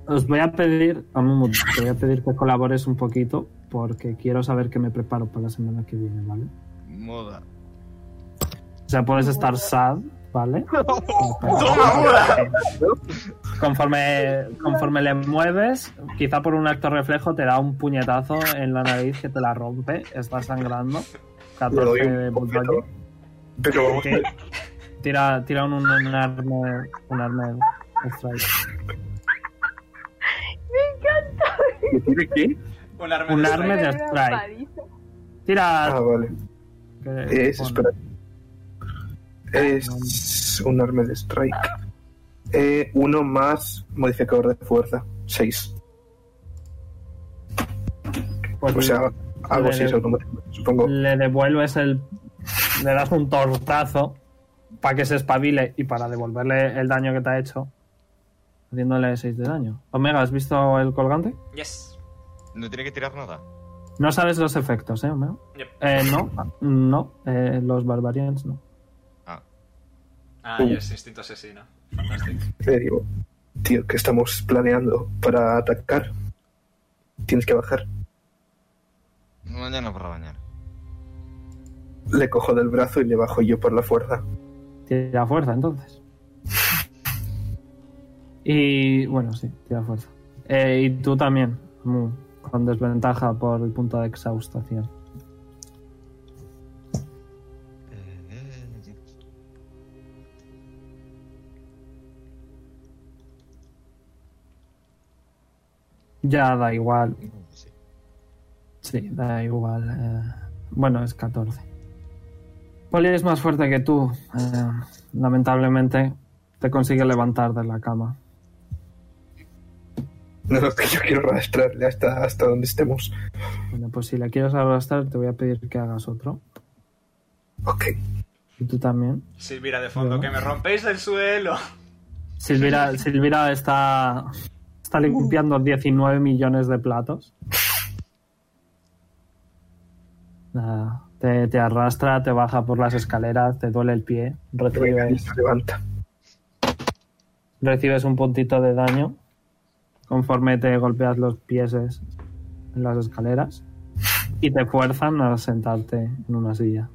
os voy a pedir a Mumu, te voy a pedir que colabores un poquito porque quiero saber qué me preparo para la semana que viene vale Moda. O sea, puedes estar sad, ¿vale? ¡Toma, Conforme, conforme le mueves, quizá por un acto reflejo te da un puñetazo en la nariz que te la rompe, está sangrando. Le doy 14 un bulldogging. bofetón. Pero. Tira, tira un, un, un arme, un arme strike. ¿me tiene qué? Un arma Un de arma de strike. Tira. Ah, vale. Es, espera. Es un arma de strike. Eh, uno más modificador de fuerza. Seis. pues O sea, es automático, supongo. le devuelves el. Le das un tortazo para que se espabile y para devolverle el daño que te ha hecho, haciéndole 6 de daño. Omega, ¿has visto el colgante? Yes. No tiene que tirar nada. No sabes los efectos, ¿eh? Yep. Eh, no, no, eh, los Barbarians no. Ah, Ah, yes, instinto asesino. Fantástico. Digo, tío, que estamos planeando para atacar. Tienes que bajar. mañana por la mañana. Le cojo del brazo y le bajo yo por la fuerza. Tira fuerza, entonces. Y bueno, sí, tira fuerza. Eh, y tú también, Mu, con desventaja por el punto de exhaustación. Ya da igual. Sí, da igual. eh, bueno, es 14. Poli es más fuerte que tú. eh, lamentablemente te consigue levantar de la cama. No es lo que yo quiero arrastrarle hasta, hasta donde estemos. Bueno, pues si le quieres arrastrar, te voy a pedir que hagas otro. Ok. Y tú también. Silvira de fondo, No. que me rompéis el suelo. Silvira, Silvira está, está limpiando 19 millones de platos. Nada, te, te arrastra, te baja por las escaleras, te duele el pie, Venga, recibes, se levanta. recibes un puntito de daño conforme te golpeas los pies en las escaleras y te fuerzan a sentarte en una silla.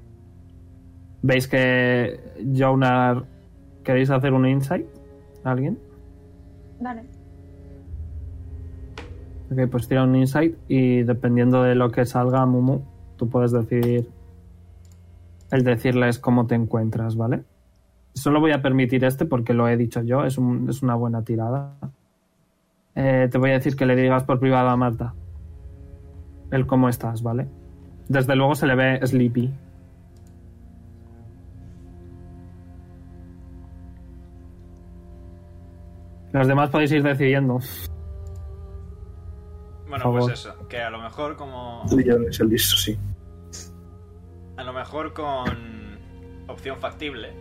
¿Veis que Jonar... ¿Queréis hacer un insight? ¿Alguien? Vale. Ok, pues tira un insight y dependiendo de lo que salga, Mumu, tú puedes decidir el decirles cómo te encuentras, ¿vale? Solo voy a permitir este porque lo he dicho yo, es, un- es una buena tirada. Eh, te voy a decir que le digas por privado a Marta el cómo estás, ¿vale? Desde luego se le ve sleepy. Los demás podéis ir decidiendo. Bueno, pues eso, que a lo mejor como... Es el listo, sí. A lo mejor con opción factible,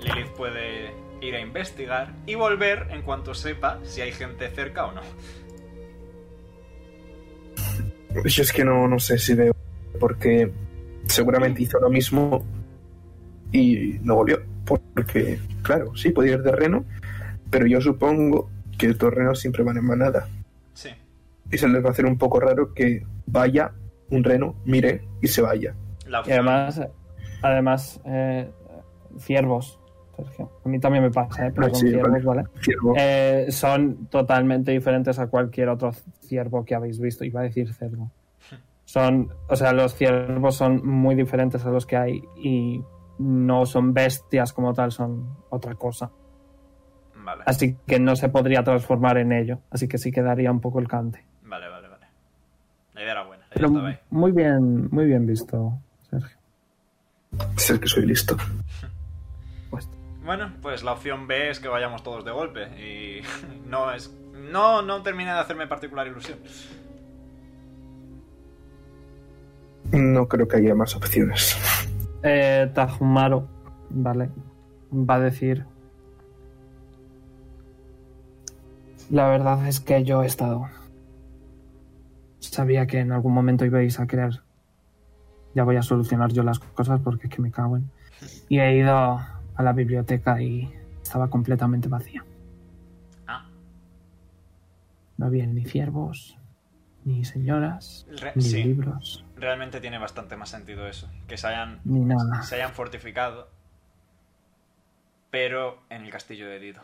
Lilith puede ir a investigar y volver en cuanto sepa si hay gente cerca o no. Yo es que no, no sé si veo. Porque seguramente hizo lo mismo y no volvió. Porque, claro, sí, podía ir de reno, pero yo supongo que estos renos siempre van en manada. Sí, Y se les va a hacer un poco raro que vaya un reno, mire y se vaya. la Y además, además eh, ciervos, Sergio. A mí también me pasa, ¿eh? pero Ah, con sí, ciervos, vale. ¿vale? Ciervo. Eh, son totalmente diferentes a cualquier otro ciervo que habéis visto. Iba a decir cerdo. Son, o sea, los ciervos son muy diferentes a los que hay y no son bestias como tal, son otra cosa. Vale, Así que no se podría transformar en ello. Así que sí quedaría un poco el cante. vale, vale, vale. La idea era buena, la idea Pero estaba ahí. muy bien, muy bien visto, Sergio. Es el que soy listo. Bueno, pues la opción B es que vayamos todos de golpe y no es... No, no termina de hacerme particular ilusión. No creo que haya más opciones. Eh, Tajumaro, vale, va a decir. La verdad es que yo he estado. Sabía que en algún momento ibais a querer. Ya voy a solucionar yo las cosas porque es que me cago en. Y he ido a la biblioteca y estaba completamente vacía. Ah, No había ni ciervos, ni señoras, Re- ni sí. libros, realmente tiene bastante más sentido eso. Que se hayan, ni nada. se hayan fortificado, pero en el castillo de Dido.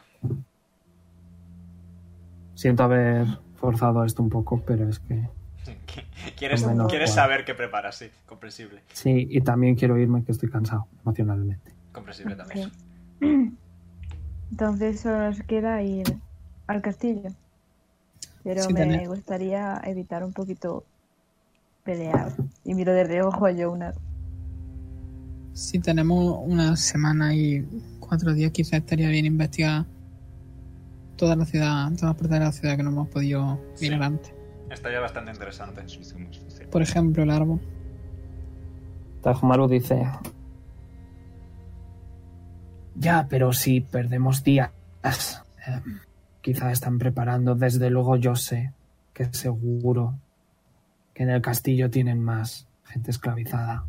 Siento haber forzado esto un poco, pero es que ¿Quieres, quieres saber qué preparas? Sí, comprensible. sí, y también quiero irme que estoy cansado emocionalmente. Comprensible también. Ok. Entonces solo nos queda ir al castillo. Pero Sí, me tener- gustaría evitar un poquito pelear. Y miro de reojo a Jonar. Si tenemos una semana y cuatro días, quizás estaría bien investigar toda la ciudad, todas las partes de la ciudad que no hemos podido Sí. mirar antes. Estaría bastante interesante. Por ejemplo, el árbol. Tajumaru dice... Ya, pero si perdemos días, eh, quizá están preparando. Desde luego yo sé que seguro que en el castillo tienen más gente esclavizada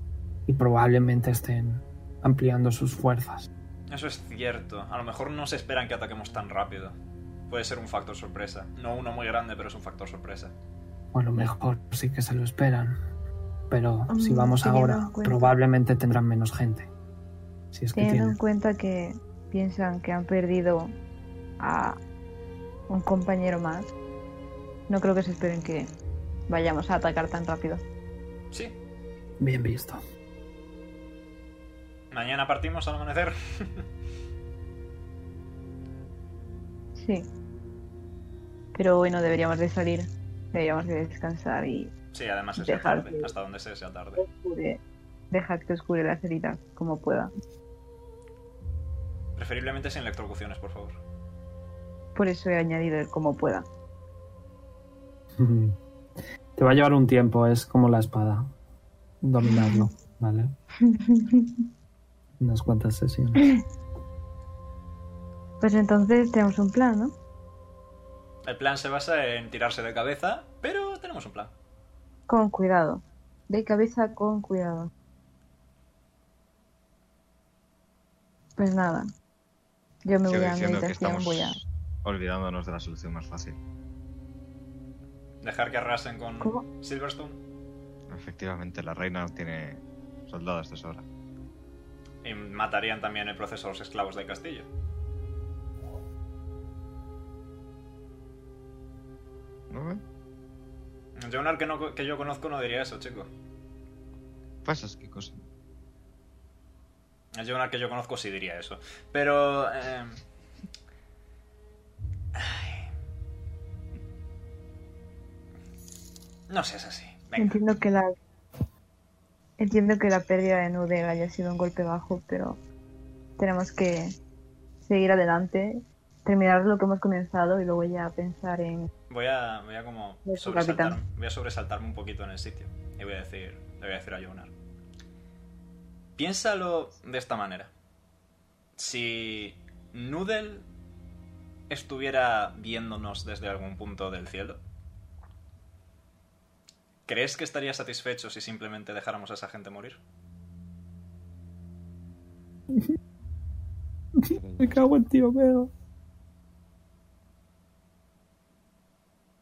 y probablemente estén ampliando sus fuerzas. Eso es cierto. A lo mejor no se esperan que ataquemos tan rápido. Puede ser un factor sorpresa. No uno muy grande, pero es un factor sorpresa. O a lo mejor sí que se lo esperan. Pero si Mm, vamos ahora, probablemente tendrán menos gente. Si es que Teniendo tienen. en cuenta que piensan que han perdido a un compañero más, no creo que se esperen que vayamos a atacar tan rápido. Sí. Bien visto. Mañana partimos al amanecer. Sí. Pero bueno, deberíamos de salir, deberíamos de descansar y Sí, además es ya Dejar tarde. que- Hasta donde sea, sea tarde. Dejar que oscure la cerita como pueda. Preferiblemente sin electrocuciones, por favor. Por eso he añadido el como pueda. Te va a llevar un tiempo, es como la espada. Dominarlo, ¿vale? Unas cuantas sesiones. Pues entonces tenemos un plan, ¿no? El plan se basa en tirarse de cabeza, pero tenemos un plan. Con cuidado. De cabeza con cuidado. Pues nada. Yo me Sigo voy a diciendo que meditación, estamos voy a... olvidándonos de la solución más fácil. Dejar que arrasen con ¿Cómo? Silverstone. Efectivamente, la reina tiene soldados de sobra. Y matarían también el proceso a los esclavos del castillo. ¿No ve? Jonar que, no, que yo conozco no diría eso, chico. Pasas, qué cosa. El Jonar que yo conozco sí diría eso. Pero... eh, ay. No seas así. Venga. Entiendo que la... Entiendo que la pérdida de Nudel haya sido un golpe bajo, pero tenemos que seguir adelante, terminar lo que hemos comenzado y luego ya pensar en... Voy a, voy a como sobresaltar, voy a sobresaltarme un poquito en el sitio. Y voy a decir, le voy a decir a Jonar. Piénsalo de esta manera. Si Noodle estuviera viéndonos desde algún punto del cielo, ¿crees que estaría satisfecho si simplemente dejáramos a esa gente morir? Me cago en tío, pero.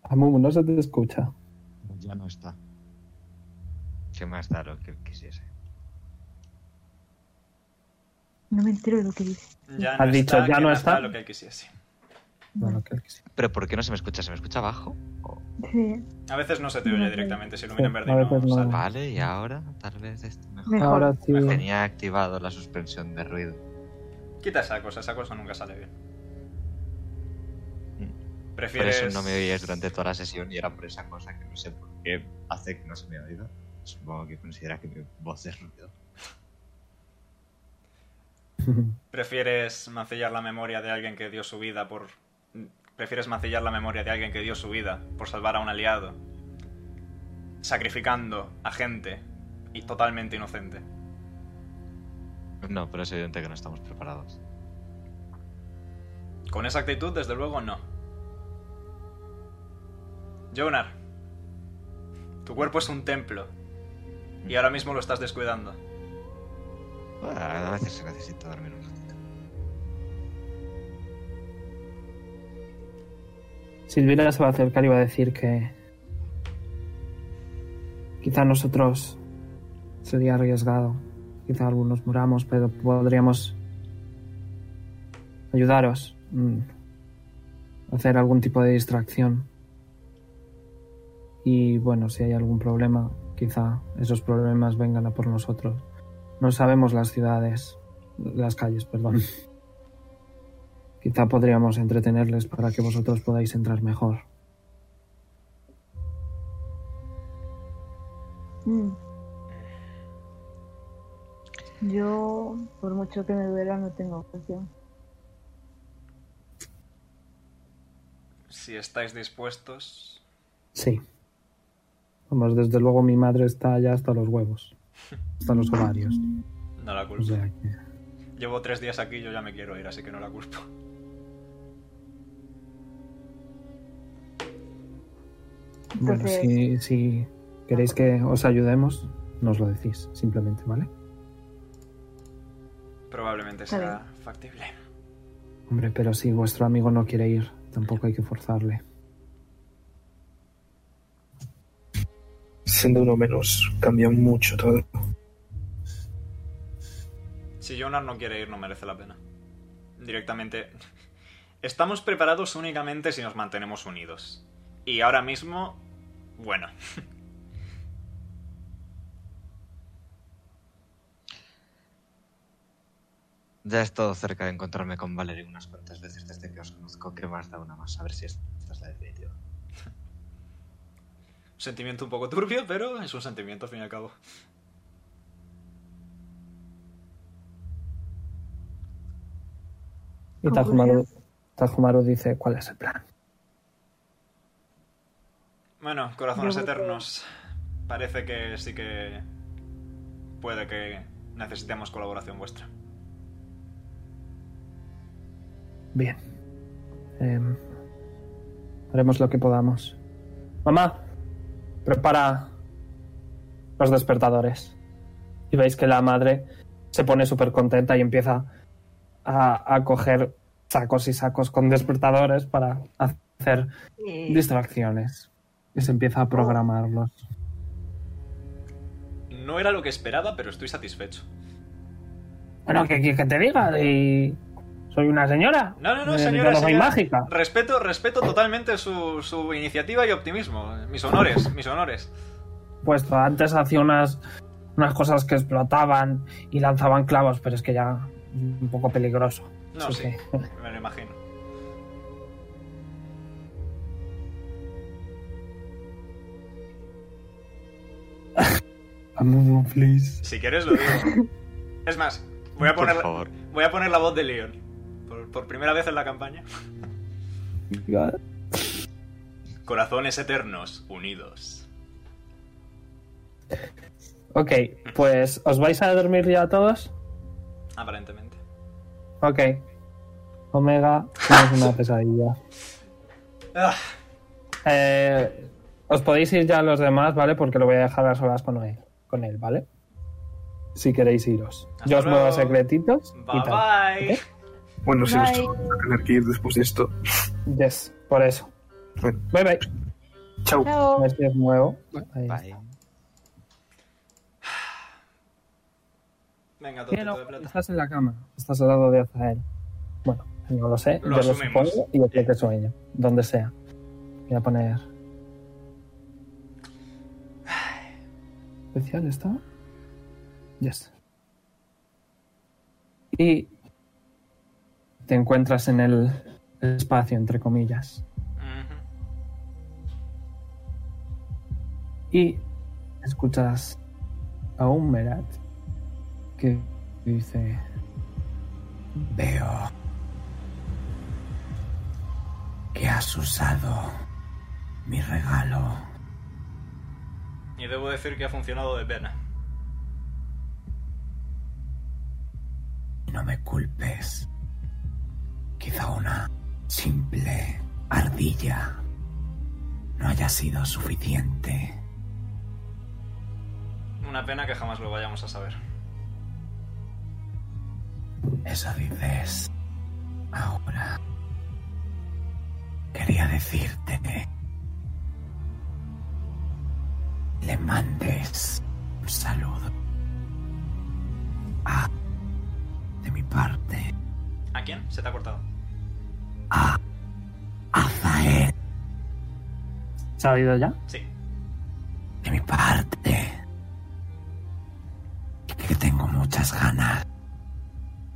Amumu, no se te escucha. Ya no está. ¿Qué más da lo que quisiese? No me entero de lo que dice. Ya Has dicho, está, ya no está. lo que él quisiese. ¿Pero por qué no se me escucha? ¿Se me escucha abajo? ¿O- Sí, A veces no se te oye directamente, si ilumina en verde y no no. sale. Vale, y ahora tal vez esto mejor. mejor. Ahora. Tenía activado la suspensión de ruido. Quita esa cosa, esa cosa nunca sale bien. Por ¿Prefieres...? eso no me oías durante toda la sesión y era por esa cosa que no sé por qué hace que no se me ha oído. Supongo que considera que mi voz es ruido. ¿Prefieres mancillar la memoria de alguien que dio su vida por... ¿Prefieres mancillar la memoria de alguien que dio su vida por salvar a un aliado? Sacrificando a gente y totalmente inocente. No, pero es evidente que no estamos preparados. Con esa actitud, desde luego, no. Jonar, tu cuerpo es un templo. Y ahora mismo lo estás descuidando. A veces se necesita dormir un ratito. Silvira se va a acercar y va a decir que quizá nosotros sería arriesgado, quizá algunos muramos, pero podríamos ayudaros, mm, hacer algún tipo de distracción. Y bueno, si hay algún problema, quizá esos problemas vengan a por nosotros. No sabemos las ciudades, las calles, perdón. Quizá podríamos entretenerles para que vosotros podáis entrar mejor. Mm. Yo, por mucho que me duela, no tengo opción. Si estáis dispuestos... Sí. Vamos, desde luego mi madre está ya hasta los huevos. Hasta los ovarios. No la O culpo. sea que... Llevo tres días aquí y yo ya me quiero ir, así que no la culpo. Bueno, Entonces- si, si queréis que os ayudemos, nos lo decís, simplemente, ¿vale? Probablemente sea factible. Hombre, pero si vuestro amigo no quiere ir, tampoco hay que forzarle. Siendo uno menos, cambia mucho todo. Si Jonar no quiere ir, no merece la pena. Directamente. Estamos preparados únicamente si nos mantenemos unidos. Y ahora mismo. Bueno. Ya he estado cerca de encontrarme con Valerie unas cuantas veces desde que os conozco. ¿Qué más da una más? A ver si esta es la definitiva. Un sentimiento un poco turbio, pero es un sentimiento al fin y al cabo. Y Tajumaru, Tajumaru dice, ¿cuál es el plan? Bueno, corazones eternos. Parece que sí que. Puede que necesitemos colaboración vuestra. Bien. Em, haremos lo que podamos. Mamá, prepara los despertadores. Y veis que la madre se pone súper contenta y empieza a, a coger sacos y sacos con despertadores para hacer distracciones. Y se empieza a programarlos. No era lo que esperaba, pero estoy satisfecho. Bueno, ¿qué quieres que te diga? Y soy una señora. No, no, no, señora, no soy señora. mágica. Respeto, respeto totalmente su, su iniciativa y optimismo. Mis honores, mis honores. Pues antes hacía unas, unas cosas que explotaban y lanzaban clavos, pero es que ya un poco peligroso. No, sí, que- me lo imagino. Please. Si quieres lo digo. Es más, voy a poner, voy a poner la voz de Leon. Por, por primera vez en la campaña. Corazones eternos, unidos. Ok, pues ¿os vais a dormir ya todos? Aparentemente. Ok. Omega, tienes una pesadilla. Ah, Eh, os podéis ir ya los demás, ¿vale? Porque lo voy a dejar a solas con él, con él ¿vale? Si queréis iros. Hasta Yo os muevo secretitos bye y tal. bye. Bueno, si Bye. nos vamos a tener que ir después de esto. Yes, por eso. Bueno, Bye bye. chao. Si os muevo. Ahí está. Bye. Venga, totito no, de plata. estás en la cama. Estás al lado de Azael. Bueno, no lo sé. Lo yo lo asumimos. supongo y yo creo que sueño. Donde sea. Voy a poner. Especial está. Yes. Y te encuentras en el espacio, entre comillas. Y escuchas a un Merat que dice: Veo que has usado mi regalo. Y debo decir que ha funcionado de pena. No me culpes. Quizá una simple ardilla no haya sido suficiente. Una pena que jamás lo vayamos a saber. Eso dices ahora. Quería decirte que le mandes un saludo. A de mi parte, ¿A quién? Se te ha cortado. A Azael ¿Se ha oído ya? Sí. de mi parte. Que tengo muchas ganas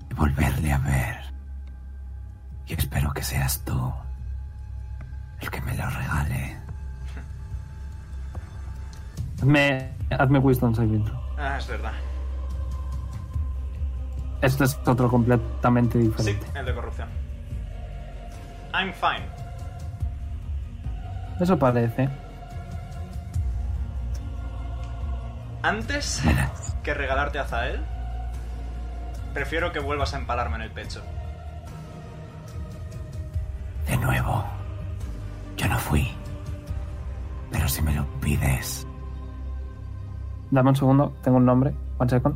de volverle a ver. Y espero que seas tú el que me lo regale. Hazme, hazme Wisdom Saving. Ah, es verdad. Este es otro completamente Sí, diferente. el de corrupción. I'm fine. Eso parece. Antes que regalarte a Zael, prefiero que vuelvas a empalarme en el pecho. De nuevo, yo no fui. Pero si me lo pides, Dame un segundo, tengo un nombre. One second.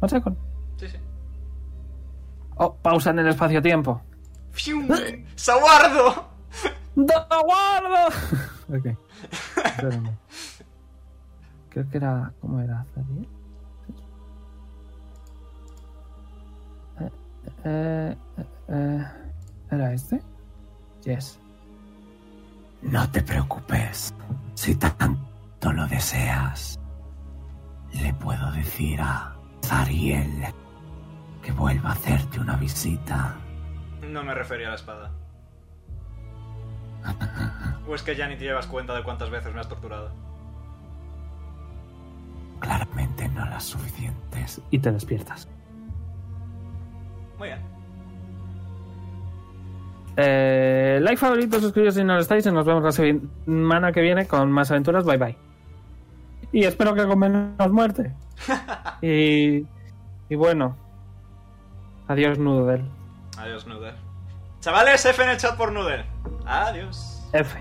One second. Sí, sí. Oh, pausa en el espacio-tiempo. ¡Fium! ¡Saguardo! ¡Da guardo! Ok. Espérame. Creo que era. ¿Cómo era? Zariel? Eh, eh, eh, ¿Era este? Yes. No te preocupes. Si tanto lo deseas, le puedo decir a Zariel que vuelva a hacerte una visita. No me refería a la espada. ¿O es que ya ni te llevas cuenta de cuántas veces me has torturado? Claramente no las suficientes. Y te despiertas. Muy bien. Eh, like, favorito, suscribiros si no lo estáis y nos vemos la semana que viene con más aventuras. Bye bye. Y espero que con menos muerte. y, y bueno. Adiós, Noodle. Adiós, Noodle. Chavales, F en el chat por Noodle. Adiós. F.